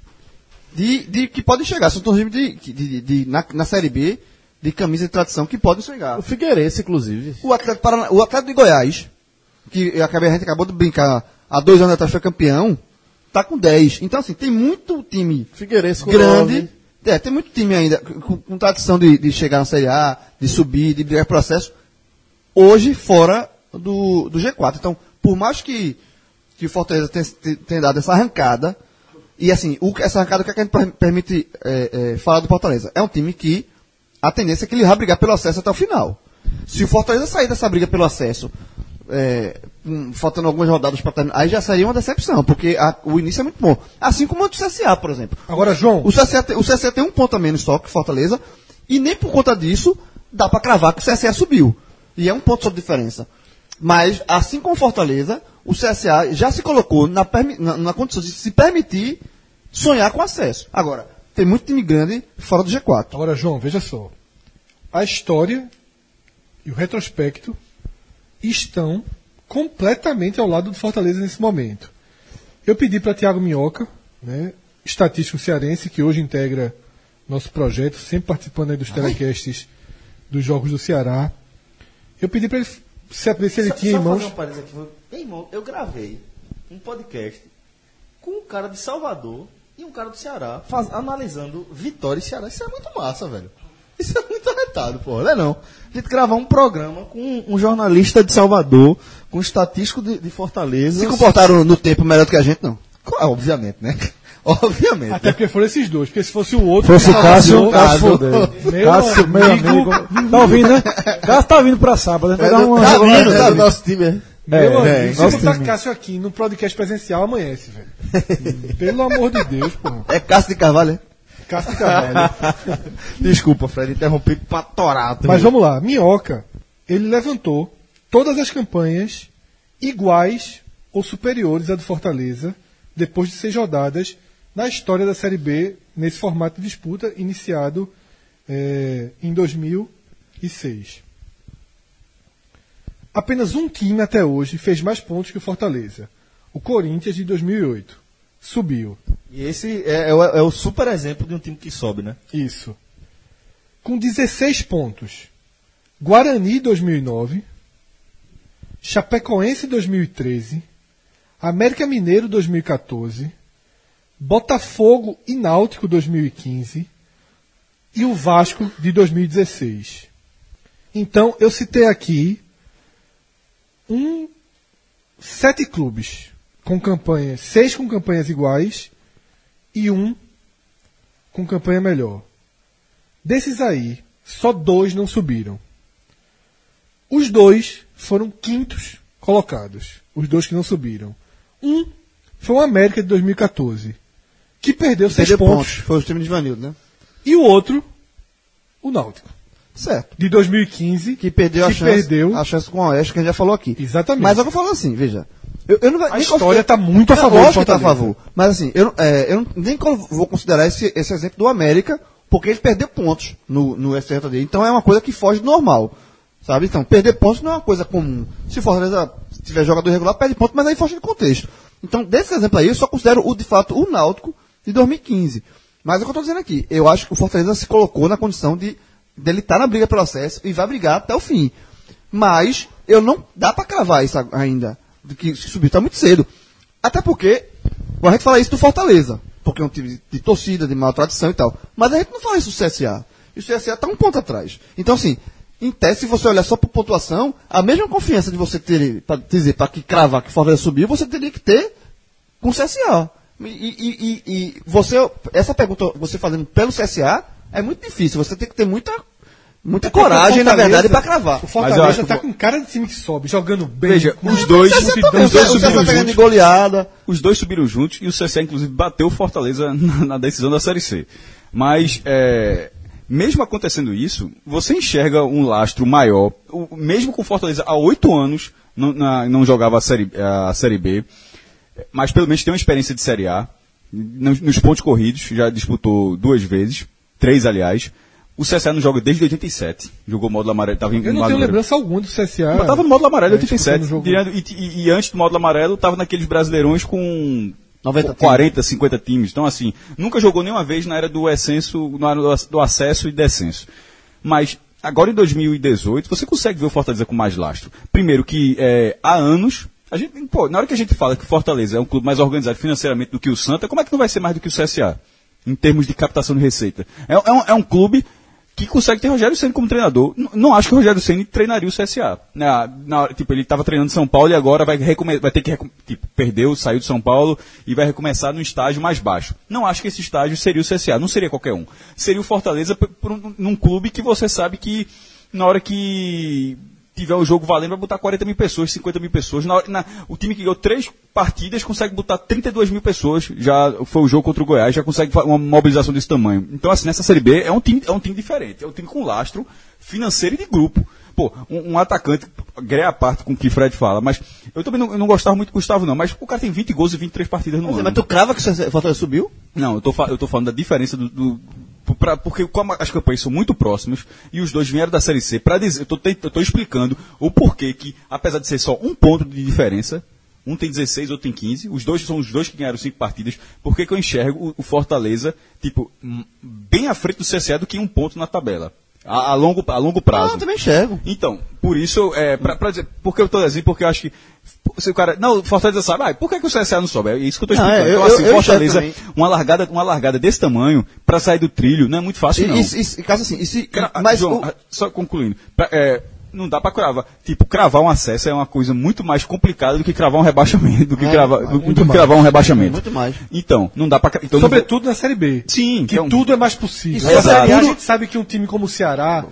de, de- que podem chegar, são times de, de- de- na, na Série B, de camisa de tradição, que podem chegar. O Figueirense, inclusive. O Atlético, Parana, o Atlético de Goiás, que eu acabei, a gente acabou de brincar, há dois anos atrás foi campeão, tá com 10. Então, assim, tem muito time Figueirense com grande. É, tem muito time ainda com, com tradição de, de chegar na Série A, de subir, de brigar processo. Hoje, fora do, do G4. Então, por mais que, que o Fortaleza tenha, tenha dado essa arrancada, e assim, o, essa arrancada, o que, é que a gente per- permite é, é, falar do Fortaleza? É um time que a tendência é que ele vai brigar pelo acesso até o final. Se o Fortaleza sair dessa briga pelo acesso, é, faltando algumas rodadas para terminar, aí já seria uma decepção, porque a- o início é muito bom. Assim como o do CSA, por exemplo. Agora, João, O CSA, tem- o CSA tem um ponto a menos só que Fortaleza, e nem por conta disso dá para cravar que o CSA subiu. E é um ponto só de diferença. Mas, assim como Fortaleza, o CSA já se colocou na, na, na condição de se permitir sonhar com acesso. Agora, tem muito time grande fora do G4. Agora, João, veja só. A história e o retrospecto estão completamente ao lado do Fortaleza nesse momento. Eu pedi para Tiago Minhoca, né, estatístico cearense, que hoje integra nosso projeto, sempre participando dos telecasts dos jogos do Ceará. Eu pedi para ele saber se ele tinha em irmão, eu gravei um podcast com um cara de Salvador e um cara do Ceará, faz- analisando Vitória e Ceará. Isso é muito massa, velho. Isso é muito arretado, pô. Não é não? A gente gravar um programa com um jornalista de Salvador, com um estatístico de, de Fortaleza. Se comportaram no tempo melhor do que a gente, não. Ah, Obviamente, né? Obviamente. Até porque foram esses dois, porque se fosse o outro. Fosse o Cássio, Cássio, Cássio, Cássio, meu Cássio, meu amigo, amigo. Tá ouvindo, né? Cássio tá vindo pra sábado. né? Vai dar uma Tá vindo, tá do nosso time, é. Meu É, amigo, se botar. Cássio aqui no podcast presencial, amanhece, velho. Pelo amor de Deus, porra. É Cássio de Carvalho, é? Cássio de Carvalho. Desculpa, Fred, interrompi pra torar. Mas vamos lá, Minhoca, ele levantou todas as campanhas iguais ou superiores à do Fortaleza, depois de seis rodadas na história da Série B, nesse formato de disputa, iniciado eh, em 2006. Apenas um time até hoje fez mais pontos que o Fortaleza. O Corinthians de 2008. Subiu. E esse é, é o- é o super exemplo de um time que sobe, né? Isso. Com 16 pontos. Guarani 2009, Chapecoense 2013, América Mineiro 2014, Botafogo e Náutico 2015 e o Vasco de 2016. Então, eu citei aqui um sete clubes com campanhas, seis com campanhas iguais e um com campanha melhor. Desses aí, só dois não subiram. Os dois foram quintos colocados. Os dois que não subiram. Um foi o América de 2014, que perdeu seis Perdeu pontos. pontos. Foi o time de Vanildo, né? E o outro, o Náutico, Certo. de 2015, Que perdeu a que chance. perdeu. A chance com o Oeste, que a gente já falou aqui. Exatamente. Mas eu vou falar assim, veja. Eu, eu não A história considero- tá muito a É, favor Lógico que tá a favor. Mas assim, eu, é, eu nem vou considerar esse, esse exemplo do América, porque ele perdeu pontos no, no STJD. Então é uma coisa que foge do normal. Sabe? Então, perder pontos não é uma coisa comum. Se Fortaleza tiver jogador regular, perde pontos, mas aí foge do contexto. Então, desse exemplo aí, eu só considero o, de fato, o Náutico de 2015. Mas é o que eu estou dizendo aqui. Eu acho que o Fortaleza se colocou na condição de dele estar na briga pelo acesso e vai brigar até o fim. Mas eu não dá para cravar isso ainda. De que se subir está muito cedo. Até porque a gente fala isso do Fortaleza, porque é um time de, de torcida, de maior tradição e tal. Mas a gente não fala isso do CSA. E o CSA está um ponto atrás. Então, assim, em tese, se você olhar só por pontuação, a mesma confiança de você ter, para dizer, para que cravar que o Fortaleza subiu, você teria que ter com o CSA. E, e- e- e você, essa pergunta, você fazendo pelo CSA, é muito difícil. Você tem que ter muita, muita coragem, na verdade, para cravar. O Fortaleza acho que tá com cara de time que sobe, jogando bem. Veja, com os dois- os dois subiram tá pegando de juntos. goleada. Os dois subiram juntos e o CSA, inclusive, bateu o Fortaleza na, na decisão da Série C. Mas, é, mesmo acontecendo isso, você enxerga um lastro maior, o- mesmo com o Fortaleza há oito anos, não, na- não jogava a série, a série B, mas pelo menos tem uma experiência de Série A, nos, nos pontos corridos, já disputou duas vezes, três aliás. O CSA não joga desde 87, jogou módulo amarelo, estava em Eu não tenho amarelo. lembrança alguma do CSA. Mas tava no módulo amarelo É, 87. disputando o jogo. Direto- E, e- e antes do módulo amarelo, tava naqueles brasileirões com 90 40, 50 times. Então, assim, nunca jogou nenhuma vez na era do ascenso, na era do acesso e descenso. Mas, agora em 2018, você consegue ver o Fortaleza com mais lastro. Primeiro que é, há anos. A gente, pô, na hora que a gente fala que o Fortaleza é um clube mais organizado financeiramente do que o Santa, como é que não vai ser mais do que o CSA? Em termos de captação de receita. É, é um, é um clube que consegue ter Rogério Ceni como treinador. N- Não acho que o Rogério Ceni treinaria o CSA. Na, na, tipo, ele estava treinando São Paulo e agora vai, vai ter que tipo, perdeu, saiu de São Paulo e vai recomeçar no estágio mais baixo. Não acho que esse estágio seria o CSA, não seria qualquer um. Seria o Fortaleza por um, num clube que você sabe que na hora que tiver o jogo valendo, vai botar 40 mil pessoas, 50 mil pessoas. Na na- o time que ganhou três partidas consegue botar 32 mil pessoas. Já foi o jogo contra o Goiás, já consegue uma mobilização desse tamanho. Então, assim, nessa Série B é um time, é um time diferente. É um time com lastro financeiro e de grupo. Pô, um, um atacante, greia a parte com o que Fred fala, mas eu também não, eu não gostava muito do Gustavo, não. Mas o cara tem 20 gols e 23 partidas no Mas, ano. mas tu crava que o Fortaleza subiu? Não, eu tô, eu tô falando da diferença do. do- pra- porque as campanhas são muito próximas e os dois vieram da Série C, para dizer, eu tô explicando o porquê que, apesar de ser só um ponto de diferença, um tem 16, outro tem 15, os dois são os dois que ganharam cinco partidas, por que eu enxergo o, o Fortaleza, tipo, bem à frente do CSA do que um ponto na tabela? A, a longo, a longo prazo. Ah, eu também enxergo. Então, por isso, é, pra, pra dizer, porque eu tô assim, porque eu acho que. Se o cara. Não, Fortaleza sabe, ah, por que, que o CSA não sobe? É isso que eu tô Não, explicando. é, eu- então, assim, eu- eu Fortaleza, uma largada, uma largada desse tamanho, pra sair do trilho, não é muito fácil, não. Caso assim, se, Cra- mas João, o- ah, só concluindo. Pra- é, não dá pra cravar. Tipo, cravar um acesso é uma coisa muito mais complicada do que cravar um rebaixamento. Do que, É, cravar, mas do, muito do que mais. cravar um rebaixamento. Muito mais. Então, não dá pra. cra- Então, não- Sobretudo na Série B. Sim, Que então- tudo é mais possível. Isso Na é Série A, a gente sabe que um time como o Ceará,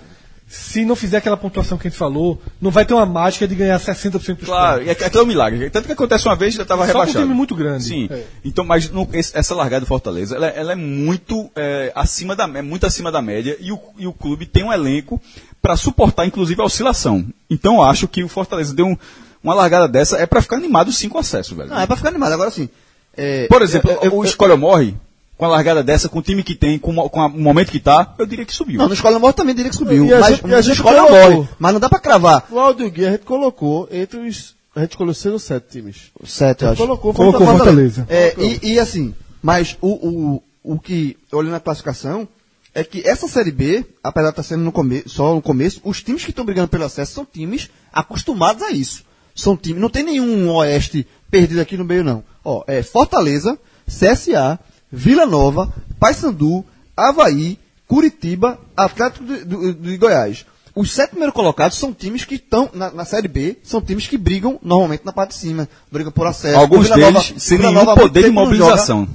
se não fizer aquela pontuação que a gente falou, não vai ter uma mágica de ganhar 60% dos Claro, pontos. é, é um milagre. Tanto que acontece uma vez já estava Só com um rebaixado. time muito grande. Sim. É. Então, mas no- esse- essa largada do Fortaleza, ela, é- ela é muito é, acima da é muito acima da média e o, e o clube tem um elenco para suportar, inclusive, a oscilação. Então, eu acho que o Fortaleza deu um- uma largada dessa é para ficar animado sim com acesso, velho. Não, é pra ficar animado. Agora sim. é, Por exemplo, eu- eu- o eu- Escolha Morre, com a largada dessa, com o time que tem, com, o com a- o momento que tá, eu diria que subiu. Não, no Escola Morte também diria que subiu. E a mas gente- e a no gente Escola colocou. morre. Mas não dá pra cravar. No Aldo Guia a gente colocou entre os. A gente escolheu seis ou sete times. Sete, eu acho. Colocou, Colocou pra Fortaleza. É, e, e assim, mas o, o, o que, olhando a classificação, é que essa Série B, apesar de estar sendo no come, só no começo, os times que estão brigando pelo acesso são times acostumados a isso. São times, não tem nenhum Oeste perdido aqui no meio, não. Ó, é Fortaleza, CSA, Vila Nova, Paysandu, Havaí, Curitiba, Atlético de, do- de Goiás. Os sete primeiros colocados são times que estão na, na Série B, são times que brigam normalmente na parte de cima, brigam por acesso. Alguns Vila deles Nova- sem Vila nenhum Nova poder de mobilização.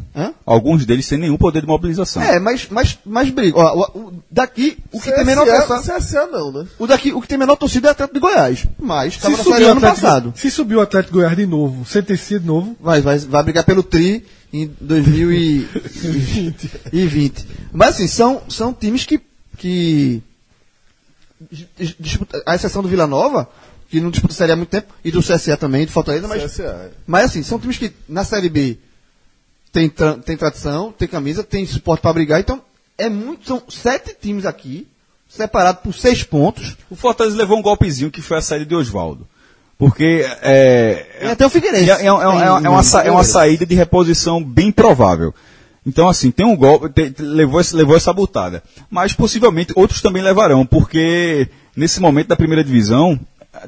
Alguns deles sem nenhum poder de mobilização. É, mas, mas, mas briga. Ó, o, o- daqui, o que tem menor torcida. CSA não, né? O daqui, o que tem menor torcida é o Atlético de Goiás. Mas estava na série o ano Atlético- passado. Se subir o Atlético Goiás de novo, sem ter sido de novo, Vai, vai, vai brigar pelo Tri em 2020. Mas assim, são, são times que. que dis- disputa, a exceção do Vila Nova, que não disputa a série há muito tempo, e do CSA também, do Fortaleza, mas. CSA. é. Mas assim, são times que na Série B tem, tra- tem tradição, tem camisa, tem suporte para brigar. Então, é muito, são sete times aqui, separados por seis pontos. O Fortaleza levou um golpezinho que foi a saída de Oswaldo. Porque é, Tem até o Figueirense. é, é, é, é, uma- é uma, é saída de reposição bem provável. Então, assim, tem um golpe, te- te- levou, levou essa butada. Mas possivelmente outros também levarão, porque nesse momento da primeira divisão,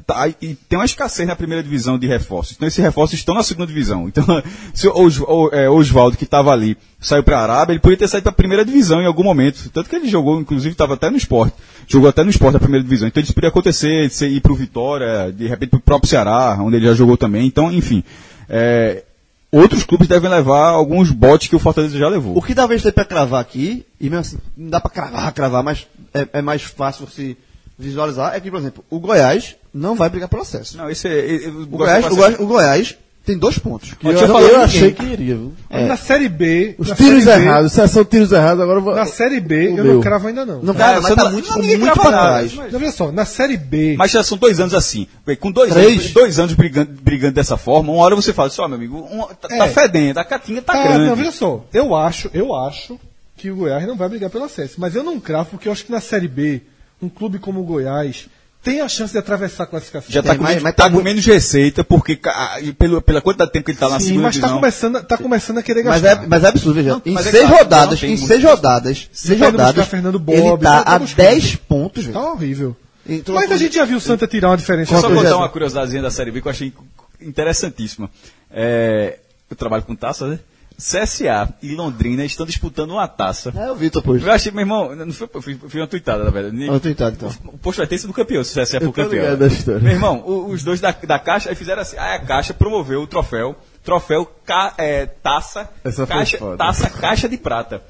tá, e tem uma escassez na primeira divisão de reforços. Então, esses reforços estão na segunda divisão. Então, se o Os- é, Oswaldo, que estava ali, saiu para a Arábia, ele poderia ter saído para a primeira divisão em algum momento. Tanto que ele jogou, inclusive, estava até no esporte. Jogou até no esporte da primeira divisão. Então, isso poderia acontecer, de ir para o Vitória, de repente para o próprio Ceará, onde ele já jogou também. Então, enfim. é, outros clubes devem levar alguns botes que o Fortaleza já levou. O que talvez dê pra cravar aqui, e mesmo assim, não dá pra cravar, cravar, mas é, é mais fácil você visualizar, é que, por exemplo, o Goiás não vai brigar pelo acesso. Não, esse é. é- O Goiás, o Goiás, o Goiás tem dois pontos. Eu, tinha eu, falado ninguém. achei que iria, viu? na Série B. Os tiros B- errados, se são tiros errados, agora eu vou. Na Série B, eu meu. não cravo ainda não. Não, É, cara, mas você tá não- muito, não, ninguém muito pra trás. Mas olha só, na Série B. Mas já são dois anos assim. Com dois Três. anos, dois anos brigando, brigando dessa forma, uma hora você fala assim, ó, meu amigo, um- tá, tá É. fedendo, a catinha tá, Tá, grande. não, veja só, eu acho, eu acho que o Goiás não vai brigar pelo acesso. Mas eu não cravo, porque eu acho que na Série B, um clube como o Goiás tem a chance de atravessar a classificação. já tá, Tem, com, mas- menos, mas tá tá com menos receita, porque e pelo, pela quantidade de tempo que ele tá na Sim, segunda mas tá divisão. começando, tá começando a querer Mas gastar. é, mas é absurdo, veja. Não, em mas é seis claro, rodadas, não tem em seis rodadas, seis tá rodadas, Fernando ele Bob, tá tá a. 10 pontos, velho. Tá horrível. Então, Mas a gente já viu o Santa tirar uma diferença. Deixa eu só contar já- uma curiosidadezinha da Série B que eu achei interessantíssima. É, eu trabalho com taça, né? CSA e Londrina estão disputando uma taça. É o Vitor, pois. Eu achei, meu irmão, não foi, eu eu uma tuitada, na verdade. Uma tuitada, então. O posto vai ter sido campeão, se o CSA for campeão. ligado da história. Meu irmão, os dois da, da Caixa fizeram assim. Aí a Caixa promoveu o troféu. Troféu ca- é, taça, caixa, taça caixa de prata.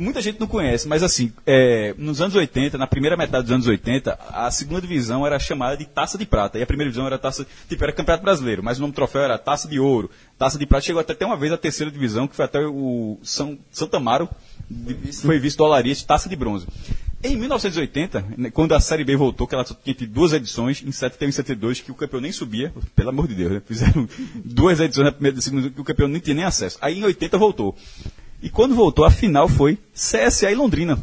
Muita gente não conhece, mas assim, é, nos anos 80, na primeira metade dos anos 80, a segunda divisão era chamada de Taça de Prata. E a primeira divisão era taça, tipo, era Campeonato Brasileiro, mas o nome do troféu era Taça de Ouro, Taça de Prata. Chegou até, até uma vez a terceira divisão, que foi até o São, Santa Amaro, foi visto dolarias, Taça de Bronze. Em 1980, né, quando a Série B voltou, que ela só tinha duas edições, em 71 e 72, que o campeão nem subia, pelo amor de Deus, né? fizeram duas edições na primeira e segunda, que o campeão nem tinha nem acesso. Aí em 80 voltou. E quando voltou, a final foi CSA e Londrina.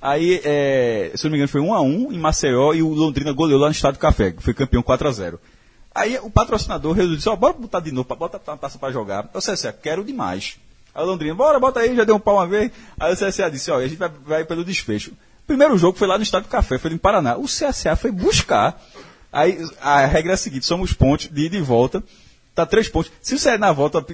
Aí, é, se eu não me engano, foi 1 a 1 em Maceió e o Londrina goleou lá no Estado do Café, foi campeão 4 a 0 Aí o patrocinador resolveu dizer, ó, bora botar de novo, bota a taça pra jogar. O CSA, quero demais. Aí o Londrina, bora, bota aí, já deu um pau uma vez. Aí o CSA disse, ó, a gente vai, vai pelo desfecho. Primeiro jogo foi lá no Estado do Café, foi no Paraná. O CSA foi buscar. Aí a regra é a seguinte, somos pontos de ida e volta. Tá três pontos. Se o CSA na volta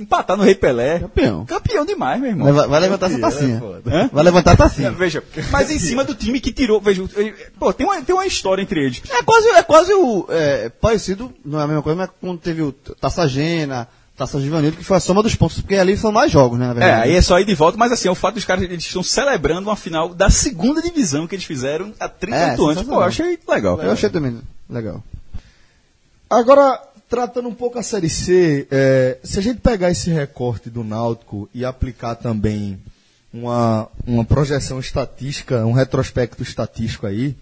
empatar no Rei Pelé, Campeão. campeão demais, meu irmão. Vai, vai levantar essa tacinha. Hã? Vai levantar a É, tacinha. veja, mas em cima do time que tirou, veja, ele- pô, tem uma, tem uma história entre eles. É quase, é quase o. É, parecido, não é a mesma coisa, mas quando teve o Taça Gena, Taça Givanildo, que foi a soma dos pontos, porque ali são mais jogos, né? Na É, verdade. aí é só ir de volta, mas assim, é o fato dos caras, eles estão celebrando uma final da segunda divisão que eles fizeram há 30 É, anos. Pô, eu achei legal. Eu achei também legal. Agora, tratando um pouco a Série C, é, se a gente pegar esse recorte do Náutico e aplicar também uma, uma projeção estatística, um retrospecto estatístico aí,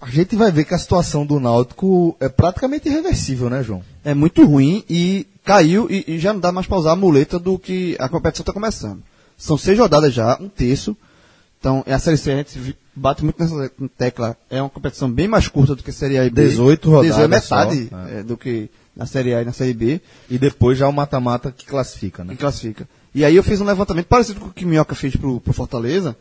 a gente vai ver que a situação do Náutico é praticamente irreversível, né, João? É muito ruim e caiu e, e já não dá mais pra usar a muleta do que a competição está começando. São seis rodadas já, um terço. Então, é a Série C, a gente bate muito nessa tecla. É uma competição bem mais curta do que a Série A e B. 18 rodadas 18 é metade só, é, do que na Série A e na Série B. E depois já o mata-mata que classifica, né? que classifica. E aí eu fiz um levantamento parecido com o que Minhoca fez pro, pro Fortaleza,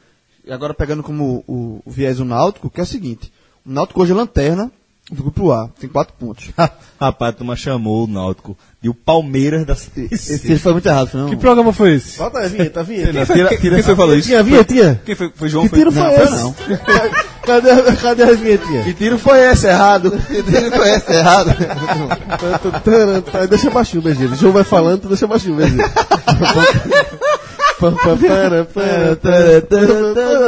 e agora pegando como o, o viés o Náutico, que é o seguinte, o Náutico hoje é lanterna do grupo A, tem quatro pontos. Rapaz, a turma chamou o Náutico de o Palmeiras da Série Esse, C. esse foi muito errado, não. Que programa foi esse? Bota a vinheta, a vinheta. Quem foi, quem, quem foi falou isso? Tinha a vinhetinha? Quem foi? Foi João? Que tiro foi Não, foi esse? não. Cadê, cadê a vinhetinha? Que tiro foi esse, errado? Ele conhece errado. Deixa baixinho, Begiro. O João vai falando, tu deixa baixinho, Begiro.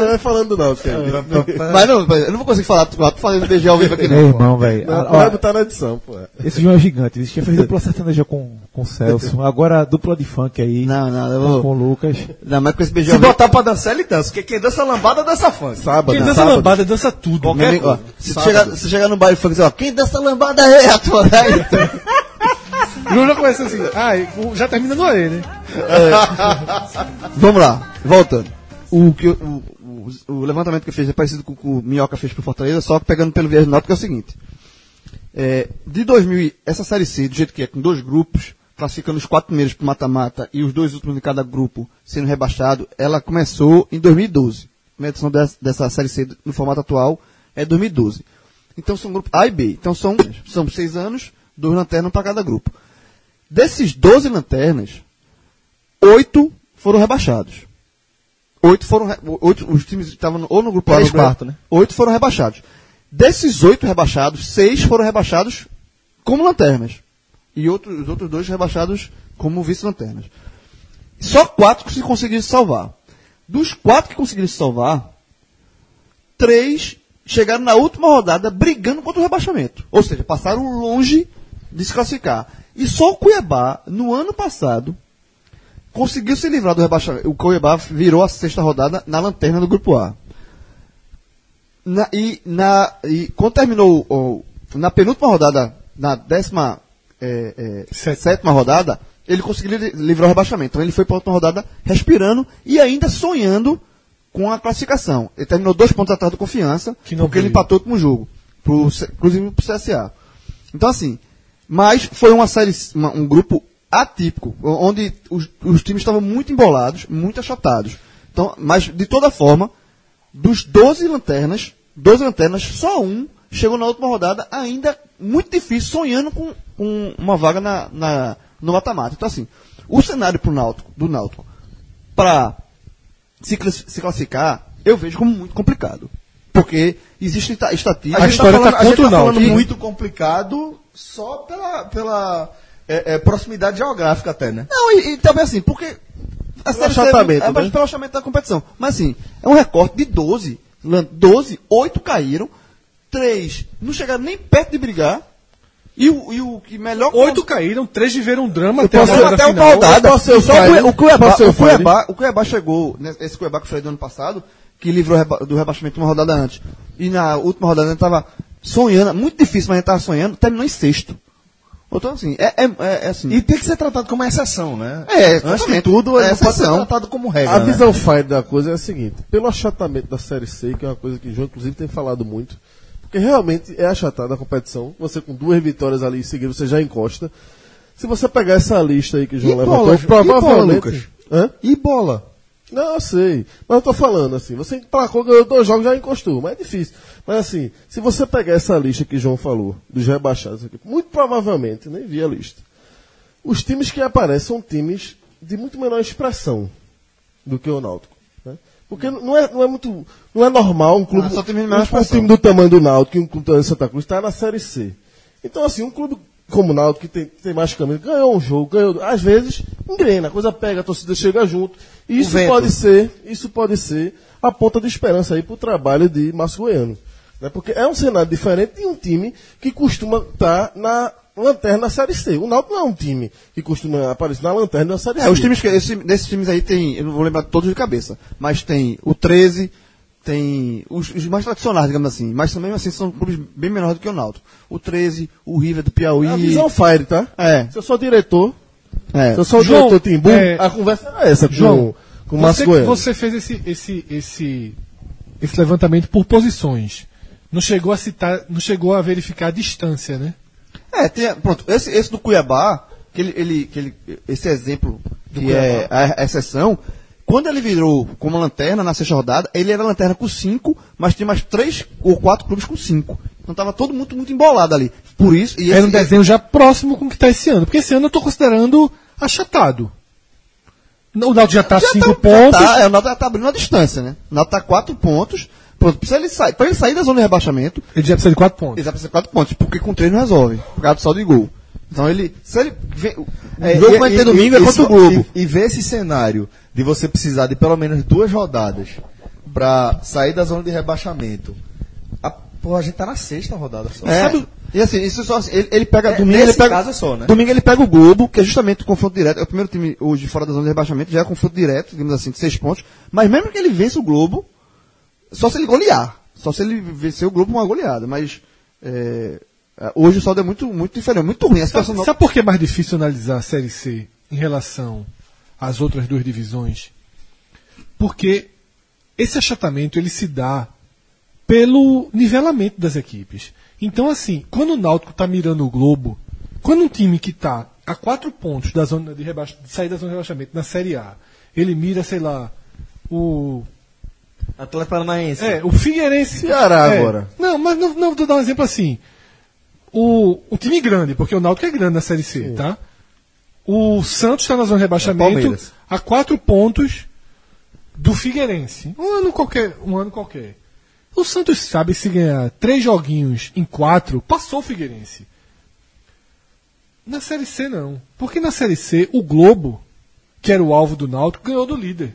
Vai falando não. Mas não, eu não vou conseguir falar, tô tô falando BG ao vivo aqui Meu não. irmão, velho. Não, Ah, tu vai botar na edição, pô. Esse João é gigante. Ele tinha feito dupla sertaneja com, com o Celso. Agora dupla de funk aí. Não, não, vou... com o Lucas. Não, mas com esse BG Se botar pra dançar, ele dança. Porque quem dança lambada, dança funk. Sábado, Quem dança lambada dança tudo. Meu amigo, ó, se, tu chegar, no baile e for dizer, ó, quem dança lambada é a tua O João já começa assim. Ah, já termina no E, né? Vamos lá, voltando. O, que, o, o, o levantamento que eu fiz é parecido com o que o Minhoca fez pro Fortaleza, só que pegando pelo viés Náutico, que é o seguinte. É, de 2000, e- essa Série C, do jeito que é, com dois grupos, classificando os quatro primeiros pro mata-mata e os dois últimos de cada grupo sendo rebaixado, ela começou em 2012. A edição dessa, dessa Série C no formato atual é 2012. Então são grupos A e B. Então são, são seis anos, dois lanternas para cada grupo. Desses 12 lanternas, oito foram rebaixados. Oito foram. re- Oito, os times estavam no- ou no grupo A ou no grupo quartos, né? Oito foram rebaixados. Desses oito rebaixados, seis foram rebaixados como lanternas. E outros, os outros dois rebaixados como vice-lanternas. Só quatro que se conseguiram se salvar. Dos quatro que conseguiram se salvar, três chegaram na última rodada brigando contra o rebaixamento. Ou seja, passaram longe de se classificar. E só o Cuiabá, no ano passado, conseguiu se livrar do rebaixamento. O Cuiabá virou a sexta rodada na lanterna do grupo A. Na- e, na, e quando terminou o- na penúltima rodada, na décima é, é, Sétima. rodada, ele conseguiu li- livrar o rebaixamento. Então ele foi para a última rodada respirando e ainda sonhando com a classificação. Ele terminou dois pontos atrás do confiança, Que não porque ele empatou o último jogo, pro, inclusive pro CSA. Então assim, mas foi uma série, uma- um grupo atípico, onde os, os times estavam muito embolados, muito achatados. Então, mas de toda forma, dos 12 lanternas, 12 lanternas, só um chegou na última rodada ainda muito difícil, sonhando com, com uma vaga na, na- no mata-mata. Então assim, o cenário pro Náutico, do Náutico para se, se classificar, eu vejo como muito complicado. Porque existe esta- estatística. A gente tá história falando, tá a gente contra tá falando muito complicado só pela, pela é, é, proximidade geográfica até, né? Não, e, e também assim, porque a Pelo é, achatamento, é, mas né? pelo achamento da competição. Mas assim, é um recorte de 12. lan- 12, 8 caíram, 3 não chegaram nem perto de brigar. E o, e o que melhor. Oito caíram, três viveram um drama até, posso- até o final. Baldada. Eu o Só Fire, o, o Cuiabá, o. Cuiabá, o Cuiabá chegou, né, esse Cuiabá que foi do ano passado, que livrou reba- do rebaixamento uma rodada antes. E na última rodada a gente tava sonhando, muito difícil, mas a gente tava sonhando, terminou em sexto. Então assim, é, é, é- é assim. E tem que ser tratado como exceção, né? É, Antes de tudo, ele É não pode ser exceção. tratado como regra. A né? visão fire da coisa é a seguinte: pelo achatamento da Série C, que é uma coisa que o João, inclusive, tem falado muito, porque realmente é achatada a competição. Você, com duas vitórias ali em seguida, você já encosta. Se você pegar essa lista aí que o João E levantou, bola, e bola, provavelmente. Lucas? Hã? E bola? Não, eu sei. Mas eu tô falando assim, você emplacou, ganhou dois jogos, já encostou, mas é difícil. Mas assim, se você pegar essa lista que o João falou, dos rebaixados aqui, muito provavelmente, nem vi a lista. Os times que aparecem são times de muito menor expressão do que o Náutico. né? Porque não é, não é muito. Não é normal um clube. Ah, um, um time do tamanho do Náutico e um clube do Santa Cruz está na Série C. Então, assim, um clube como o Náutico, que tem, tem mais caminho, ganhou um jogo, ganhou. Às vezes, engrena, a coisa pega, a torcida chega junto. E isso pode ser, isso pode ser a ponta de esperança aí para o trabalho de Márcio Goiano. Né? Porque é um cenário diferente de um time que costuma estar na lanterna da Série C. O Náutico não é um time que costuma aparecer na lanterna da Série C. É, os times que, esse, desses times aí tem, eu não vou lembrar todos de cabeça, mas tem o 13, tem os, os mais tradicionais, digamos assim, mas também assim são clubes bem menores do que o Náutico. O 13, o River do Piauí. É a visão Fire, tá? É, Se eu sou diretor, é. se eu sou João, diretor Timbu, é, a conversa era essa com, João, com o Márcio Você, você fez esse, esse, esse, esse levantamento por posições. Não chegou a citar, não chegou a verificar a distância, né? É, tem, pronto, esse, esse do Cuiabá, que ele, ele, que ele, esse exemplo que é a, a exceção, quando ele virou como lanterna na sexta rodada, ele era lanterna com cinco, mas tinha mais três ou quatro clubes com cinco. Então tava todo muito, muito embolado ali. Por isso, e Era um esse- desenho já próximo com o que está esse ano. Porque esse ano eu estou considerando achatado. O Náutico já está já cinco tá- pontos. Já tá, é, o Náutico tá abrindo a distância, né? O Náutico tá quatro pontos. Pronto, precisa ele sair, pra ele sair da zona de rebaixamento, Ele já precisa de quatro pontos. ele já precisa de quatro pontos, porque com três não resolve, por causa do saldo de gol. Então ele, se ele, vê, o É, jogo e- vai e- ter domingo é e- contra o Globo. E, e ver esse cenário de você precisar de pelo menos duas rodadas pra sair da zona de rebaixamento. A, pô, a gente tá na sexta rodada só. É, Sabe? e assim, isso só, ele, ele pega É, domingo, ele nesse pega, caso é só, né? domingo ele pega o Globo, que é justamente o confronto direto, é o primeiro time hoje fora da zona de rebaixamento, já é confronto direto, digamos assim, de seis pontos, mas mesmo que ele vença o Globo, só se ele golear, só se ele vencer o Globo com uma goleada, mas é, é, hoje o saldo é muito, muito diferente, muito ruim, a situação Sabe, não... sabe por que é mais difícil analisar a Série C em relação às outras duas divisões? Porque esse achatamento ele se dá pelo nivelamento das equipes. Então, assim, quando o Náutico está mirando o Globo, quando um time que está a quatro pontos da zona de, rebaixa, de sair da zona de rebaixamento na Série A, ele mira, sei lá, o Atlético Paranaense. é, o Figueirense. Ceará é. agora. Não, mas não, não vou dar um exemplo assim. O, o time grande, porque o Náutico é grande na Série C, tá? O Santos está na zona de rebaixamento Palmeiras. a quatro pontos do Figueirense. Um ano qualquer. Um ano qualquer. O Santos sabe se ganhar três joguinhos em quatro, passou o Figueirense. Na Série C não. Porque na Série C, o Globo, que era o alvo do Náutico, ganhou do líder.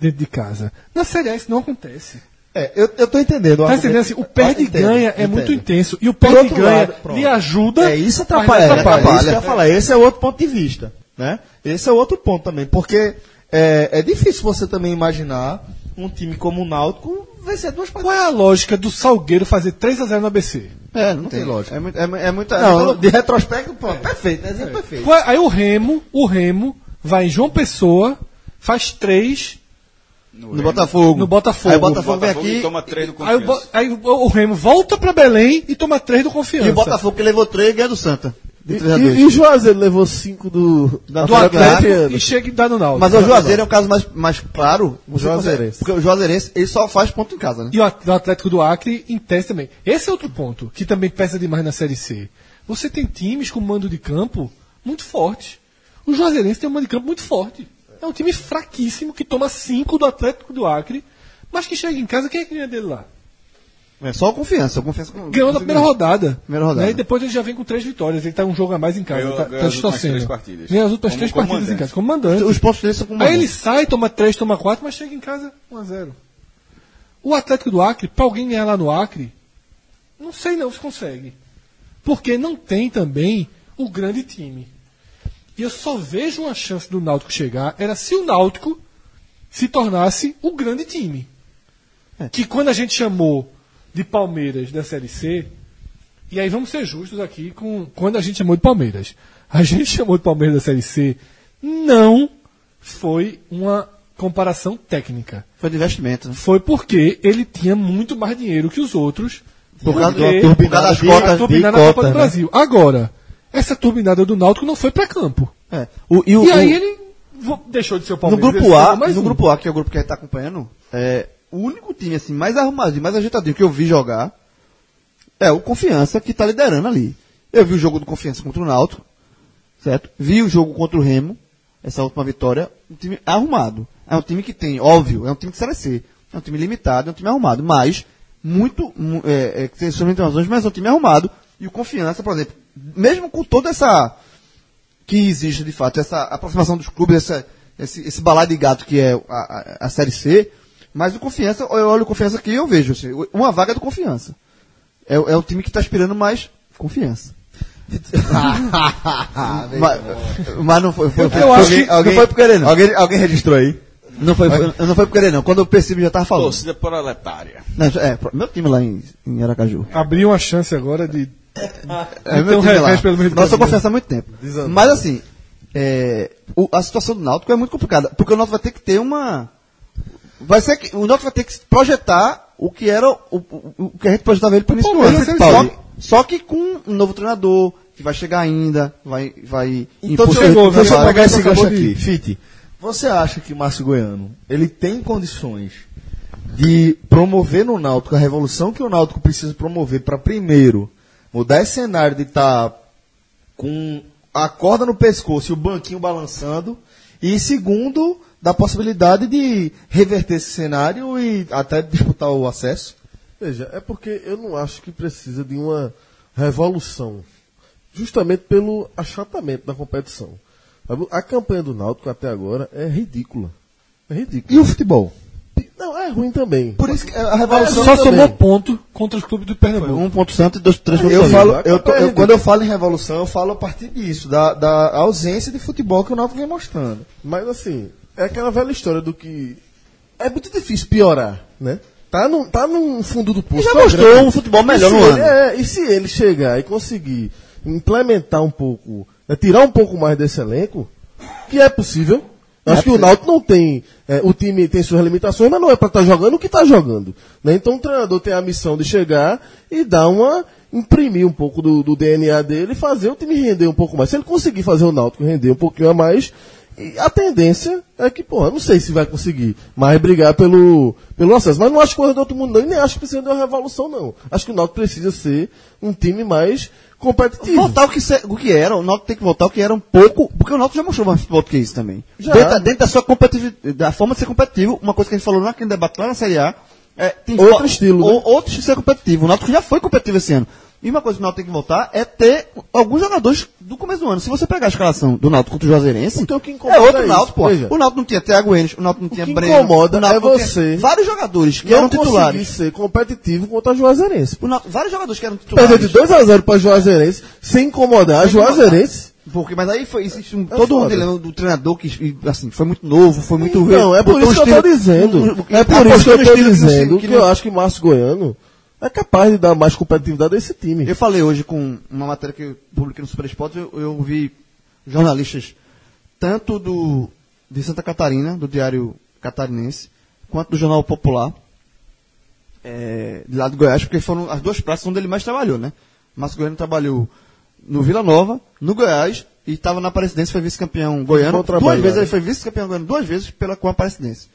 Dentro de casa. Na Série A isso não acontece. É, eu, eu tô entendendo. Tá entendendo assim? O perde e Entendo, ganha é entendo. muito intenso. E o perde e ganha lado, lhe ajuda. É, isso atrapalha. É, atrapalha. é isso que eu ia falar. Esse é outro ponto de vista. Né? Esse é outro ponto também. Porque é, é difícil você também imaginar um time como o Náutico vencer duas Qual partidas. é a lógica do Salgueiro fazer 3x0 no ABC? É, não, tem lógica. É, muito, é, é muita... Não, de retrospecto, pronto, perfeito. Exemplo perfeito. Qual é- Aí o Remo, o Remo vai em João Pessoa, faz 3 no Botafogo. no Botafogo. Aí o Botafogo vem aqui... toma três do Aí, o, confiança. Aí o, o Remo volta pra Belém e toma 3 do Confiança. E o Botafogo que levou três ganha do Santa. E, 3 a e, 2. e Juazeiro levou cinco do, Da do Atlético e chega e dá no Náutico. Mas o Juazeiro é um caso mais, mais claro. O Juazeirense. Porque o Juazeirense, ele só faz ponto em casa, né? E o At- o Atlético do Acre em tese também. Esse é outro ponto que também pesa demais na Série C. Você tem times com mando de campo muito forte. O Juazeirense tem um mando de campo muito forte. É um time fraquíssimo que toma 5 do Atlético do Acre, mas que chega em casa, quem é que ganha dele lá? É só confiança, confiança com, Ganhou na primeira rodada. Primeira rodada. Né? E depois ele já vem com três vitórias. Ele tá um jogo a mais em casa. Ganhou- tá, ganhou tá as últimas três partidas. Ganhou as últimas Como três partidas em comandante. casa. Como mandante. Os pontos dele são com Aí ele sai, toma 3, toma 4, mas chega em casa 1x0. O Atlético do Acre, pra alguém ganhar lá no Acre, não sei não se consegue. Porque não tem também o grande time. E eu só vejo uma chance do Náutico chegar, era se o Náutico se tornasse o grande time. Que quando a gente chamou de Palmeiras da Série C, e aí vamos ser justos aqui com quando a gente chamou de Palmeiras. A gente chamou de Palmeiras da Série C, não foi uma comparação técnica. Foi de investimento, né? Foi porque ele tinha muito mais dinheiro que os outros. Por causa por causa das cotas turbinada de da Copa do né? Brasil. Agora, essa turbinada do Náutico não foi para campo. É. O, e o, E aí o- ele deixou de ser o no Palmeiras. grupo ele A, no um. grupo A, que é o grupo que a gente tá acompanhando, é, o único time assim, mais arrumadinho, mais ajeitadinho que eu vi jogar é o Confiança que tá liderando ali. Eu vi o jogo do Confiança contra o Náutico, certo? Vi o jogo contra o Remo, essa última vitória, um time arrumado. É um time que tem, óbvio, é um time de Série C. É um time limitado, é um time arrumado, mas muito, mu- é, é, que tem suas limitações, mas é um time arrumado. E o Confiança, por exemplo, mesmo com toda essa que existe de fato essa aproximação dos clubes, essa, esse, esse balaio de gato que é a, a, a Série C, mas o Confiança, eu olho o Confiança aqui e eu vejo assim, uma vaga do Confiança. É, é o time que está aspirando mais confiança. mas, mas não foi, foi, foi, Eu acho alguém, que- alguém, não foi por querer não. Alguém, alguém registrou aí? Não foi, foi- não foi por querer não. Quando eu percebi já tava falando. Torcida proletária. Não, é, pro- meu time lá em, em Aracaju. Abriu uma chance agora de. É Então, time pelo meio Nossa Brasil. confiança há muito tempo. Mas assim, é, o- a situação do Náutico é muito complicada, porque o Náutico vai ter que ter uma vai ser que o Náutico vai ter que projetar o que era o, o, o que a gente projetava ele para o início do ano. Só, que- só que com um novo treinador que vai chegar ainda, vai vai Então, impor deixa eu, pegar esse gancho de- aqui. Fite, você acha que Márcio Goiano, ele tem condições de promover no Náutico a revolução que o Náutico precisa promover para, primeiro, mudar esse cenário de estar com a corda no pescoço e o banquinho balançando, e segundo, da possibilidade de reverter esse cenário e até disputar o acesso? Veja, é porque eu não acho que precisa de uma revolução. Justamente pelo achatamento da competição. A campanha do Náutico até agora é ridícula. É ridícula. E o futebol? Não, é ruim também. Por isso que a revolução Só também. somou ponto contra os clubes do Pernambuco. um ponto santo e dois três pontos Eu falo, eu tô- comprar eu- quando eu falo em revolução, eu falo a partir disso, da, da ausência de futebol que o Náutico vem mostrando. Mas assim, é aquela velha história do que é muito difícil piorar, né? Tá no, tá no fundo do poço. já mostrou grande. um futebol melhor no ele- ano. É, e se ele chegar e conseguir implementar um pouco, né, tirar um pouco mais desse elenco, que é possível. Eu acho que o Náutico não tem. é, o time tem suas limitações, mas não é para estar jogando o que está jogando. né? Então o treinador tem a missão de chegar e dar uma. imprimir um pouco do, do DNA dele e fazer o time render um pouco mais. Se ele conseguir fazer o Náutico render um pouquinho a mais, a tendência é que, pô, eu não sei se vai conseguir mais brigar pelo, pelo acesso. Mas não acho que do outro mundo, não. E nem acho que precisa de uma revolução, não. Acho que o Náutico precisa ser um time mais competitivo. Voltar o que, se- o que era, o Náutico tem que voltar o que era um pouco, porque o Náutico já mostrou mais futebol do que isso também. Já. Dentro, da- dentro da sua competitividade, da forma de ser competitivo, uma coisa que a gente falou naquele debate lá na Série A, é, tem Outro estilo, né? ou- Outro estilo de ser competitivo. O Náutico já foi competitivo esse ano. E uma coisa que o Náutico tem que voltar é ter alguns jogadores do começo do ano. Se você pegar a escalação do Náutico contra o Juazeirense, Então o que incomoda é outro é. Náutico, pô. Veja. O Náutico não tinha Thiago Enes, o Náutico não tinha que Breno. incomoda o Náutico é você Vários jogadores que não eram titulares. ser competitivo contra a Juazeirense. O Náutico- vários jogadores que eram titulares. Perder de 2 a 0 para Juazeirense sem incomodar a Juazeirense. Porque, mas aí foi, existe um, É todo um foda. dilema do treinador que, assim, foi muito novo, foi muito... Não, é por isso um que eu estilo- dizendo. um- um- É por isso que eu se- dizendo que eu acho que Márcio Goiano é capaz de dar mais competitividade a esse time. Eu falei hoje com uma matéria que eu publiquei no Super Esporte, eu, eu vi jornalistas, tanto do, de Santa Catarina, do Diário Catarinense, quanto do Jornal Popular, é, de lá de Goiás, porque foram as duas praças onde ele mais trabalhou, né? Márcio Goiano trabalhou no Vila Nova, no Goiás, e estava na Aparecidense, foi vice-campeão goiano. Trabalho, Duas vezes né? ele foi vice-campeão goiano, duas vezes pela, com a Aparecidense.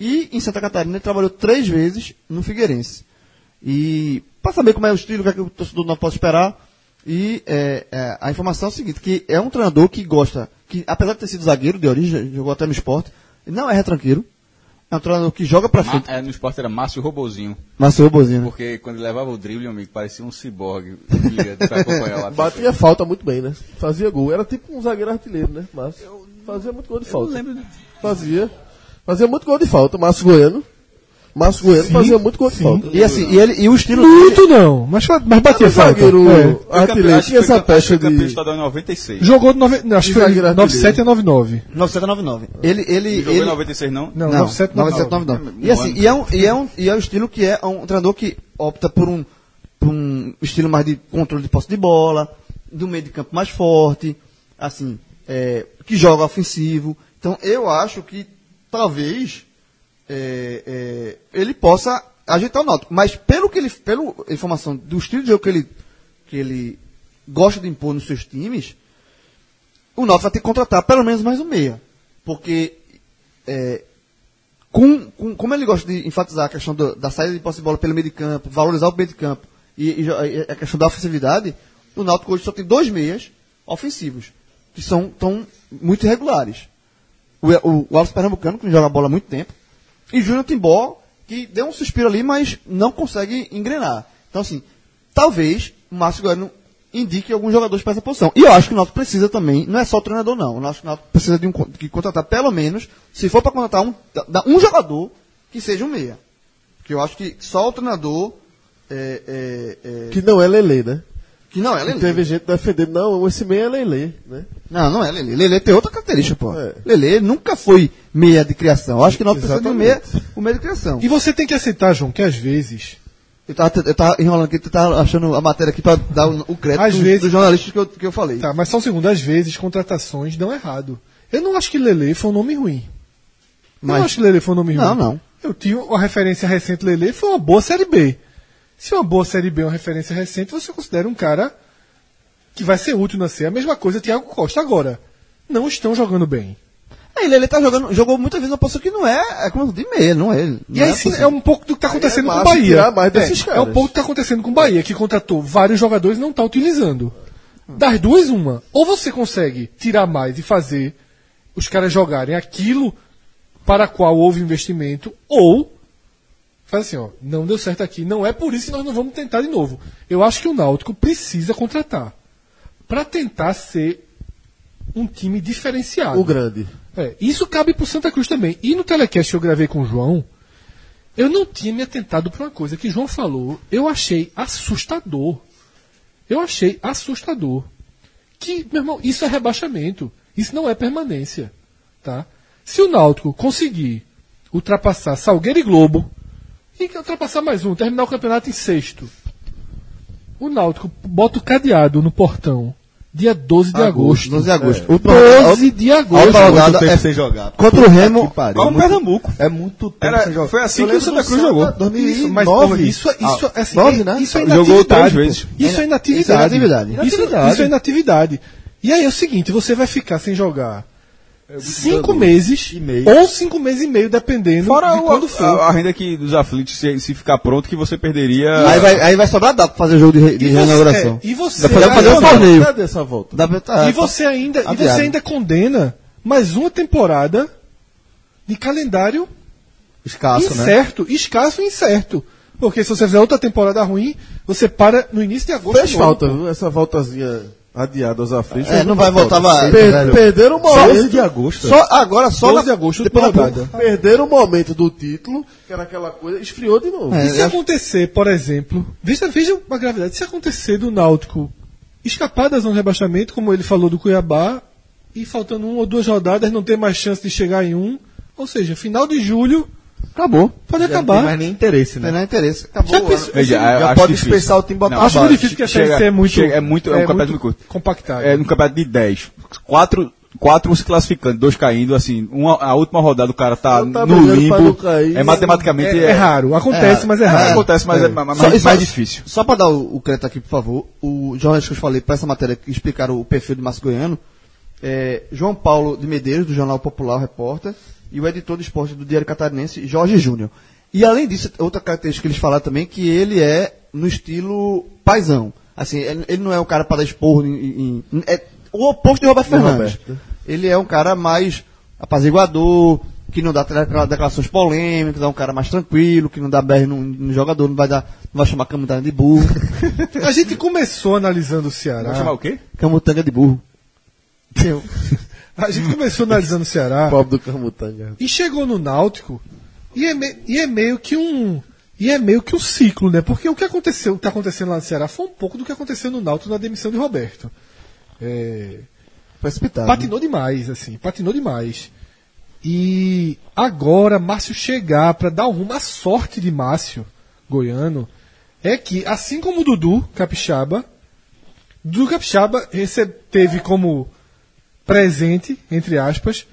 E em Santa Catarina ele trabalhou três vezes no Figueirense. E para saber como é o estilo, o que, é que o torcedor não pode esperar. E é, é, a informação é o seguinte, que é um treinador que gosta, que apesar de ter sido zagueiro de origem, jogou até no esporte, não é retranqueiro. É um treinador que joga pra Ma- frente. é, no esporte era Márcio Robozinho. Márcio Robozinho, né? Porque quando ele levava o drible, amigo, parecia um ciborgue. Batia falta muito bem, né? Fazia gol. Era tipo um zagueiro artilheiro, né? Márcio. Fazia muito gol de falta. Fazia. Fazia muito gol de falta. Márcio Goiano. Márcio Goiano fazia muito gol de falta. E assim, e, ele, e o estilo dele. Muito não, mas, mas batia O falta. zagueiro É. artilheiro tinha essa pecha campeão de. estadual em 96. Jogou de nove, não, acho que foi zagueiro artilheiro. 97 a 99. 9799. Ele, ele, Jogou ele, em 96 não? Não, Não, 97 9799. E assim, e é, um, e, é um, e é um estilo que é um treinador que opta por um, por um estilo mais de controle de posse de bola, do meio de campo mais forte, assim, é, que joga ofensivo. Então eu acho que talvez é, é, ele possa ajeitar o Náutico. Mas pelo que ele, pela informação do estilo de jogo que ele, que ele gosta de impor nos seus times, o Náutico vai ter que contratar pelo menos mais um meia. Porque é, com, com- como ele gosta de enfatizar a questão do- da saída de posse de bola pelo meio de campo, valorizar o meio de campo e, e a questão da ofensividade, o Náutico hoje só tem dois meias ofensivos, que são tão muito irregulares. O, o, o Alves Pernambucano, que joga bola há muito tempo, e Júnior Timbó, que deu um suspiro ali, mas não consegue engrenar. Então, assim, talvez o Márcio Goiano indique alguns jogadores para essa posição. E eu acho que o Náutico precisa também, não é só o treinador, não. Eu acho que o Náutico precisa de, um, de contratar pelo menos, se for para contratar um, um jogador que seja um meia. Porque eu acho que só o treinador. É, é, é, Que não é Lele, né? Que não é Lele. teve gente defendendo, não, esse meio é Lele, né? Não, não é Lele. Lele tem outra característica, pô. É. Lele nunca foi meia de criação. Eu acho que nós precisamos de um meia, um meia de criação. E você tem que aceitar, João, que às vezes. Eu tava, eu tava enrolando aqui, tu tava achando a matéria aqui para dar o, o crédito Às dos, vezes- dos jornalistas que eu, que eu falei. Tá, mas só um segundo, às vezes contratações dão errado. Eu não acho que Lele foi um nome ruim. Eu Mas- não acho que Lele foi um nome ruim. Não, não. Eu tinha uma referência recente, Lele, foi uma boa Série B. Se uma boa Série B é uma referência recente, você considera um cara que vai ser útil na C. A mesma coisa Thiago Costa. Agora, não estão jogando bem. É, ele, ele tá jogando, jogou muitas vezes uma posição que não é, é como de meia, não é. E não aí a sim, posição. é um pouco do que está acontecendo é com o Bahia. é, é um pouco do que está acontecendo com o Bahia, que contratou vários jogadores e não está utilizando. Das duas, uma. Ou você consegue tirar mais e fazer os caras jogarem aquilo para qual houve investimento, ou faz assim, ó, não deu certo aqui, não é por isso que nós não vamos tentar de novo. Eu acho que o Náutico precisa contratar para tentar ser um time diferenciado. O grande. É, isso cabe pro Santa Cruz também. E no telecast que eu gravei com o João, eu não tinha me atentado para uma coisa que o João falou, eu achei assustador. Eu achei assustador. Que, meu irmão, isso é rebaixamento. Isso não é permanência. Tá? Se o Náutico conseguir ultrapassar Salgueiro e Globo, e que ultrapassar mais um, terminar o campeonato em sexto, o Náutico bota o cadeado no portão dia 12 de agosto. 12 de agosto. É. Última- 12 de agosto. última rodada é sem jogar. contra o Remo. Pariu. Igual o Pernambuco. É muito tempo Era, sem jogar. foi assim que o Santa Cruz jogou. 2009. Isso, isso, isso, é assim, nove, é- né? isso é Jogou inatividade. três pô. vezes. Isso é Isso é inatividade. Isso, Inatividade. isso é inatividade. E aí é o seguinte, você vai ficar sem jogar cinco meses E meio. ou cinco meses e meio, dependendo Fora de o- quando for. a, a renda que dos aflitos, se, se ficar pronto, que você perderia. Aí vai, aí vai sobrar data pra fazer o jogo de, re- de E você- reinauguração. é, e você- Dá pra fazer um torneio. Cadê essa volta? Dá pra- tá, e você ainda, e você ainda condena mais uma temporada de calendário Escasso, né? incerto, escasso e incerto. Porque se você fizer outra temporada ruim, você para no início de agosto. Fez de novo, falta, viu? Essa voltazinha adiada aos aflitos. É, não vai voltar mais, Per-. Perderam o Só momento. 11 de agosto. Só, agora só 12 na- de agosto, depois da. Perderam o momento do título, que era aquela coisa, esfriou de novo. É. E se acontecer, por exemplo, veja, veja a gravidade, se acontecer do Náutico escapar da zona de rebaixamento, como ele falou do Cuiabá, e faltando uma ou duas rodadas não ter mais chance de chegar em um, ou seja, final de julho Acabou. pode Já Não tem acabar. mais nem interesse, Não né? tem interesse. Acabou. Já pensou- Veja, eu Já acho pode difícil. dispensar o time Não, Acho base. difícil que a Chega- é muito, chega- é muito- é um campeonato muito muito curto. compactado. É, no campeonato de 10. Quatro, quatro se classificando, dois caindo, assim, uma, a última rodada o cara tá Não tá no não limbo. cair. É matematicamente. é, é raro, acontece, mas é raro. Acontece, mas é, ma- ma- Só- mais, só- mais difícil. Só para dar o, o crédito aqui, por favor, o jornalista que eu falei para essa matéria que explicaram o perfil do Márcio Goiano, é João Paulo de Medeiros, do Jornal Popular, repórter, e o editor de esporte do Diário Catarinense, Jorge Júnior. E além disso, outra característica que eles falaram também, que ele é no estilo paisão. Assim, ele não é um cara para dar esporro em, em- é o oposto de Roberto De Fernandes. Roberto? Ele é um cara mais apaziguador, que não dá declara- declarações polêmicas, é um cara mais tranquilo, que não dá BR no, no jogador, não vai, dar, não vai chamar Camutanga de burro. A gente começou analisando o Vai chamar Ceará. o quê? Camutanga de burro. A gente começou analisando o Ceará Pobre do Camutanga. e chegou no Náutico e é, me- e é meio que um e é meio que um ciclo, né? Porque o que aconteceu, o que tá acontecendo lá no Ceará foi um pouco do que aconteceu no Náutico na demissão de Roberto. É, Precipitado. patinou demais, assim, patinou demais. E agora Márcio chegar para dar um rumo, a sorte de Márcio Goiano é que, assim como o Dudu Capixaba, Dudu Capixaba recebe, teve como presente, entre aspas,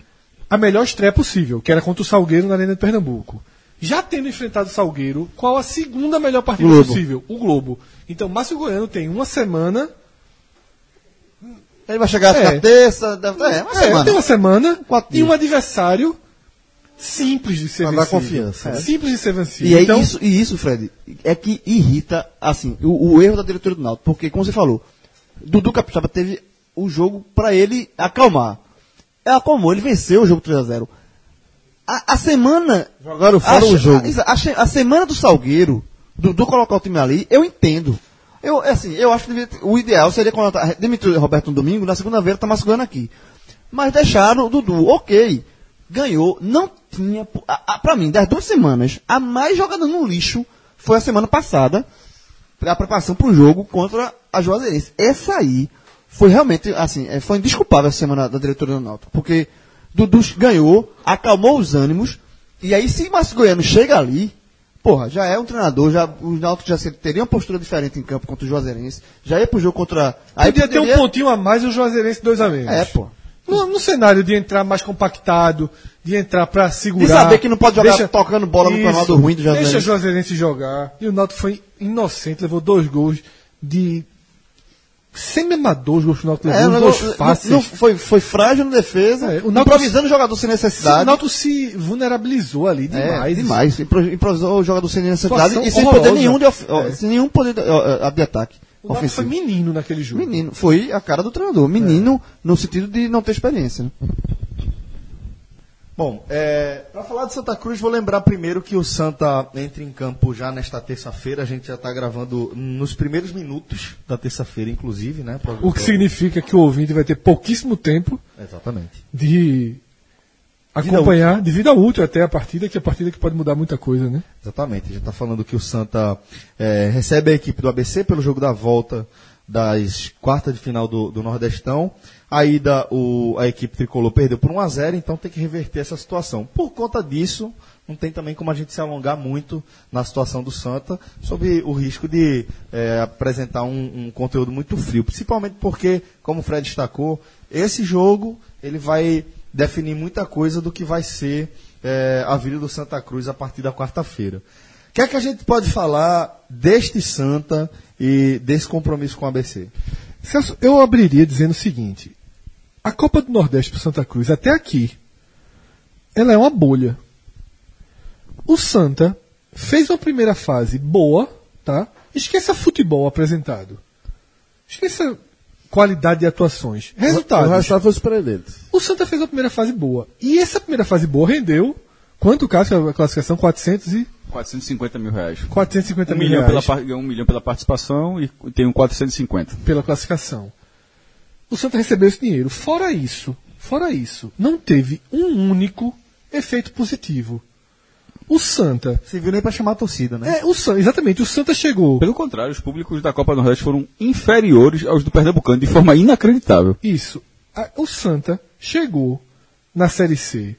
a melhor estreia possível, que era contra o Salgueiro na Arena de Pernambuco. Já tendo enfrentado o Salgueiro, qual a segunda melhor partida Globo. possível? O Globo. Então, Márcio Goiano tem uma semana Ele vai chegar É. na terça, deve, é, uma É, semana. tem uma semana Quatro e dias. um adversário simples de ser vencido. confiança. É. Simples de ser vencido. E, aí, então, isso, e isso, Fred, é que irrita, assim, o, o erro da diretoria do Náutico. Porque, como você falou, Dudu Capixaba teve o jogo pra ele acalmar. É, acalmou, ele venceu o jogo 3x0. A, a semana... Jogaram fora a, o jogo. A, a, a semana do Salgueiro, Dudu colocar o time ali, eu entendo. Eu, assim, eu acho que devia o ideal seria colocar, demitir o Roberto no domingo, na segunda-feira tá masculando aqui. Mas deixaram o Dudu, ok. Ganhou, não tinha. A, a, pra mim, das duas semanas, a mais jogada no lixo foi a semana passada, a preparação pro jogo contra a Juazeirense. Essa aí foi realmente, assim, é, foi indesculpável a semana da diretoria do Náutico, porque Dudu ganhou, acalmou os ânimos, e aí se Márcio Goiano chega ali, porra, já é um treinador, já, os Náutico já teria uma postura diferente em campo contra o Juazeirense, já ia pro jogo contra... Aí podia ter um pontinho a mais e o Juazeirense dois a menos. É, pô. No, no cenário de entrar mais compactado, de entrar pra segurar. De saber que não pode jogar tocando bola no Isso, campeonato ruim do Juazeirense. Deixa o Juazeirense jogar. E o Náutico foi inocente, levou dois gols de. Semi-amador, o Náutico É, levou, gols não- fáceis. não- foi, foi frágil na defesa, É, o Náutico- improvisando o jogador sem necessidade. o Náutico se vulnerabilizou ali É, demais. demais. Impro- Improvisou o jogador sem necessidade e sem poder nenhum de, É. sem nenhum poder de, de ataque O foi menino naquele jogo. Menino, foi a cara do treinador. Menino no sentido de não ter experiência. né? Bom, é, para falar de Santa Cruz, vou lembrar primeiro que o Santa entra em campo já nesta terça-feira. A gente já está gravando nos primeiros minutos da terça-feira, inclusive, né? O que significa que o ouvinte vai ter pouquíssimo tempo Exatamente. de acompanhar, de vida útil até a partida, que é a partida que pode mudar muita coisa, né? Exatamente. A gente está falando que o Santa é, recebe a equipe do ABC pelo jogo da volta das quartas de final do, do Nordestão. A ida, o, a equipe tricolor perdeu por 1 a 0 então tem que reverter essa situação. Por conta disso, não tem também como a gente se alongar muito na situação do Santa, sob o risco de é, apresentar um, um conteúdo muito frio. Principalmente porque, como o Fred destacou, esse jogo ele vai definir muita coisa do que vai ser é, a vida do Santa Cruz a partir da quarta-feira. O que é que a gente pode falar deste Santa e desse compromisso com o ABC? Eu abriria dizendo o seguinte: a Copa do Nordeste para Santa Cruz, até aqui, ela é uma bolha. O Santa fez uma primeira fase boa, tá? Esqueça futebol apresentado. Esqueça qualidade de atuações. Resultados. O resultado foi surpreendente. O Santa fez uma primeira fase boa. E essa primeira fase boa rendeu. Quanto, Cássio, a classificação? 400 e 450 mil reais. 450 Um mil milhão, reais pela, um milhão pela participação e tem um 450. pela classificação. O Santa recebeu esse dinheiro. Fora isso, fora isso, não teve um único efeito positivo. O Santa. Você viu nem para chamar a torcida, né? É, o Santa, exatamente, o Santa chegou. Pelo contrário, os públicos da Copa do Nordeste foram inferiores aos do Pernambucano de forma inacreditável. Isso. O Santa chegou na Série C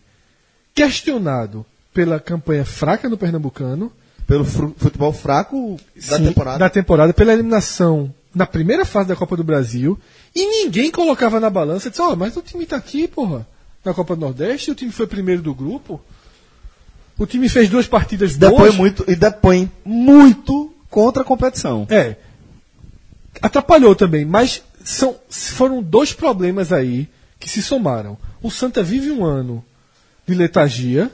questionado pela campanha fraca no Pernambucano. Pelo futebol fraco da Sim, temporada. da temporada, pela eliminação na primeira fase da Copa do Brasil. E ninguém colocava na balança e disse: Ó, mas o time tá aqui, porra, na Copa do Nordeste, o time foi primeiro do grupo. O time fez duas partidas Depõe boas. muito, e depõe muito contra a competição. É. Atrapalhou também, mas são, foram dois problemas aí que se somaram. O Santa vive um ano de letargia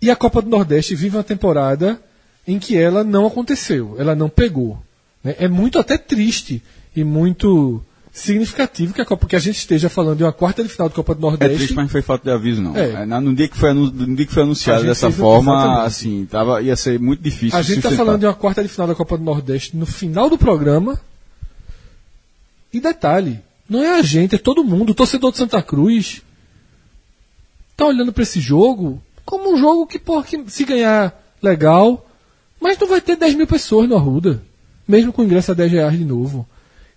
e a Copa do Nordeste vive uma temporada em que ela não aconteceu, ela não pegou. né? É muito até triste e muito significativo que a Copa, que a gente esteja falando de uma quarta de final de Copa do É Nordeste. triste, mas não foi falta de aviso, não. É. É, no, dia que foi no dia que foi anunciado dessa forma, exatamente. assim, tava, ia ser muito difícil. A gente está falando de uma quarta de final da Copa do Nordeste no final do programa. E detalhe, não é a gente, é todo mundo, o torcedor de Santa Cruz tá olhando para esse jogo como um jogo que, porra, que se ganhar legal, mas não vai ter 10 mil pessoas no Arruda, mesmo com ingresso a 10 reais de novo.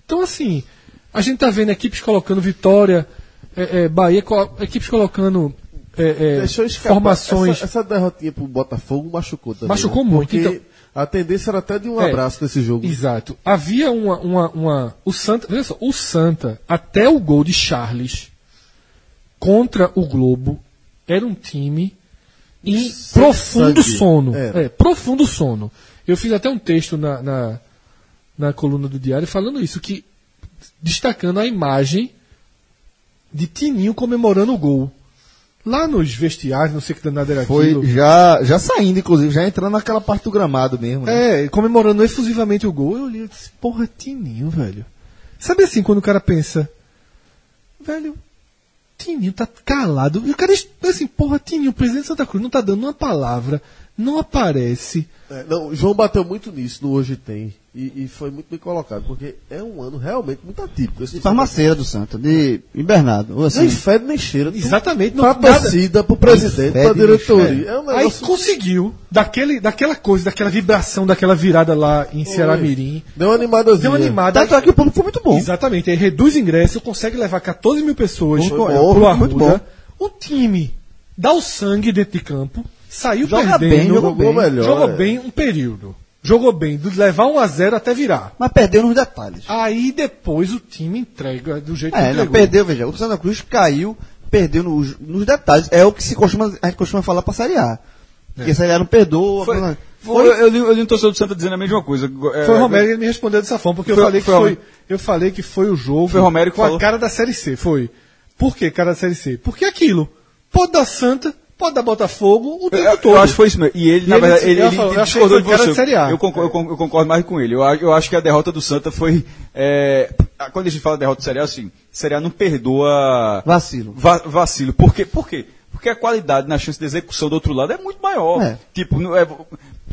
Então, assim, a gente tá vendo equipes colocando Vitória, é, é, Bahia, co- equipes colocando é, é, formações. Essa, essa derrotinha pro Botafogo machucou também. Machucou né? muito, Porque então- a tendência era até de um É. abraço nesse jogo. Exato. Havia uma, uma, uma. O Santa. Veja só, o Santa, até o gol de Charles contra o Globo, era um time em Sem profundo sangue. sono. Era. É, profundo sono. Eu fiz até um texto na, na, na coluna do Diário falando isso, que destacando a imagem de Tininho comemorando o gol. Lá nos vestiários, não sei que danada era Foi aquilo. já, já saindo, inclusive, já entrando naquela parte do gramado mesmo. né? É, comemorando efusivamente o gol, eu olhei e disse, porra, Tininho, velho. Sabe assim, quando o cara pensa, velho, Tininho tá calado. E o cara, assim, porra, Tininho, o presidente de Santa Cruz não tá dando uma palavra, não aparece. É, não, o João bateu muito nisso no Hoje Tem. E, e foi muito bem colocado, porque é um ano realmente muito atípico. Esse De farmaceira do Santa, de. Ou assim, Nem fede nem cheira. Exatamente, não- nada- torcida, pro presidente, fede pra nem diretoria. cheira. É um Aí conseguiu, daquele, daquela coisa, daquela vibração, daquela virada lá em Ceará Mirim. Deu uma animadazinha. Deu uma animada. Tanto é que o público foi muito bom. Exatamente, aí reduz ingresso, consegue levar 14 mil pessoas pro bom, pro muito Arruda. O time dá o sangue dentro de campo, saiu Joga perdendo, bem, jogou bem. melhor, jogou é. bem um período. Jogou bem, do levar 1 a 0 até virar. Mas perdeu nos detalhes. Aí depois o time entrega do jeito que É, não, entregou. perdeu, veja. O Santa Cruz caiu, perdeu nos, nos detalhes. É o que se costuma, a gente costuma falar pra Série A. Porque a Série A não perdoa. Foi, não- foi, eu, li, eu li um torcedor do Santa dizendo a mesma coisa. É, Foi o Romero e ele me respondeu dessa forma, porque Foi- eu falei que foi foi, Romero. eu falei que foi o jogo Foi Romero que com a falou. cara da Série C, foi. Por que cara da Série C? Porque aquilo, pode dar Santa, pode dar Botafogo, o tempo Eu, todo. eu acho que foi isso mesmo. E ele, E na ele verdade, ele, ele achei discordou de você. de. Eu, concordo, eu con- eu concordo mais com ele. Eu, eu acho que a derrota do Santa foi. é, quando a gente fala de derrota do Série A, assim, Série A não perdoa Vacilo. va- vacilo. Por quê? Por quê? Porque a qualidade na chance de execução do outro lado é muito maior. É. Tipo, é-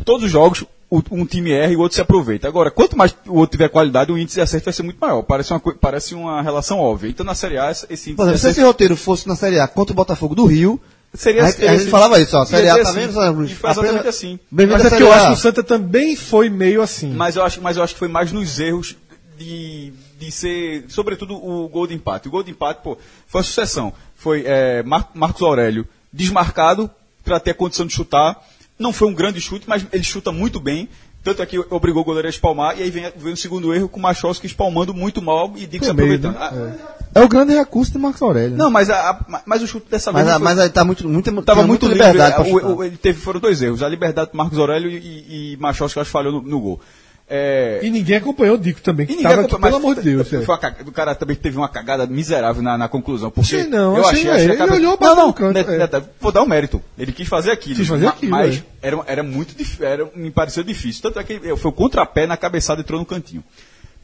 todos os jogos, um time erra e o outro se aproveita. Agora, quanto mais o outro tiver qualidade, o índice de acerto vai ser muito maior. Parece uma, parece uma relação óbvia. Então, na Série A, esse esse índice de se esse acerto roteiro fosse na Série A contra o Botafogo do Rio, seria a gente, a gente falava isso, ó. Série A, tá vendo, Santa Cruz? E foi exatamente assim. Bem-vindo Mas é que eu acho A. que o Santa também foi meio assim. Mas eu acho, mas eu acho que foi mais nos erros de, de ser, sobretudo o gol de empate. O gol de empate, pô, foi a sucessão. Foi é, Mar- Marcos Aurélio desmarcado para ter a condição de chutar. Não foi um grande chute, mas ele chuta muito bem. Tanto é que obrigou o goleiro a espalmar. E aí vem, vem o segundo erro com o Machowski espalmando muito mal e meio, aproveitando. né? É o grande recurso de Marcos Aurélio. né? Não, mas, a- a- mas o chute dessa Mas, vez. a- não foi- mas aí tá muito, muito, Tava muito liberdade livre. O- o- ele teve, foram dois erros. A liberdade do Marcos Aurélio e, e, Machowski, eu acho, falhou no, no gol. É, E ninguém acompanhou o Dico também, E que ninguém tava aqui, pelo amor de Deus. foi é. uma cagada- o cara também teve uma cagada miserável na, na conclusão. Porque Achei não, eu achei achei, não, achei ele a cabeça- olhou, não, bateu não, no canto, net- é. net- vou dar o mérito. Ele quis fazer aquilo. Quis fazer aquilo, Mas é. era, era muito difícil, era, me pareceu difícil. Tanto é que foi o contrapé na cabeçada e entrou no cantinho.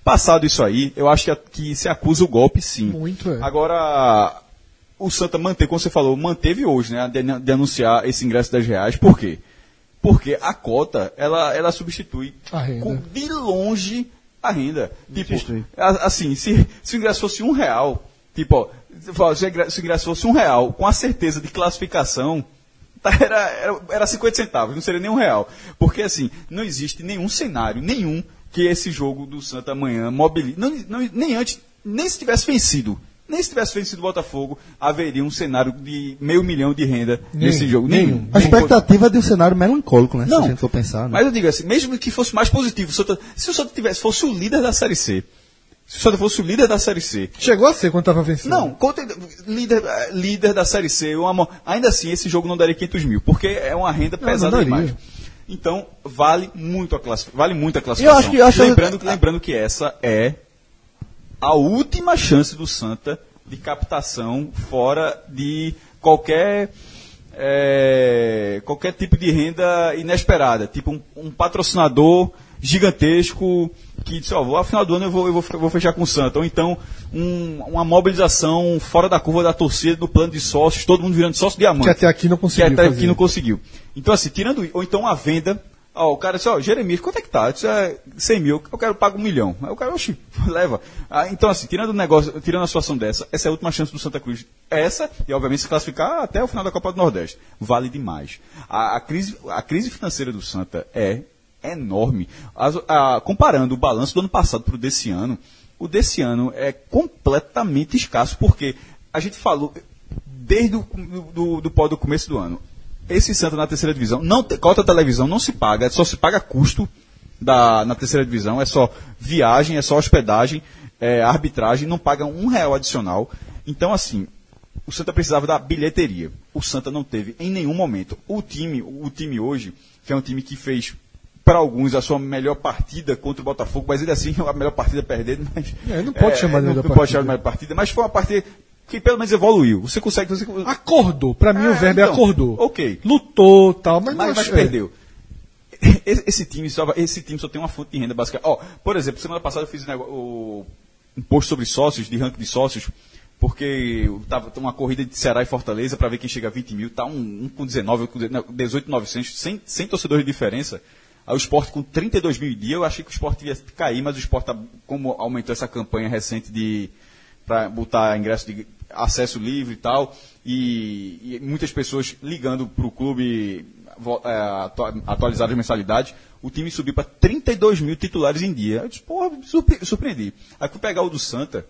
Passado isso aí, eu acho que, a- que se acusa o golpe, sim. Muito, é. Agora, o Santa manteve, como você falou, manteve hoje, né, de, de anunciar esse ingresso das reais. Por quê? Porque a cota, ela, ela substitui A renda. com- de longe a renda. Tipo, assim, se, se o ingresso fosse um real, tipo, ó, se fala, se o ingresso- se o ingresso fosse um real, com a certeza de classificação, tá, era, era, era 50 centavos, não seria nem um real. Porque, assim, não existe nenhum cenário, nenhum, que esse jogo do Santa amanhã mobilize. Não, não- nem antes, nem se tivesse vencido. Nem se tivesse vencido o Botafogo, haveria um cenário de meio milhão de renda nesse jogo. Nenhum. A expectativa é de um cenário melancólico, né? Não. Se a gente for pensar. Né? Mas eu digo assim, mesmo que fosse mais positivo, se o Santa tivesse, fosse o líder da Série C, se o Santa fosse o líder da Série C, Chegou a ser quando tava vencendo. não, conta- líder, líder da Série C, uma ainda assim esse jogo não daria 500 mil, porque é uma renda Não, pesada não daria. demais. Então, vale muito a classificação. Vale muito a classificação. Eu acho que- eu acho- lembrando, que- lembrando que essa é a última chance do Santa de captação fora de qualquer é, qualquer tipo de renda inesperada, tipo um, um patrocinador gigantesco que disse, ó, vou, ao final do ano eu vou, eu vou, eu vou fechar com o Santa. Ou então um- uma mobilização fora da curva da torcida, no plano de sócios, todo mundo virando sócio diamante. Que até aqui não conseguiu Que até fazer. aqui não conseguiu. Então, assim, tirando. Ou então a venda. Ó, o cara disse, ó, Jeremias, quanto é que tá? Isso é 100 mil, eu quero pagar um milhão. Aí o cara, oxi, leva. Ah, então, assim, tirando o negócio, tirando a situação dessa, essa é a última chance do Santa Cruz. Essa, e obviamente se classificar até o final da Copa do Nordeste. Vale demais. A, a crise, a crise financeira do Santa é enorme. As- a- comparando o balanço do ano passado para o desse ano, o desse ano é completamente escasso, porque a gente falou desde o do, do, do, do começo do ano. Esse Santa na terceira divisão, não, te- cota televisão não se paga, só se paga custo da, na terceira divisão, é só viagem, é só hospedagem, é arbitragem, não paga um real adicional. Então, assim, o Santa precisava da bilheteria. O Santa não teve em nenhum momento. O time, o time hoje, que é um time que fez para alguns a sua melhor partida contra o Botafogo, mas ainda assim a melhor partida perdendo, mas É, não pode chamar de não, melhor não pode partida. chamar de melhor partida, mas foi uma partida que pelo menos evoluiu. Você consegue, você Acordou. Pra mim É, o verbo é então, acordou. ok. Lutou tal, mas, mas, mas acho- perdeu. Esse, esse time só, esse time só tem uma fonte de renda básica. Ó, por exemplo, semana passada eu fiz um, o- um post sobre sócios, de ranking de sócios, porque tava uma corrida de Ceará e Fortaleza para ver quem chega a 20 mil, tá um, um com 19, outro com 18,900, sem, sem torcedores de diferença. Aí o esporte com 32 mil dia, eu achei que o esporte ia cair, mas o esporte, tá- como aumentou essa campanha recente de para botar ingresso de acesso livre e tal, e, e muitas pessoas ligando para o clube é, atu- atualizar as mensalidades, o time subiu para 32 mil titulares em dia. Eu disse, porra, surpre- surpreendi. Aí fui pegar o do Santa,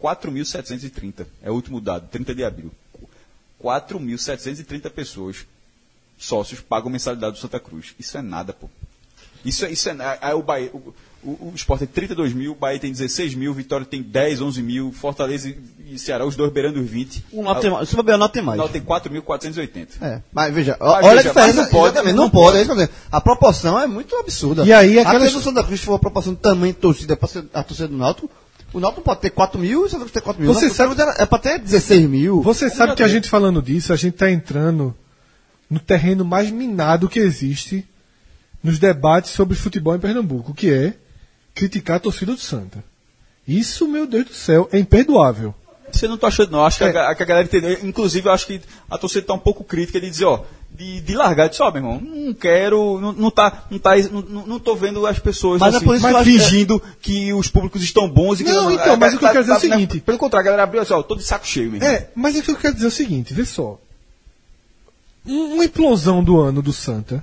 4.730, é o último dado, 30 de abril. 4.730 pessoas, sócios, pagam mensalidade do Santa Cruz. Isso é nada, pô. Isso, é- isso é. na- Aí o, Bahia, o, o, o Sport tem 32 mil, o Bahia tem 16 mil, Vitória tem 10, 11 mil, Fortaleza e, e Ceará, os dois beirando os 20. O Náutico tem mais. Se bobear, o Náutico tem mais. Não, tem 4.480. É, mas veja, Mas olha veja, a diferença. não pode, não não pode, é isso dizendo. A proporção é muito absurda. E aí, Até aquelas- se o Santa Cruz for a proporção de tamanho de torcida para a torcida do Náutico, o Náutico não pode ter 4 mil e o Santa Cruz ter 4 mil. Você O Santa Cruz era- é para ter 16 mil. Você sabe que a gente falando disso, a gente está entrando no terreno mais minado que existe nos debates sobre futebol em Pernambuco, que é criticar a torcida do Santa. Isso, meu Deus do céu, é imperdoável. Você não tá achando, não. Acho que, É. a, que a galera entendeu. Inclusive, eu acho que a torcida está um pouco crítica de dizer, ó, de, de largar. De ó, meu irmão, não quero, não, não tá, não tá, não, não não tô vendo as pessoas Mas é assim, por isso que eu mas que- fingindo que os públicos estão bons e que Não, então, mas o que eu quero dizer é o seguinte. Pelo contrário, a galera abriu assim, ó, tô de saco cheio, meu irmão. É, mas o que eu quero dizer é o seguinte, vê só. Um- Uma implosão do ano do Santa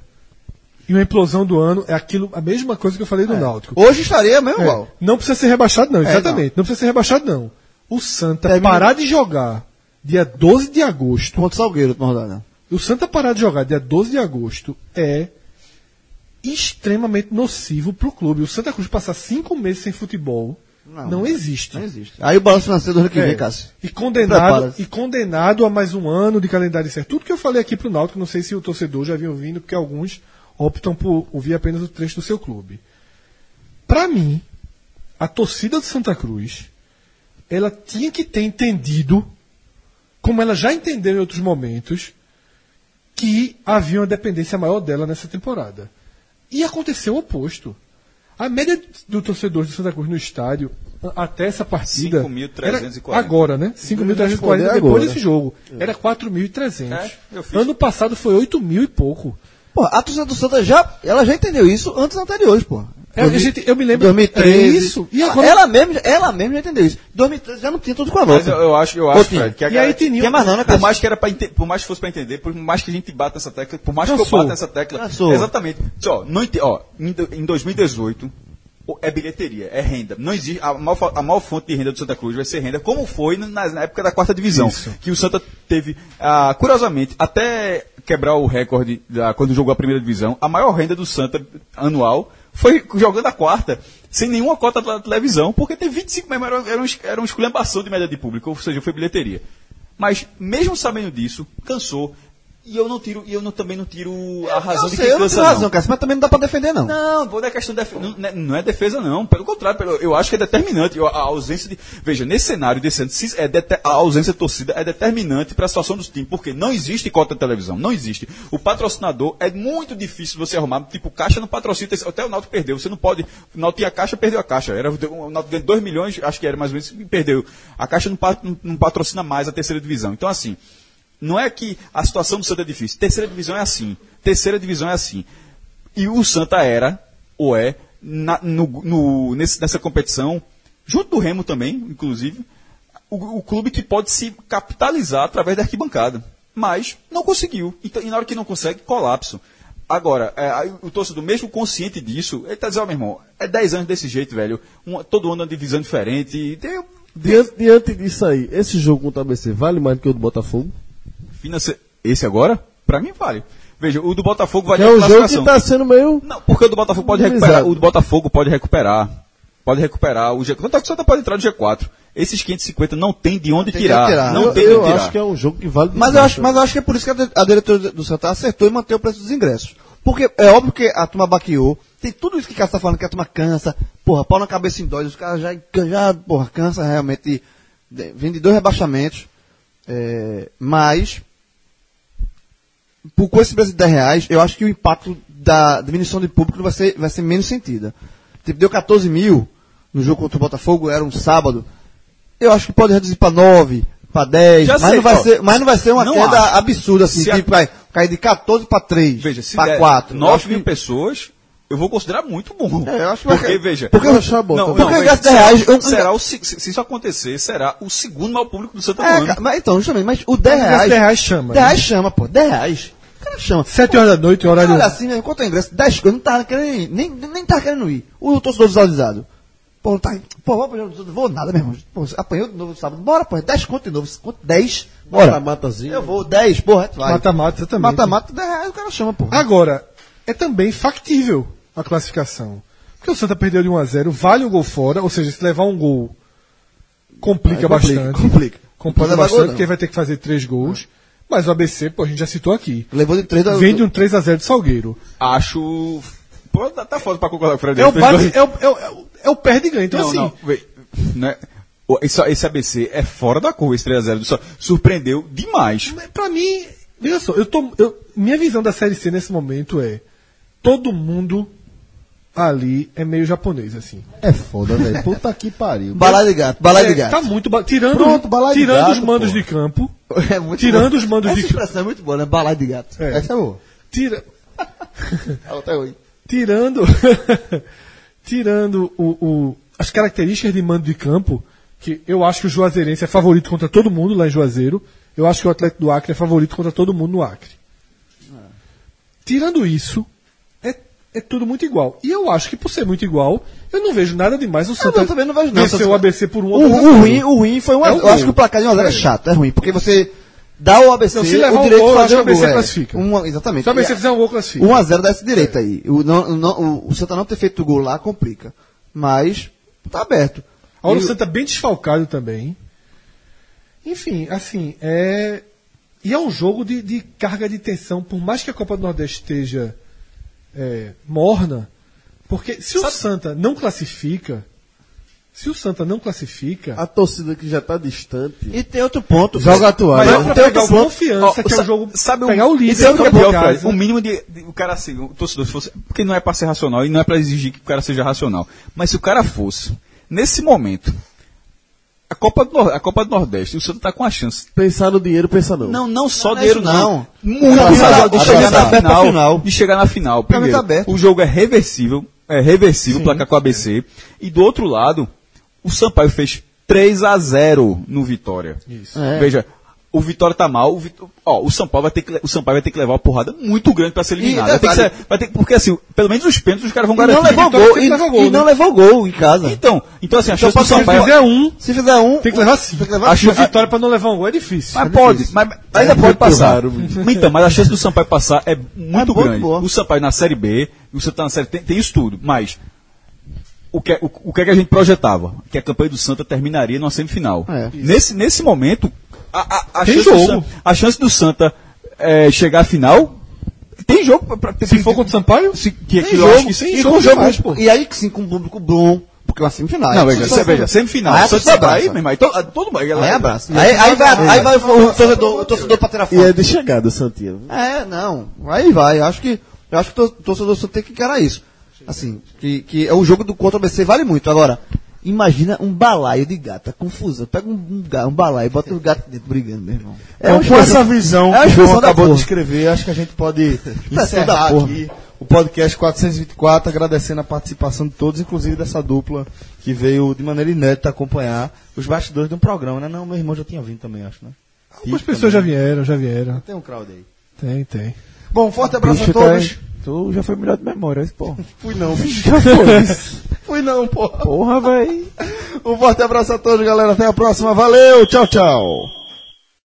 e uma implosão do ano é aquilo, a mesma coisa que eu falei do Náutico. Hoje estaria mesmo É, igual. não precisa ser rebaixado, não, É, exatamente. não. precisa ser rebaixado, não. O Santa parar de jogar dia 12 de agosto. Contra o Salgueiro, última rodada. O Santa parar de jogar dia 12 de agosto é extremamente nocivo pro clube. O Santa Cruz passar cinco meses sem futebol não, Não, existe. Não existe. Aí o balanço financeiro do ano que É. vem, Cássio. E condenado, e condenado a mais um ano de calendário certo. Tudo que eu falei aqui pro Náutico, não sei se o torcedor já vinha ouvindo, porque alguns optam por ouvir apenas o trecho do seu clube. Para mim, a torcida do Santa Cruz, ela tinha que ter entendido, como ela já entendeu em outros momentos, que havia uma dependência maior dela nessa temporada. E aconteceu o oposto. A média do torcedor de Santa Cruz no estádio, até essa partida. 5.340. era Agora, né? 5.340 responder depois agora. desse jogo. Era 4.300. É, ano passado foi 8 mil e pouco. Pô, a torcida do Santa já, ela já entendeu isso antes anteriores, pô. É, a gente- eu me lembro- 2013. é isso. E agora- ela, mesmo, ela mesmo já entendeu isso. 2013 já não tinha tudo com a Mas volta. eu, eu acho, eu acho. Fred, que a E aí Tinha mais não, né, Por mais que era para por mais que fosse para entender, por mais que a gente bata nessa tecla, por mais que eu bata nessa tecla, Cansou. exatamente. Ó, não ente- ó, em, do- em 2018 o- é bilheteria, é renda. Não existe a maior, a maior fonte de renda do Santa Cruz vai ser renda, como foi na, na época da quarta divisão, Isso. que o Santa teve, ah, curiosamente, até quebrar o recorde da, quando jogou a primeira divisão, a maior renda do Santa anual foi jogando a quarta, sem nenhuma cota da televisão, porque tem 25 mesmo, era, era, um, era uma esculhambação de média de público, ou seja, foi bilheteria. Mas, mesmo sabendo disso, cansou. E eu não tiro, e eu não, também não tiro a razão Eu de sei, quem eu não cansa, não. razão, Cássio, mas também não dá pra defender, não. Não, não é questão de def... não, não é- não é defesa, não. Pelo contrário, pelo- eu acho que é determinante. A ausência de. Veja, nesse cenário desse ano, é a ausência de torcida é determinante para a situação dos times, porque não existe cota de televisão, não existe. O patrocinador é muito difícil você arrumar. Tipo, caixa não patrocina, até o Náutico perdeu. Você não pode. O Náutico a caixa, perdeu a caixa. Era, o Náutico ganhou 2 milhões, acho que era mais ou menos, e perdeu. A caixa não- não patrocina mais a terceira divisão. Então, assim. Não é que a situação do Santa é difícil. Terceira divisão é assim. Terceira divisão é assim. E o Santa era, ou é, na- no- no- nesse- nessa competição, junto do Remo também, inclusive, o, o clube que pode se capitalizar através da arquibancada. Mas não conseguiu. Então, e na hora que não consegue, colapso. Agora, é, o torcedor, mesmo consciente disso, ele tá dizendo, ó, meu irmão, é 10 anos desse jeito, velho. Um- todo ano uma divisão diferente. Tem, Diante, diante disso aí, esse jogo contra o ABC vale mais do que o do Botafogo? Finance... Esse agora, pra mim vale. Veja, o do Botafogo vai ter é um jogo que classificação. tá sendo meio. Não, porque o do Botafogo pode recuperar. O do Botafogo pode recuperar. Pode recuperar o G4. Quanto é que o Santa pode entrar no G4? Esses 550 não tem de onde tem tirar. tirar. Não eu tem de onde tirar. acho que é um jogo que vale. Mas eu, acho, mas eu acho que é por isso que a, di- a diretoria do Santa acertou em manter o preço dos ingressos. Porque é óbvio que a turma baqueou. Tem tudo isso que o Cássio tá falando, que a turma cansa. Porra, pau na cabeça em dói. Os caras já, já porra, cansa realmente. Vem de dois rebaixamentos. É, mas, por, com esse preço de 10 reais, eu acho que o impacto da diminuição de público vai ser, vai ser menos sentida. Tipo, deu 14 mil no jogo contra o Botafogo, era um sábado. Eu acho que pode reduzir para 9, para 10, Já mas, sei, não vai ó, ser, mas não vai ser uma queda acho. absurda, assim, Se a- tipo, vai cair de 14 para 3, Veja, se para der 4. 9 mil pessoas, eu vou considerar muito bom. É, eu acho que porque, cair. veja. Porque eu achar bom não, também. não, Porque veja, gasta 10 reais, será, eu- será o, se, se isso acontecer, será o segundo maior público do Santa É, Cruz. ca- mas então, justamente, mas o 10 Mas reais. 10 reais chama, 10 né? reais chama, pô. 10 reais. O cara chama. 7 horas da noite, horário. Olha assim, né, quanto é o ingresso? 10 eu não tava querendo ir, nem, nem tava querendo ir. O torcedor desavisado. Pô, tá, pô, vou apanhar não vou nada, meu irmão. Pô, apanhou de novo sábado. Bora, pô, 10 conto de novo. Conto 10. Bora. Mata-matazinho. Eu vou, 10, porra, vai. Mata-mata também. Mata-mata, 10 reais o cara chama, pô. Agora, é também factível a classificação. Porque o Santa perdeu de 1 a 0 vale o gol fora, ou seja, se levar um gol complica Aí complica, bastante. complica. Complica bastante, porque vai ter que fazer três gols. Mas o ABC, pô, a gente já citou aqui. Levou de 3 da Vem de um 3 a 0 de Salgueiro. Acho. Pô, tá, tá foda pra concordar com o Fred. É o, bate, é, o, é, o, é o- é o perde e ganha. Então, não, assim, não, vê, né, esse, esse ABC é fora da curva, esse 3x0 do Santa. Surpreendeu demais. Mas Pra mim, veja só, eu tô, eu- minha visão da Série C nesse momento é todo mundo ali é meio japonês, assim. É foda, velho. Puta que pariu. Balai de gato, balai de É, gato. Tá muito. ba- Tirando, Pronto, tirando os gato, mandos pô. de campo. É muito Tirando bom. os mandos Essa de- expressão é muito boa, né? Balai de gato. É. Essa é boa. Tira, Até hoje. tirando tirando o, o- as características de mando de campo, que eu acho que o Juazeirense é favorito contra todo mundo lá em Juazeiro. Eu acho que o Atlético do Acre é favorito contra todo mundo no Acre. Tirando isso, é, é tudo muito igual. E eu acho que por ser muito igual, eu não vejo nada demais o Santa não, também não vejo vencer Santa- o ABC por um O, a o ruim, o ruim foi um É a o Eu acho gol. que o placar de 1 a 0 é É. chato, é ruim, porque você dá ao ABC Não, se levar o um direito gol, de eu fazer acho o o ABC gol. é. classifica. Um, exatamente. Se o ABC a- fizer um gol, classifica. 1 a 0 dá esse direito aí. O, não, não, o, o Santa não ter feito o gol lá complica. Mas tá aberto. Agora E o o- Santa bem desfalcado também. Enfim, assim, é. E é um jogo de, de carga de tensão, por mais que a Copa do Nordeste esteja é, morna, porque se o Santa não classifica, se o Santa não classifica, A torcida que já tá distante. E tem outro ponto. Joga a mas toalha. é tem pegar outro o ponto. confiança, Ó, que é o jogo sabe pegar o líder sabe o é campo de pior, casa. Fred? O mínimo de, de- o cara assim, o torcedor se fosse, porque não é para ser racional e não é para exigir que o cara seja racional. Mas se o cara fosse nesse momento Copa do, a Copa do Nordeste, o Santa tá com a chance. Pensar no dinheiro, pensa não. Não, não só Não, é dinheiro não. não. Muito aberto, de chegar na final, final. de chegar na final. Primeiro, o jogo é reversível, é reversível, placar com o ABC. E do outro lado, o Sampaio fez 3 a 0 no Vitória. Isso. É. Veja, o Vitória tá mal, o, Vitó- ó, o São Paulo vai ter que o Sampaio vai ter que levar uma porrada muito grande para ser eliminado. Vai ter ser- vai ter que- porque assim, pelo menos os pênaltis os caras vão E não garantir. levou Vitória gol. E, gol, e né? não levou gol em casa. Então, então assim, a chance do Se ele Sampaio fizer um, Se fizer um. tem que levar cinco. Tem que levar cinco. Vitória pra não levar um gol é difícil. Mas pode, mas ainda pode passar. raro, então, mas a chance do Sampaio passar é muito muito grande. boa. O Sampaio na Série B, o Santa na Série tem, tem isso tudo, mas o que, é- o, o que é que a gente projetava? Que a campanha do Santa terminaria numa semifinal. É. nesse, nesse momento, a, a, a Tem chance do jogo. Santa, a chance do Santa é, chegar à final. Tem jogo pra, pra Se for contra o Sampaio, se, que, Tem que eu jogo, acho que sim, e jogo com jogo, demais, pô. E aí que sim, com o público bom, porque é uma semifinal. Não, Aí veja, você veja, semifinal. Aí Santos você e abraça. Bahia, meu irmão. Então, ah, todo mundo. Aí abraça. Aí, aí vai, aí vai o torcedor, o torcedor pra tirar E foto. é de chegada, Santinho. É, não. Aí vai. Eu acho que, eu acho que o torcedor só tem que encarar isso. Assim, que, que é o jogo do contra o BC vale muito. Agora, imagina um balaio de gato, a confusão. Pega um, um, um balaio e bota os gatos dentro brigando, meu irmão. É uma com essa expressão- visão é uma que o João acabou de porra. escrever, acho que a gente pode encerrar porra. aqui o podcast 424, agradecendo a participação de todos, inclusive dessa dupla que veio de maneira inédita acompanhar os bastidores de um programa, né? Não, meu irmão já tinha vindo também, acho, né? algumas pessoas já vieram, já vieram. Tem um crowd aí. Tem, tem. Bom, forte abraço Bicho, a todos. tá- tu já foi melhor de memória, esse porra. Fui não, bicho. Já foi. Fui não, porra. Porra, véi. Um forte abraço a todos, galera. Até a próxima. Valeu, tchau, tchau.